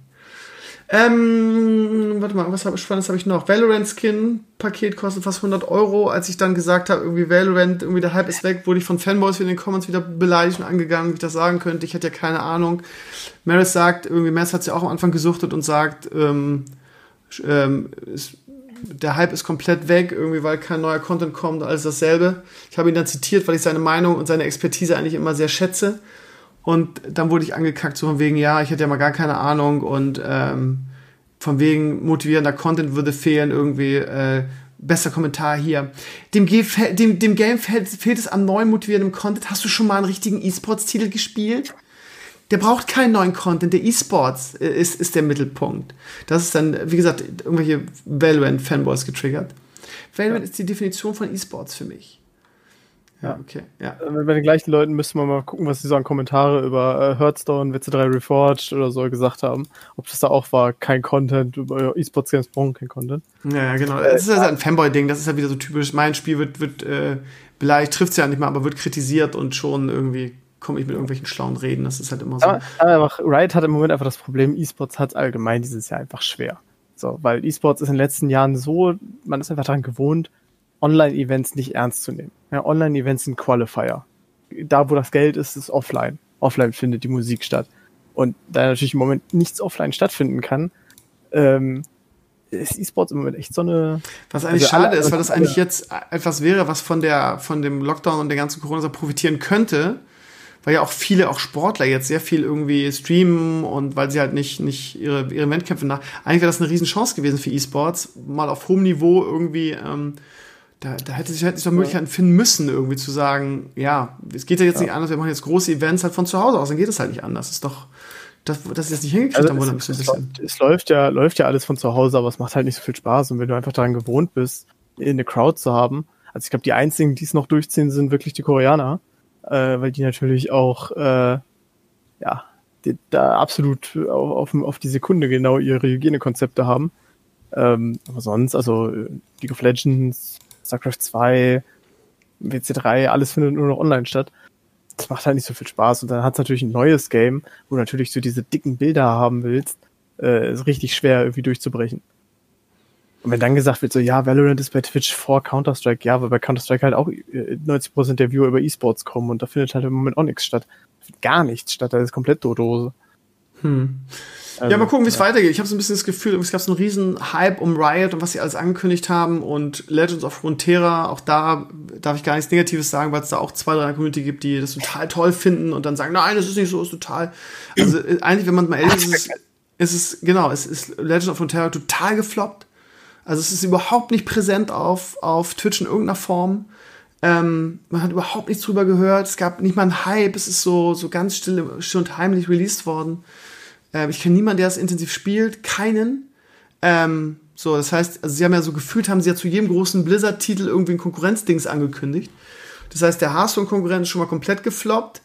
Ähm, warte mal, was habe ich Spannendes ich noch? Valorant Skin Paket kostet fast 100 Euro. Als ich dann gesagt habe, irgendwie Valorant, irgendwie der Hype ist weg, wurde ich von Fanboys in den Comments wieder beleidigt und angegangen, wie ich das sagen könnte. Ich hätte ja keine Ahnung. Maris sagt, irgendwie Maris hat es ja auch am Anfang gesuchtet und sagt, ähm, ähm, ist, der Hype ist komplett weg, irgendwie, weil kein neuer Content kommt, alles dasselbe. Ich habe ihn dann zitiert, weil ich seine Meinung und seine Expertise eigentlich immer sehr schätze. Und dann wurde ich angekackt, so von wegen, ja, ich hätte ja mal gar keine Ahnung und ähm, von wegen motivierender Content würde fehlen, irgendwie äh, besser Kommentar hier. Dem, dem, dem Game fehlt, fehlt es an neuen motivierendem Content. Hast du schon mal einen richtigen E-Sports-Titel gespielt? Der braucht keinen neuen Content. Der E-Sports äh, ist, ist der Mittelpunkt. Das ist dann, wie gesagt, irgendwelche Valorant-Fanboys getriggert. Valorant ja. ist die Definition von E-Sports für mich. Ja, okay. Ja. Äh, bei den gleichen Leuten müsste man mal gucken, was sie so an Kommentare über äh, Hearthstone, WC3 Reforged oder so gesagt haben. Ob das da auch war, kein Content, über E-Sports Games brauchen kein Content. Ja, genau. Das ist ja ein Fanboy-Ding, das ist ja wieder so typisch. Mein Spiel wird, wird äh, beleidigt, trifft es ja nicht mal, aber wird kritisiert und schon irgendwie komme ich mit irgendwelchen schlauen Reden. Das ist halt immer so. Aber, aber Riot hat im Moment einfach das Problem, E-Sports hat allgemein dieses Jahr einfach schwer. So, weil E-Sports ist in den letzten Jahren so, man ist einfach daran gewohnt, Online-Events nicht ernst zu nehmen. Ja, Online-Events sind Qualifier. Da, wo das Geld ist, ist offline. Offline findet die Musik statt. Und da natürlich im Moment nichts offline stattfinden kann, ähm, ist E-Sports im Moment echt so eine. Was eigentlich also schade ist, weil das eigentlich jetzt etwas wäre, was von der, von dem Lockdown und der ganzen Corona profitieren könnte, weil ja auch viele, auch Sportler jetzt sehr viel irgendwie streamen und weil sie halt nicht, nicht ihre, ihre Wettkämpfe nach. Eigentlich wäre das eine Riesenchance gewesen für E-Sports, mal auf hohem Niveau irgendwie ähm, da, da hätte sich, hätte sich doch Möglichkeiten finden müssen, irgendwie zu sagen, ja, es geht ja jetzt ja. nicht anders, wir machen jetzt große Events halt von zu Hause aus, dann geht es halt nicht anders. Das ist doch, das, dass sie das nicht hingekriegt also haben, wundert mich so ein bisschen. Es läuft ja, läuft ja alles von zu Hause, aber es macht halt nicht so viel Spaß. Und wenn du einfach daran gewohnt bist, eine Crowd zu haben, also ich glaube, die einzigen, die es noch durchziehen, sind wirklich die Koreaner, äh, weil die natürlich auch, äh, ja, die, da absolut auf, auf, auf die Sekunde genau ihre Hygienekonzepte haben. Ähm, aber sonst, also League of Legends, StarCraft 2, WC3, alles findet nur noch online statt. Das macht halt nicht so viel Spaß. Und dann hat es natürlich ein neues Game, wo du natürlich so diese dicken Bilder haben willst, äh, ist richtig schwer irgendwie durchzubrechen. Und wenn dann gesagt wird, so, ja, Valorant ist bei Twitch vor Counter-Strike, ja, weil bei Counter-Strike halt auch 90% äh, der Viewer über E-Sports kommen und da findet halt im Moment auch nichts statt. Gar nichts statt, da ist komplett tote Hm. Also, ja, mal gucken, wie es ja. weitergeht. Ich habe so ein bisschen das Gefühl, es gab so einen riesen Hype um Riot und was sie alles angekündigt haben und Legends of Frontera, auch da darf ich gar nichts Negatives sagen, weil es da auch zwei, drei Community gibt, die das total toll finden und dann sagen, nein, das ist nicht so, ist total. Also äh, eigentlich, wenn man mal ehrlich ist, ist, ist es, genau, es ist Legends of Frontera total gefloppt. Also es ist überhaupt nicht präsent auf, auf Twitch in irgendeiner Form. Ähm, man hat überhaupt nichts drüber gehört. Es gab nicht mal einen Hype. Es ist so, so ganz still, still und heimlich released worden. Ähm, ich kenne niemanden, der es intensiv spielt, keinen. Ähm, so, das heißt, also sie haben ja so gefühlt, haben sie ja zu jedem großen Blizzard-Titel irgendwie ein Konkurrenzdings angekündigt. Das heißt, der Hearthstone-Konkurrent ist schon mal komplett gefloppt.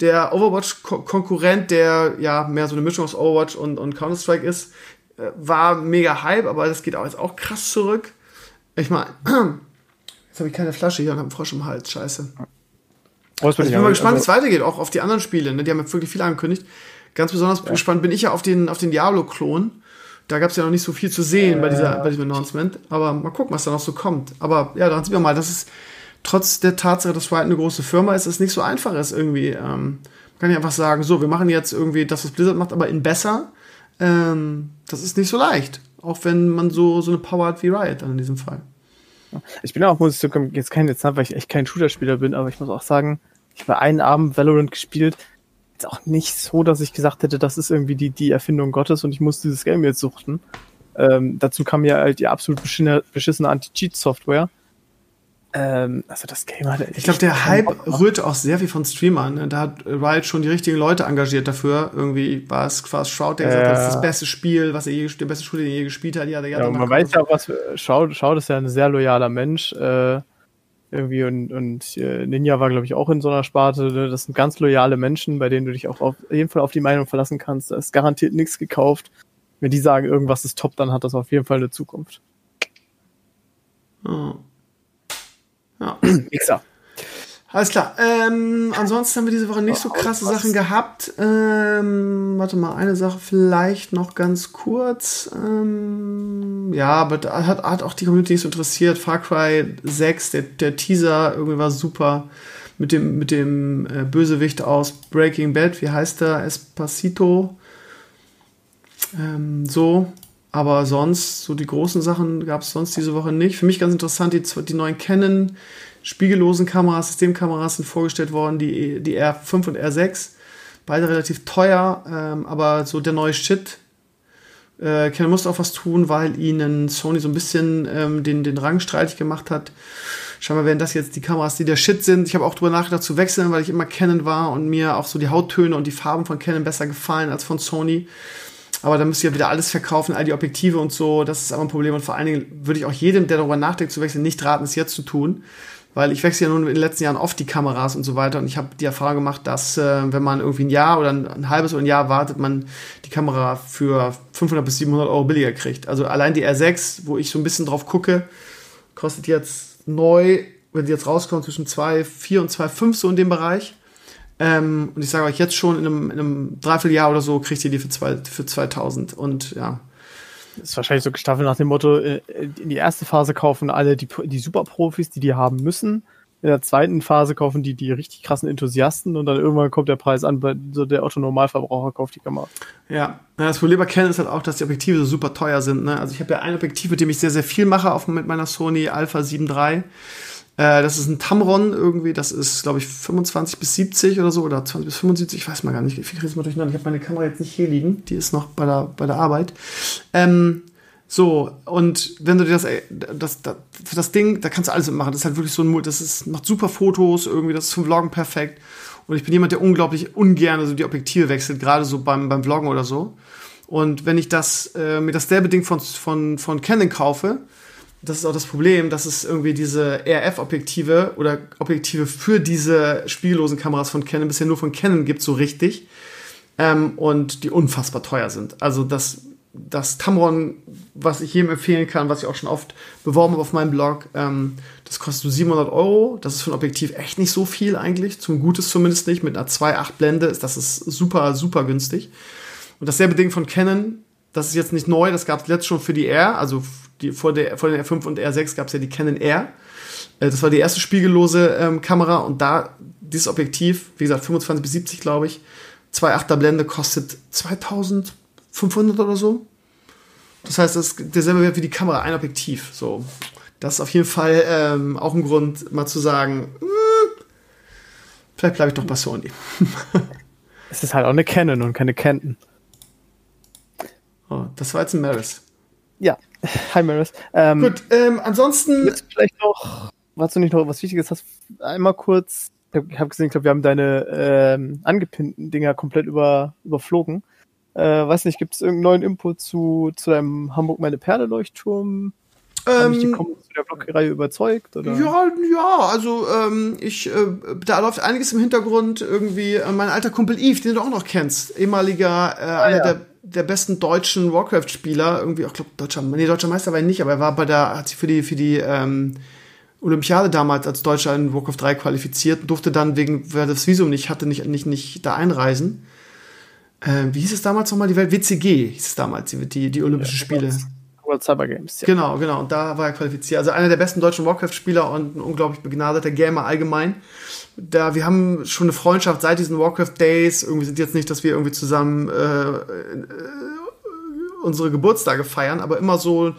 Der Overwatch-Konkurrent, der ja mehr so eine Mischung aus Overwatch und, und Counter-Strike ist, äh, war mega Hype, aber das geht auch jetzt auch krass zurück. Ich meine, jetzt habe ich keine Flasche hier und habe einen Frosch im Hals, scheiße. Also ich bin mal gespannt, wie es also weitergeht, auch auf die anderen Spiele. Ne? Die haben ja wirklich viel angekündigt. Ganz besonders ja. gespannt bin ich ja auf den, auf den Diablo-Klon. Da gab es ja noch nicht so viel zu sehen äh, bei, dieser, bei diesem Announcement. Aber mal gucken, was da noch so kommt. Aber ja, dann sehen wir mal, dass es trotz der Tatsache, dass Riot eine große Firma ist, es nicht so einfach ist irgendwie. Ähm, man kann ja einfach sagen, so, wir machen jetzt irgendwie das, was Blizzard macht, aber in besser. Ähm, das ist nicht so leicht. Auch wenn man so, so eine Power hat wie Riot dann in diesem Fall. Ich bin auch, muss ich zugeben, jetzt kein Dezember, weil ich echt kein Shooter-Spieler bin, aber ich muss auch sagen, ich habe einen Abend Valorant gespielt, jetzt auch nicht so, dass ich gesagt hätte, das ist irgendwie die, die Erfindung Gottes und ich muss dieses Game jetzt suchten. Ähm, dazu kam ja halt die absolut beschissene, beschissene Anti-Cheat-Software. Ähm, also das Game hat Ich glaube, der Hype rührte auch sehr viel von Streamern. Ne? Da hat Riot schon die richtigen Leute engagiert dafür. Irgendwie war es quasi Shroud, der gesagt hat, das ist das beste Spiel, was er je, der beste Spiel, den er je gespielt hat. Ja, ja, man weiß ja auch, was Shroud, Shroud ist ja ein sehr loyaler Mensch. Äh, irgendwie und, und äh, Ninja war, glaube ich, auch in so einer Sparte. Ne? Das sind ganz loyale Menschen, bei denen du dich auch auf jeden Fall auf die Meinung verlassen kannst. Da ist garantiert nichts gekauft. Wenn die sagen, irgendwas ist top, dann hat das auf jeden Fall eine Zukunft. Oh. Ja. Mixer. Alles klar. Ähm, ansonsten haben wir diese Woche nicht so krasse Sachen gehabt. Ähm, warte mal, eine Sache vielleicht noch ganz kurz. Ähm, ja, aber da hat, hat auch die Community nicht so interessiert. Far Cry 6, der, der Teaser irgendwie war super. Mit dem, mit dem äh, Bösewicht aus Breaking Bad. Wie heißt der? Espacito. Ähm, so. Aber sonst, so die großen Sachen gab es sonst diese Woche nicht. Für mich ganz interessant, die, die neuen Canon spiegellosen Kameras, Systemkameras sind vorgestellt worden, die, die R5 und R6. Beide relativ teuer, ähm, aber so der neue Shit. Äh, Canon musste auch was tun, weil ihnen Sony so ein bisschen ähm, den, den Rang streitig gemacht hat. Scheinbar werden das jetzt die Kameras, die der Shit sind. Ich habe auch drüber nachgedacht zu wechseln, weil ich immer Canon war und mir auch so die Hauttöne und die Farben von Canon besser gefallen als von Sony. Aber dann müsst ihr wieder alles verkaufen, all die Objektive und so. Das ist aber ein Problem. Und vor allen Dingen würde ich auch jedem, der darüber nachdenkt zu wechseln, nicht raten, es jetzt zu tun weil ich wechsle ja nun in den letzten Jahren oft die Kameras und so weiter und ich habe die Erfahrung gemacht, dass äh, wenn man irgendwie ein Jahr oder ein, ein, halbes oder ein Jahr wartet, man die Kamera für 500 bis 700 Euro billiger kriegt. Also allein die R6, wo ich so ein bisschen drauf gucke, kostet jetzt neu, wenn die jetzt rauskommt, zwischen 2,4 und 2,5 so in dem Bereich. Ähm, und ich sage euch jetzt schon, in einem, in einem Dreivierteljahr oder so kriegt ihr die für, zwei, für 2000 und ja, ist wahrscheinlich so gestaffelt nach dem Motto, äh, in die erste Phase kaufen alle die, die Superprofis, die die haben müssen. In der zweiten Phase kaufen die die richtig krassen Enthusiasten und dann irgendwann kommt der Preis an, bei so der Otto-Normalverbraucher kauft die Kamera. Ja, das Problem bei Canon ist halt auch, dass die Objektive so super teuer sind. Ne? Also ich habe ja ein Objektiv, mit dem ich sehr, sehr viel mache, auch mit meiner Sony Alpha 7 III. Äh, das ist ein Tamron irgendwie, das ist, glaube ich, 25 bis 70 oder so, oder 20 bis 75, ich weiß mal gar nicht. Ich kriege es mal durcheinander. Ich habe meine Kamera jetzt nicht hier liegen, die ist noch bei der, bei der Arbeit. Ähm, so, und wenn du dir das, das, das, das Ding, da kannst du alles mitmachen. Das ist halt wirklich so ein, das ist, macht super Fotos irgendwie, das ist zum Vloggen perfekt. Und ich bin jemand, der unglaublich ungern so die Objektive wechselt, gerade so beim, beim Vloggen oder so. Und wenn ich das, äh, mir das derbe Ding von, von, von Canon kaufe, das ist auch das Problem, dass es irgendwie diese RF-Objektive oder Objektive für diese spiegellosen Kameras von Canon bisher nur von Canon gibt, so richtig. Ähm, und die unfassbar teuer sind. Also das, das Tamron, was ich jedem empfehlen kann, was ich auch schon oft beworben habe auf meinem Blog, ähm, das kostet so 700 Euro. Das ist für ein Objektiv echt nicht so viel eigentlich. Zum Gutes zumindest nicht. Mit einer 2.8 Blende ist das ist super, super günstig. Und dasselbe Ding von Canon, das ist jetzt nicht neu, das gab es letzt schon für die R, also die, vor, der, vor den R5 und R6 gab es ja die Canon R. Äh, das war die erste spiegellose ähm, Kamera und da dieses Objektiv, wie gesagt, 25 bis 70, glaube ich, 2,8er Blende kostet 2500 oder so. Das heißt, das ist derselbe Wert wie die Kamera, ein Objektiv. So. Das ist auf jeden Fall ähm, auch ein Grund, mal zu sagen, mh, hm, vielleicht bleibe ich doch bei Sony. es ist halt auch eine Canon und keine Canton. Oh, das war jetzt ein Maris. Ja, hi Maris. Ähm, Gut, ähm, ansonsten. vielleicht noch, was du nicht noch was Wichtiges hast, einmal kurz. Ich habe gesehen, ich glaube, wir haben deine ähm, angepinnten Dinger komplett über, überflogen. Äh, weiß nicht, gibt es irgendeinen neuen Input zu, zu deinem Hamburg meine Perle Leuchtturm? Haben dich die ähm, zu der Blogreihe überzeugt? Oder? Ja, ja, also ähm, ich, äh, da läuft einiges im Hintergrund. Irgendwie äh, mein alter Kumpel Yves, den du auch noch kennst, ehemaliger, äh, ah, einer ja. der der besten deutschen Warcraft-Spieler, irgendwie, ich glaube, deutscher, nee, deutscher Meister war er nicht, aber er war bei der, hat sich für die, für die ähm, Olympiade damals als Deutscher in Warcraft 3 qualifiziert, durfte dann wegen, weil er das Visum nicht hatte, nicht, nicht, nicht da einreisen. Äh, wie hieß es damals nochmal? Die Welt WCG hieß es damals, die, die, die Olympischen ja, Spiele. World Cyber Games. Ja. Genau, genau. Und da war er qualifiziert. Also einer der besten deutschen Warcraft-Spieler und ein unglaublich begnadeter Gamer allgemein. Da, wir haben schon eine Freundschaft seit diesen Warcraft Days. Irgendwie sind jetzt nicht, dass wir irgendwie zusammen äh, äh, unsere Geburtstage feiern, aber immer so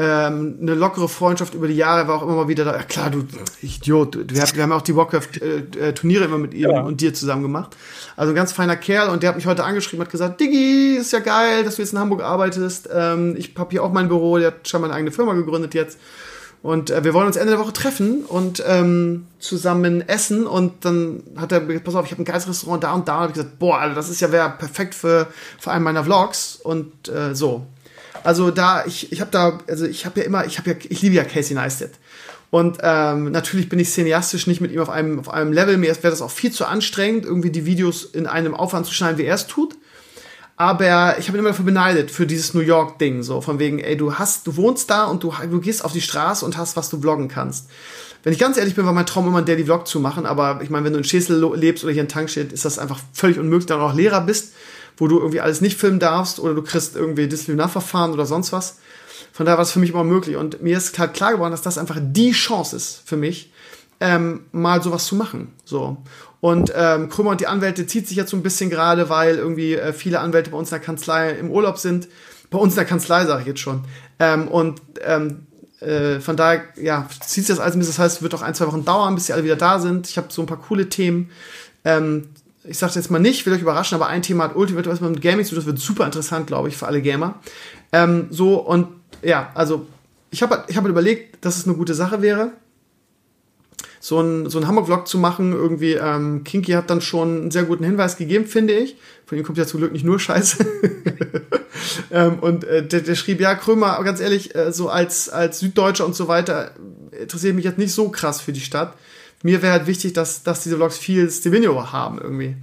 ähm, eine lockere Freundschaft über die Jahre war auch immer mal wieder da. Ja klar, du Idiot, du, wir, haben, auch die Warcraft-Turniere äh, äh immer mit ihm ja. und dir zusammen gemacht. Also ein ganz feiner Kerl und der hat mich heute angeschrieben, hat gesagt, Diggi, ist ja geil, dass du jetzt in Hamburg arbeitest. Ähm, ich habe hier auch mein Büro, der hat schon mal eine eigene Firma gegründet jetzt. Und äh, wir wollen uns Ende der Woche treffen und ähm, zusammen essen. Und dann hat er gesagt, pass auf, ich habe ein geiles Restaurant da und da. Und ich gesagt, boah, Alter, das ist ja wär perfekt für, für einen meiner Vlogs. Und äh, so. Also da, ich, ich habe da, also ich habe ja immer, ich habe ja, ich liebe ja Casey Neistat. Und ähm, natürlich bin ich cineastisch nicht mit ihm auf einem, auf einem Level. Mir wäre das auch viel zu anstrengend, irgendwie die Videos in einem Aufwand zu schneiden, wie er es tut. Aber ich habe ihn immer dafür beneidet, für dieses New York-Ding. So, von wegen, ey, du hast, du wohnst da und du, du gehst auf die Straße und hast, was du vloggen kannst. Wenn ich ganz ehrlich bin, war mein Traum immer ein Daily Vlog zu machen, aber ich meine, wenn du in Schäsel lebst oder hier in Tankstedt, ist das einfach völlig unmöglich, da du auch Lehrer bist, wo du irgendwie alles nicht filmen darfst oder du kriegst irgendwie Disziplinarverfahren oder sonst was. Von daher war es für mich immer möglich. Und mir ist halt klar geworden, dass das einfach die Chance ist für mich, ähm, mal sowas zu machen. So. Und ähm, Krümmer und die Anwälte zieht sich jetzt so ein bisschen gerade, weil irgendwie äh, viele Anwälte bei uns in der Kanzlei im Urlaub sind. Bei uns in der Kanzlei, sage ich jetzt schon. Ähm, und ähm, äh, von daher, ja, zieht sich das alles ein bisschen. Das heißt, es wird auch ein, zwei Wochen dauern, bis sie alle wieder da sind. Ich habe so ein paar coole Themen. Ähm, ich sage jetzt mal nicht, will euch überraschen, aber ein Thema hat Ultimate was mit Gaming zu tun. Das wird super interessant, glaube ich, für alle Gamer. Ähm, so, und ja, also ich habe ich hab überlegt, dass es eine gute Sache wäre so ein, so Hamburg-Vlog zu machen. Irgendwie, ähm, Kinky hat dann schon einen sehr guten Hinweis gegeben, finde ich. Von ihm kommt ja zum Glück nicht nur Scheiße. ähm, und äh, der, der schrieb, ja, Krömer, ganz ehrlich, äh, so als, als Süddeutscher und so weiter, interessiert mich jetzt nicht so krass für die Stadt. Mir wäre halt wichtig, dass, dass diese Vlogs viel Stevenio haben irgendwie.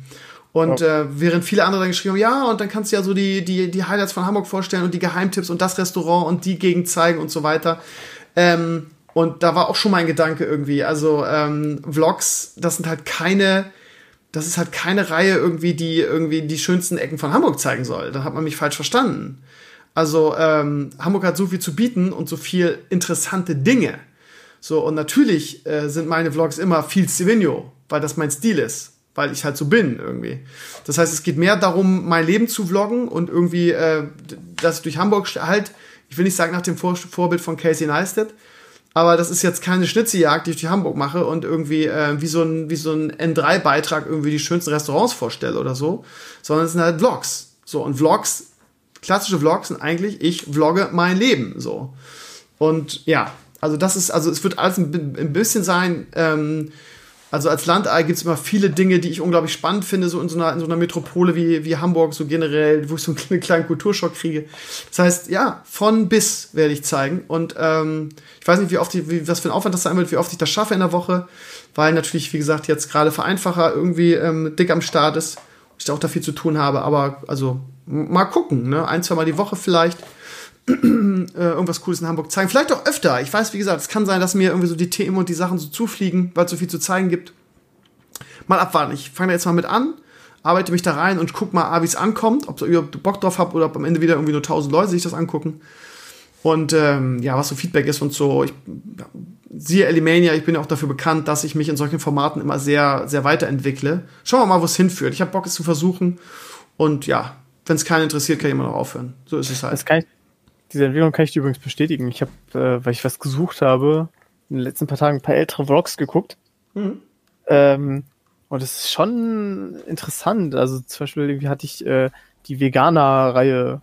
Und äh, während viele andere dann geschrieben haben, ja, und dann kannst du ja so die, die, die Highlights von Hamburg vorstellen und die Geheimtipps und das Restaurant und die Gegend zeigen und so weiter. Ähm, und da war auch schon mein Gedanke irgendwie. Also ähm, Vlogs, das sind halt keine, das ist halt keine Reihe irgendwie, die irgendwie die schönsten Ecken von Hamburg zeigen soll. Da hat man mich falsch verstanden. Also ähm, Hamburg hat so viel zu bieten und so viel interessante Dinge. So, und natürlich äh, sind meine Vlogs immer viel Stevino, weil das mein Stil ist, weil ich halt so bin irgendwie. Das heißt, es geht mehr darum, mein Leben zu vloggen und irgendwie, äh, dass ich durch Hamburg halt, ich will nicht sagen nach dem Vor Vorbild von Casey Neistat, aber das ist jetzt keine Schnitzeljagd, die ich durch Hamburg mache und irgendwie äh, wie so ein, so ein N3-Beitrag irgendwie die schönsten Restaurants vorstelle oder so, sondern es sind halt Vlogs. So, und Vlogs, klassische Vlogs sind eigentlich, ich vlogge mein Leben, so. Und ja, also das ist, also es wird alles ein, ein bisschen sein, ähm, also als Landei gibt es immer viele Dinge, die ich unglaublich spannend finde, so in so einer, in so einer Metropole wie, wie Hamburg, so generell, wo ich so einen kleinen Kulturschock kriege. Das heißt, ja, von bis werde ich zeigen. Und ähm, ich weiß nicht, wie oft ich, wie, was für ein Aufwand das sein wird, wie oft ich das schaffe in der Woche, weil natürlich, wie gesagt, jetzt gerade Vereinfacher irgendwie ähm, dick am Start ist. Ich da auch da viel zu tun habe, aber also mal gucken, ne? Ein, zwei Mal die Woche vielleicht. Äh, irgendwas Cooles in Hamburg zeigen. Vielleicht auch öfter. Ich weiß, wie gesagt, es kann sein, dass mir irgendwie so die Themen und die Sachen so zufliegen, weil es so viel zu zeigen gibt. Mal abwarten. Ich fange jetzt mal mit an, arbeite mich da rein und guck mal, wie es ankommt, ob ihr Bock drauf habt oder ob am Ende wieder irgendwie nur 1000 Leute sich das angucken. Und ähm, ja, was so Feedback ist und so. Ich, siehe Elimania, ich bin ja auch dafür bekannt, dass ich mich in solchen Formaten immer sehr, sehr weiterentwickle. Schauen wir mal, wo es hinführt. Ich habe Bock, es zu versuchen. Und ja, wenn es keinen interessiert, kann ich immer noch aufhören. So ist es halt. Das kann ich, diese Entwicklung kann ich dir übrigens bestätigen. Ich habe, äh, weil ich was gesucht habe, in den letzten paar Tagen ein paar ältere Vlogs geguckt. Mhm. Ähm, und es ist schon interessant. Also zum Beispiel irgendwie hatte ich äh, die Veganer-Reihe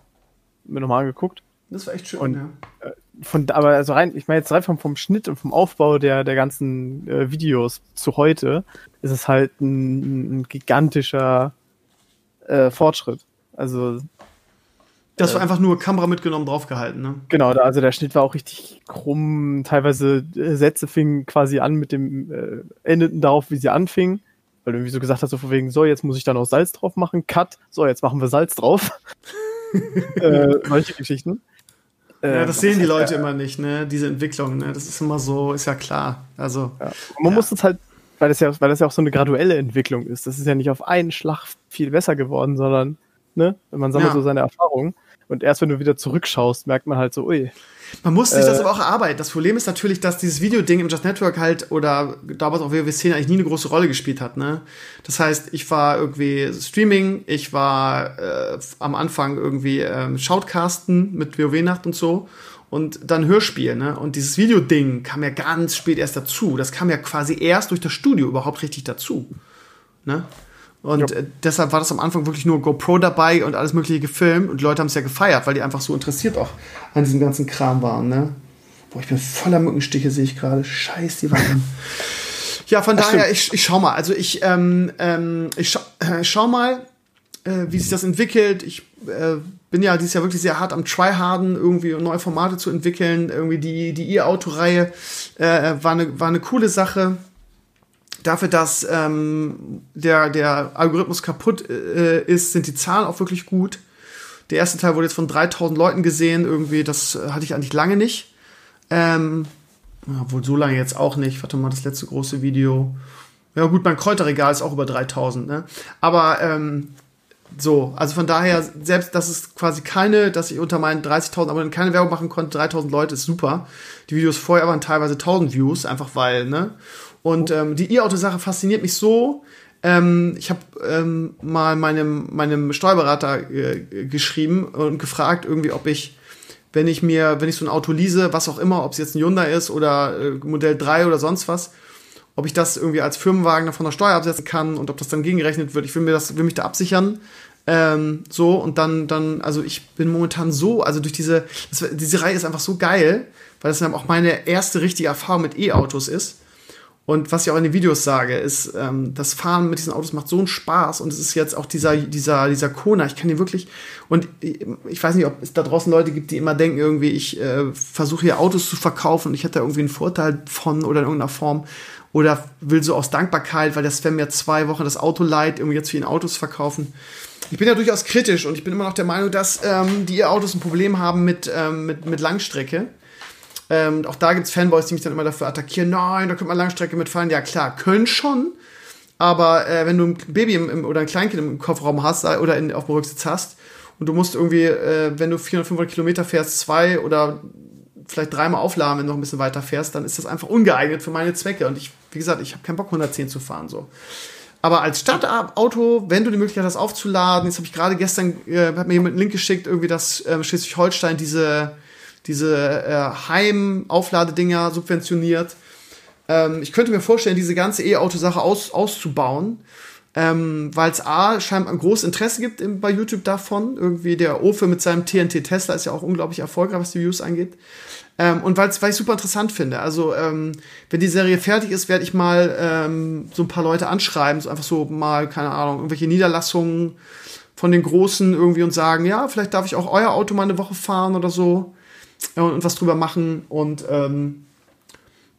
mir nochmal angeguckt. Das war echt schön, und, ja. Äh, von, aber also rein, ich meine jetzt rein vom, vom Schnitt und vom Aufbau der, der ganzen äh, Videos zu heute, ist es halt ein, ein gigantischer äh, Fortschritt. Also das war äh, einfach nur Kamera mitgenommen, draufgehalten, ne? Genau, also der Schnitt war auch richtig krumm. Teilweise äh, Sätze fingen quasi an mit dem, äh, endeten darauf, wie sie anfingen. Weil du irgendwie so gesagt hast, so von wegen, so, jetzt muss ich da noch Salz drauf machen. Cut, so, jetzt machen wir Salz drauf. äh, solche Geschichten. Ja, das sehen die Leute ja, immer nicht, ne? Diese Entwicklung, ne? Das ist immer so, ist ja klar. Also. Ja. Man ja. muss das halt, weil das ja, weil das ja auch so eine graduelle Entwicklung ist. Das ist ja nicht auf einen Schlag viel besser geworden, sondern ne? Man sammelt ja. so seine Erfahrungen. Und erst wenn du wieder zurückschaust, merkt man halt so, ui. Man muss sich äh, das aber auch erarbeiten. Das Problem ist natürlich, dass dieses Videoding im Just Network halt oder damals auch WoW10 eigentlich nie eine große Rolle gespielt hat. Ne? Das heißt, ich war irgendwie Streaming, ich war äh, am Anfang irgendwie ähm, Shoutcasten mit WoW-Nacht und so und dann Hörspiel. Ne? Und dieses Videoding kam ja ganz spät erst dazu. Das kam ja quasi erst durch das Studio überhaupt richtig dazu. Ne? Und ja. Äh, deshalb war das am Anfang wirklich nur GoPro dabei und alles Mögliche gefilmt. Und die Leute haben es ja gefeiert, weil die einfach so interessiert auch an diesem ganzen Kram waren. Ne? Boah, ich bin voller Mückenstiche, sehe ich gerade. Scheiß die Waffen. ja, von Ach, daher, ich, ich schau mal. Also ich, ähm, ähm, ich, scha äh, schau mal, äh, wie sich das entwickelt. Ich äh, bin ja dieses Jahr wirklich sehr hart am Tryharden, irgendwie neue Formate zu entwickeln. Irgendwie die, die E-Auto-Reihe äh, war, eine, war eine coole Sache. Dafür, dass ähm, der, der Algorithmus kaputt äh, ist, sind die Zahlen auch wirklich gut. Der erste Teil wurde jetzt von 3000 Leuten gesehen, irgendwie, das äh, hatte ich eigentlich lange nicht. Ähm, obwohl so lange jetzt auch nicht. Warte mal, das letzte große Video. Ja, gut, mein Kräuterregal ist auch über 3000, ne? Aber ähm, so, also von daher, selbst dass es quasi keine, dass ich unter meinen 30.000 Abonnenten keine Werbung machen konnte, 3.000 Leute ist super. Die Videos vorher waren teilweise 1.000 Views, einfach weil, ne? Und ähm, die E-Auto-Sache fasziniert mich so. Ähm, ich habe ähm, mal meinem, meinem Steuerberater äh, geschrieben und gefragt, irgendwie, ob ich, wenn ich mir, wenn ich so ein Auto lease, was auch immer, ob es jetzt ein Hyundai ist oder äh, Modell 3 oder sonst was, ob ich das irgendwie als Firmenwagen von der Steuer absetzen kann und ob das dann gegengerechnet wird. Ich will mir das, will mich da absichern. Ähm, so, und dann, dann, also ich bin momentan so, also durch diese, das, diese Reihe ist einfach so geil, weil das dann auch meine erste richtige Erfahrung mit E-Autos ist. Und was ich auch in den Videos sage, ist, ähm, das Fahren mit diesen Autos macht so einen Spaß und es ist jetzt auch dieser, dieser, dieser Kona, ich kann hier wirklich, und ich, weiß nicht, ob es da draußen Leute gibt, die immer denken, irgendwie, ich äh, versuche hier Autos zu verkaufen und ich hätte da irgendwie einen Vorteil von oder in irgendeiner Form oder will so aus Dankbarkeit, weil der Sven mir zwei Wochen das Auto leiht, irgendwie jetzt für ihn Autos verkaufen. Ich bin ja durchaus kritisch und ich bin immer noch der Meinung, dass ähm, die E-Autos ein Problem haben mit, ähm, mit, mit Langstrecke. Ähm, auch da gibt es Fanboys, die mich dann immer dafür attackieren. Nein, da könnte man Langstrecke mitfahren. Ja, klar, können schon. Aber äh, wenn du ein Baby im, im, oder ein Kleinkind im Kofferraum hast äh, oder in, auf dem Rücksitz hast und du musst irgendwie, äh, wenn du 400, 500 Kilometer fährst, zwei oder vielleicht dreimal aufladen, wenn du noch ein bisschen weiter fährst, dann ist das einfach ungeeignet für meine Zwecke. Und ich, wie gesagt, ich habe keinen Bock, 110 zu fahren. so. Aber als Stadtauto, wenn du die Möglichkeit hast, aufzuladen, jetzt habe ich gerade gestern, äh, hat mir jemand einen Link geschickt, irgendwie, dass äh, Schleswig-Holstein diese, diese äh, Heim-Aufladedinger subventioniert. Ähm, ich könnte mir vorstellen, diese ganze E-Auto-Sache aus, auszubauen ähm, weil es A, scheinbar ein großes Interesse gibt im, bei YouTube davon. Irgendwie der Ofe mit seinem TNT Tesla ist ja auch unglaublich erfolgreich, was die Views angeht. Ähm, und weil ich super interessant finde. Also, ähm, wenn die Serie fertig ist, werde ich mal ähm, so ein paar Leute anschreiben, so einfach so mal, keine Ahnung, irgendwelche Niederlassungen von den Großen irgendwie und sagen, ja, vielleicht darf ich auch euer Auto mal eine Woche fahren oder so und, was drüber machen. Und ähm,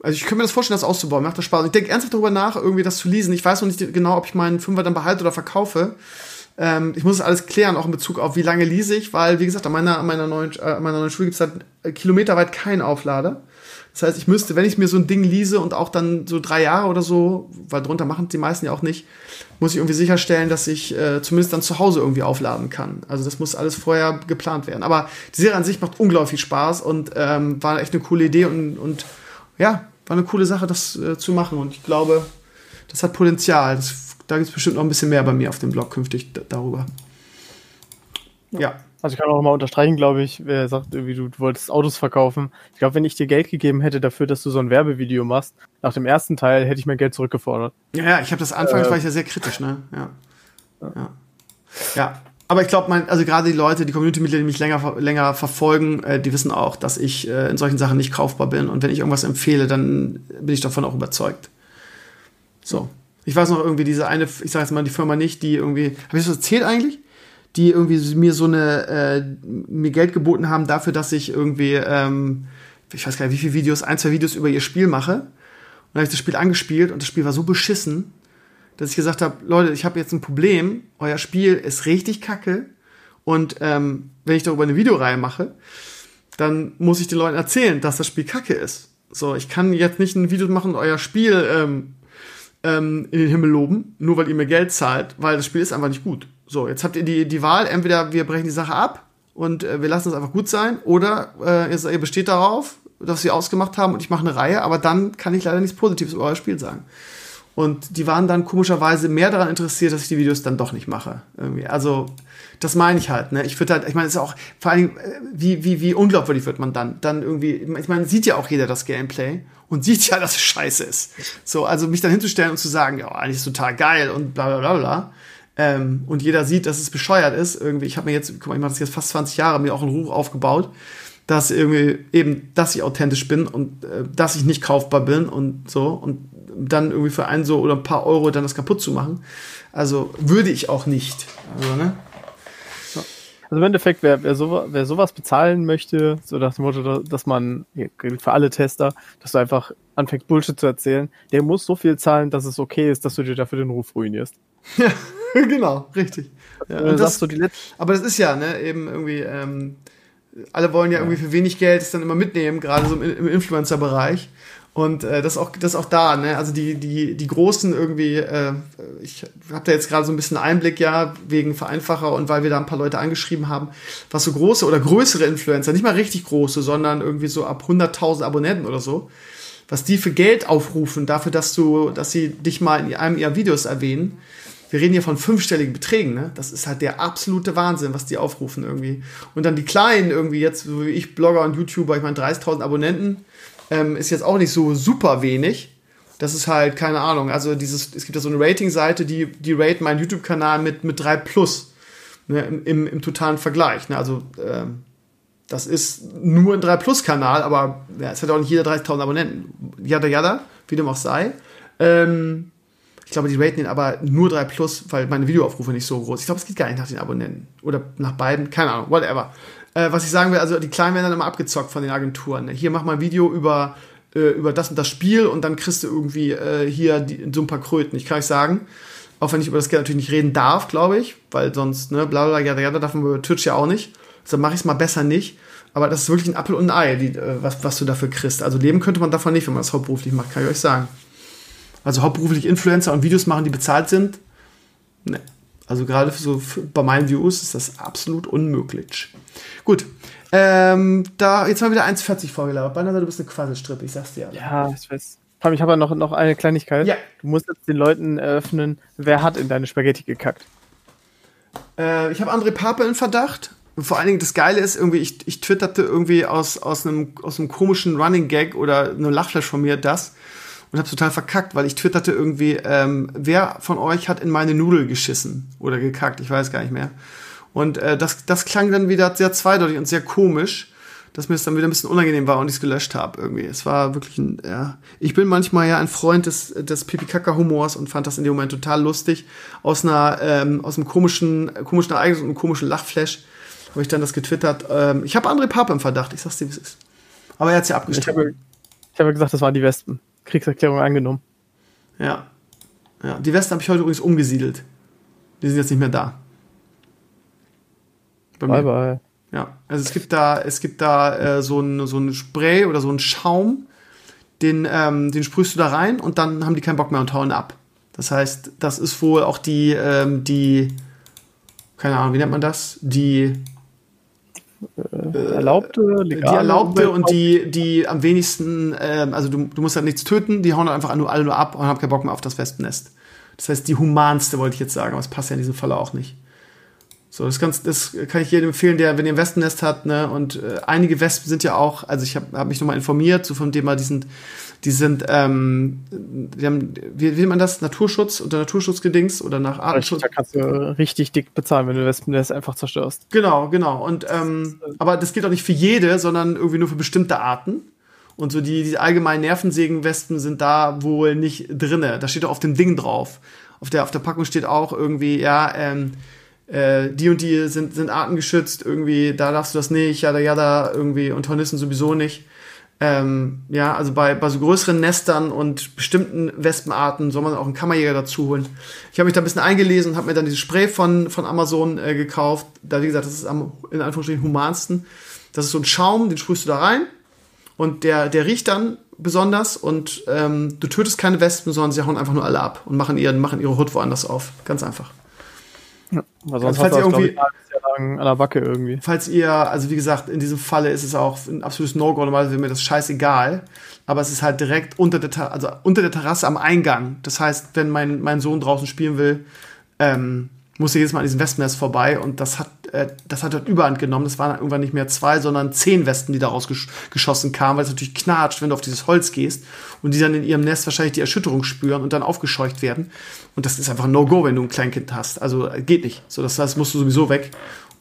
also ich könnte mir das vorstellen, das auszubauen. Macht das Spaß. Ich denke ernsthaft darüber nach, irgendwie das zu lesen. Ich weiß noch nicht genau, ob ich meinen Fünfer dann behalte oder verkaufe. Ähm, ich muss das alles klären, auch in Bezug auf, wie lange lease ich, weil, wie gesagt, an meiner, an meiner, neuen, äh, meiner neuen Schule gibt es halt kilometerweit keinen Auflader. Das heißt, ich müsste, wenn ich mir so ein Ding lease und auch dann so drei Jahre oder so, weil drunter machen die meisten ja auch nicht, muss ich irgendwie sicherstellen, dass ich äh, zumindest dann zu Hause irgendwie aufladen kann. Also das muss alles vorher geplant werden. Aber die Serie an sich macht unglaublich viel Spaß und ähm, war echt eine coole Idee und, und ja, war eine coole Sache, das äh, zu machen. Und ich glaube, das hat Potenzial. Das, da gibt es bestimmt noch ein bisschen mehr bei mir auf dem Blog künftig darüber. Ja. ja. Also ich kann auch mal unterstreichen, glaube ich, wer sagt, irgendwie du, wolltest Autos verkaufen. Ich glaube, wenn ich dir Geld gegeben hätte dafür, dass du so ein Werbevideo machst, nach dem ersten Teil hätte ich mein Geld zurückgefordert. Ja, ja ich habe das anfangs, äh, war ich ja sehr kritisch, ne? Ja. Ja. ja. Aber ich glaube, also gerade die Leute, die Community-Mitglieder, die mich länger, länger verfolgen, äh, die wissen auch, dass ich äh, in solchen Sachen nicht kaufbar bin. Und wenn ich irgendwas empfehle, dann bin ich davon auch überzeugt. So. Ich weiß noch irgendwie diese eine, ich sage jetzt mal die Firma nicht, die irgendwie, habe ich das erzählt eigentlich? Die irgendwie mir so eine, äh, mir Geld geboten haben dafür, dass ich irgendwie, ähm, ich weiß gar nicht, wie viele Videos, ein, zwei Videos über ihr Spiel mache. Und dann habe ich das Spiel angespielt und das Spiel war so beschissen, dass ich gesagt habe, Leute, ich habe jetzt ein Problem, euer Spiel ist richtig kacke und ähm, wenn ich darüber eine Videoreihe mache, dann muss ich den Leuten erzählen, dass das Spiel kacke ist. So, ich kann jetzt nicht ein Video machen und euer Spiel ähm, ähm, in den Himmel loben, nur weil ihr mir Geld zahlt, weil das Spiel ist einfach nicht gut. So, jetzt habt ihr die, die Wahl, entweder wir brechen die Sache ab und äh, wir lassen es einfach gut sein, oder äh, ihr, besteht darauf, dass wir ausgemacht haben und ich mache eine Reihe, aber dann kann ich leider nichts Positives über euer Spiel sagen. Und die waren dann komischerweise mehr daran interessiert, dass ich die Videos dann doch nicht mache. Irgendwie. Also, das meine ich halt. Ne? Ich würde halt, ich meine, es ist auch vor allem, äh, wie, wie, wie unglaubwürdig wird man dann? Dann irgendwie, ich meine, sieht ja auch jeder das Gameplay und sieht ja, dass es scheiße ist. So, also mich dann hinzustellen und zu sagen, ja, eigentlich ist total geil und bla bla bla bla. Ähm, und jeder sieht, dass es bescheuert ist. Irgendwie, ich habe mir jetzt, guck mal, ich mache das jetzt fast 20 Jahre, mir auch einen Ruf aufgebaut. dass irgendwie eben, dass ich authentisch bin und äh, dass ich nicht kaufbar bin und so und dann irgendwie für einen so oder ein paar Euro dann das kaputt zu machen. Also würde ich auch nicht. Also, ne? Also im Endeffekt, wer, wer, so, wer sowas bezahlen möchte, so nach dem Motto, dass man, für alle Tester, dass du einfach anfängst Bullshit zu erzählen, der muss so viel zahlen, dass es okay ist, dass du dir dafür den Ruf ruinierst. Ja, genau, richtig. Ja, und das, so aber das ist ja, ne, eben irgendwie, ähm, alle wollen ja, ja, irgendwie für wenig Geld es dann immer mitnehmen, gerade so im, im Influencer-Bereich. Und äh, das, auch, das auch da, ne? Also die, die, die Großen irgendwie, äh, ich habe da jetzt gerade so ein bisschen Einblick, ja, wegen Vereinfacher und weil wir da ein paar Leute angeschrieben haben, was so große oder größere Influencer, nicht mal richtig große, sondern irgendwie so ab 100.000 Abonnenten oder so, was die für Geld aufrufen, dafür, dass du, dass sie dich mal in einem ihrer Videos erwähnen. Wir reden hier von fünfstelligen Beträgen, ne? Das ist halt der absolute Wahnsinn, was die aufrufen irgendwie. Und dann die Kleinen irgendwie jetzt, so wie ich, Blogger und YouTuber, ich meine 30.000 Abonnenten, ähm, ist jetzt auch nicht so super wenig. Das ist halt, keine Ahnung, also dieses, es gibt ja so eine Rating-Seite, die, die rate meinen YouTube-Kanal mit, mit 3 plus ne, im, im, im, totalen Vergleich. Ne? Also ähm, das ist nur ein 3 Plus-Kanal, aber ja, es hat auch nicht jeder 30.000 Abonnenten. Jada, jada, wie dem auch sei. Ähm, ich glaube, die raten ihn aber nur 3 Plus, weil meine Videoaufrufe nicht so groß. Ich glaube, es geht gar nicht nach den Abonnenten. Oder nach beiden, keine Ahnung, whatever. Äh, was ich sagen will, also die Kleinen werden dann immer abgezockt von den Agenturen. Hier mach mal ein Video über, äh, über das und das Spiel und dann kriegst du irgendwie äh, hier die, so ein paar Kröten. Ich kann euch sagen, auch wenn ich über das Geld natürlich nicht reden darf, glaube ich, weil sonst, ne, bla bla, ja, darf man über Twitch ja auch nicht. Also mache ich es mal besser nicht. Aber das ist wirklich ein Apfel und ein Ei, die, äh, was, was du dafür kriegst. Also leben könnte man davon nicht, wenn man das hauptberuflich macht, kann ich euch sagen. Also hauptberuflich Influencer und Videos machen, die bezahlt sind. Ne. Also gerade so bei meinen Views ist das absolut unmöglich. Gut. Ähm, da, jetzt mal wieder 1,40 vorgelabert. Banner, du bist eine Quasselstrippe, ich sag's dir. Ja, ich weiß. Ich habe noch, noch eine Kleinigkeit. Ja. Du musst jetzt den Leuten eröffnen, wer hat in deine Spaghetti gekackt. Äh, ich habe André Pape in Verdacht. Und vor allen Dingen das Geile ist, irgendwie, ich, ich twitterte irgendwie aus, aus, einem, aus einem komischen Running Gag oder einem Lachflash von mir das und hab's total verkackt, weil ich twitterte irgendwie, ähm, wer von euch hat in meine Nudel geschissen oder gekackt, ich weiß gar nicht mehr. Und äh, das, das klang dann wieder sehr zweideutig und sehr komisch, dass mir es dann wieder ein bisschen unangenehm war und ich es gelöscht habe irgendwie. Es war wirklich ein, ja. Ich bin manchmal ja ein Freund des, des Pipi-Kaka-Humors und fand das in dem Moment total lustig. Aus einer, ähm, aus einem komischen, komischen Ereignis und einem komischen Lachflash habe ich dann das getwittert. Ähm, ich habe André Pape im Verdacht, ich sag's dir, wie es ist. Aber er hat's ja abgestritten. Ich habe, ich habe gesagt, das waren die Wespen. Kriegserklärung angenommen. Ja. Ja, die Wespen habe ich heute übrigens umgesiedelt. Die sind jetzt nicht mehr da. bye bye. Ja, also es gibt da, es gibt da äh, so ein so ein Spray oder so ein Schaum, den, ähm, den sprühst du da rein und dann haben die keinen Bock mehr und hauen ab. Das heißt, das ist wohl auch die, ähm, die, keine Ahnung, wie nennt man das? Die äh, erlaubte, legale Die erlaubte und die, die am wenigsten, äh, also du, du musst halt nichts töten, die hauen einfach nur alle nur ab und haben keinen Bock mehr auf das Wespennest. Das heißt, die humanste wollte ich jetzt sagen, aber es passt ja in diesem Falle auch nicht. So, das, ganz, das kann ich jedem empfehlen, der, wenn ihr ein Wespennest hat, ne, und äh, einige Wespen sind ja auch, also ich habe hab mich nochmal informiert, so vom Thema, die sind, die sind, ähm, die haben, wie, wie nennt man das? Naturschutz unter Naturschutzgedings oder nach Artenschutz? Da kannst du richtig dick bezahlen, wenn du Wespennest einfach zerstörst. Genau, genau. Und ähm, aber das gilt auch nicht für jede, sondern irgendwie nur für bestimmte Arten. Und so die, die allgemeinen Nervensägenwespen sind da wohl nicht drinne. Da steht auch auf dem Ding drauf. Auf der, auf der Packung steht auch irgendwie, ja, ähm, äh, die und die sind, sind artengeschützt, irgendwie, da darfst du das nicht, ja, ja, da irgendwie und Hornissen sowieso nicht. Ähm, ja, also bei, bei so größeren Nestern und bestimmten Wespenarten soll man auch einen Kammerjäger dazu holen. Ich habe mich da ein bisschen eingelesen und habe mir dann dieses Spray von, von Amazon äh, gekauft. Da, wie gesagt, das ist am, in Anführungsstrichen, humansten. Das ist so ein Schaum, den sprühst du da rein und der, der riecht dann besonders und ähm, du tötest keine Wespen, sondern sie hauen einfach nur alle ab und machen, ihren, machen ihre Hut woanders auf. Ganz einfach. Ja, sonst also, falls ihr irgendwie an der Backe irgendwie. Falls ihr, also wie gesagt, in diesem Falle ist es auch ein absolutes No-Go. Normalerweise wäre mir das scheißegal. Aber es ist halt direkt unter der, also unter der Terrasse am Eingang. Das heißt, wenn mein, mein Sohn draußen spielen will, ähm, musste jedes Mal an diesem Wespennest vorbei und das hat, äh, das hat dort Überhand genommen. Das waren irgendwann nicht mehr zwei, sondern zehn Wespen, die daraus gesch geschossen kamen, weil es natürlich knatscht, wenn du auf dieses Holz gehst und die dann in ihrem Nest wahrscheinlich die Erschütterung spüren und dann aufgescheucht werden. Und das ist einfach ein No-Go, wenn du ein Kleinkind hast. Also äh, geht nicht. So, das, das musst du sowieso weg.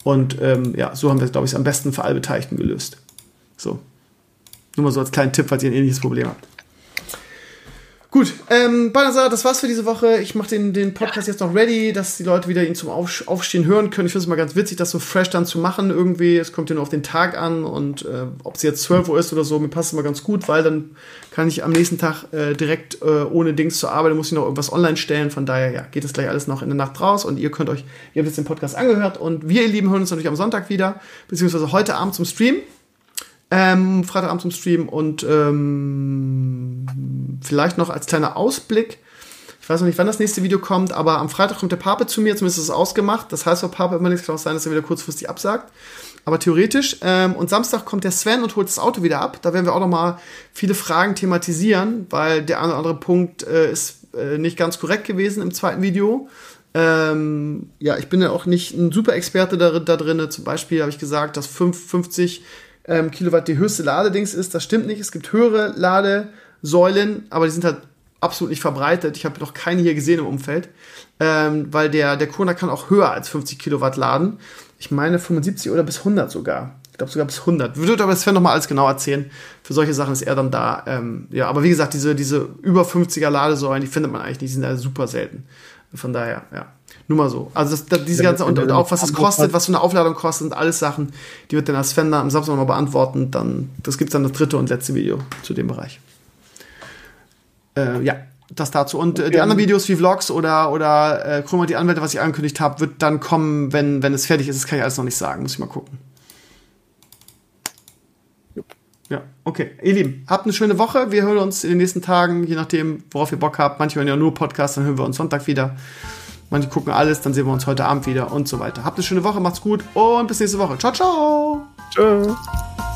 Und ähm, ja, so haben wir es, glaube ich, am besten für alle Beteiligten gelöst. So. Nur mal so als kleinen Tipp, falls ihr ein ähnliches Problem habt. Gut, ähm, Banasa, das war's für diese Woche. Ich mache den, den Podcast jetzt noch ready, dass die Leute wieder ihn zum Aufstehen hören können. Ich finde es mal ganz witzig, das so fresh dann zu machen irgendwie. Es kommt ja nur auf den Tag an und äh, ob es jetzt 12 Uhr ist oder so, mir passt es mal ganz gut, weil dann kann ich am nächsten Tag äh, direkt äh, ohne Dings zur Arbeit, muss ich noch irgendwas online stellen. Von daher, ja, geht das gleich alles noch in der Nacht raus und ihr könnt euch, ihr habt jetzt den Podcast angehört und wir, ihr Lieben, hören uns natürlich am Sonntag wieder, beziehungsweise heute Abend zum Stream. Ähm, Freitagabend zum Stream und ähm, vielleicht noch als kleiner Ausblick. Ich weiß noch nicht, wann das nächste Video kommt, aber am Freitag kommt der Pape zu mir, zumindest ist es ausgemacht. Das heißt, für Pape immer nichts kann auch sein, dass er wieder kurzfristig absagt. Aber theoretisch. Ähm, und Samstag kommt der Sven und holt das Auto wieder ab. Da werden wir auch noch mal viele Fragen thematisieren, weil der eine oder andere Punkt äh, ist äh, nicht ganz korrekt gewesen im zweiten Video. Ähm, ja, ich bin ja auch nicht ein super Experte da, da drin. Zum Beispiel habe ich gesagt, dass 5, 50 ähm, Kilowatt die höchste Ladedings ist. Das stimmt nicht. Es gibt höhere Ladesäulen, aber die sind halt absolut nicht verbreitet. Ich habe noch keine hier gesehen im Umfeld, ähm, weil der, der Kona kann auch höher als 50 Kilowatt laden. Ich meine 75 oder bis 100 sogar. Ich glaube sogar bis 100. Würde aber Sven nochmal alles genau erzählen. Für solche Sachen ist er dann da. Ähm, ja, aber wie gesagt, diese, diese über 50er Ladesäulen, die findet man eigentlich nicht. Die sind da super selten. Von daher, ja. Nur mal so. Also das, das, diese ganze, und, und, auch was es kostet, was so eine Aufladung kostet, sind alles Sachen, die wird dann als Fan am Samstag nochmal beantworten. Dann, das gibt es dann das dritte und letzte Video zu dem Bereich. Äh, ja, das dazu. Und äh, die anderen Videos wie Vlogs oder, oder äh, Chroma die Anwälte, was ich angekündigt habe, wird dann kommen, wenn, wenn es fertig ist. Das kann ich alles noch nicht sagen. Muss ich mal gucken. Ja, okay. Ihr Lieben, habt eine schöne Woche. Wir hören uns in den nächsten Tagen, je nachdem, worauf ihr Bock habt. Manche hören ja nur Podcasts, dann hören wir uns Sonntag wieder. Manche gucken alles, dann sehen wir uns heute Abend wieder und so weiter. Habt eine schöne Woche, macht's gut und bis nächste Woche. Ciao, ciao. Tschüss.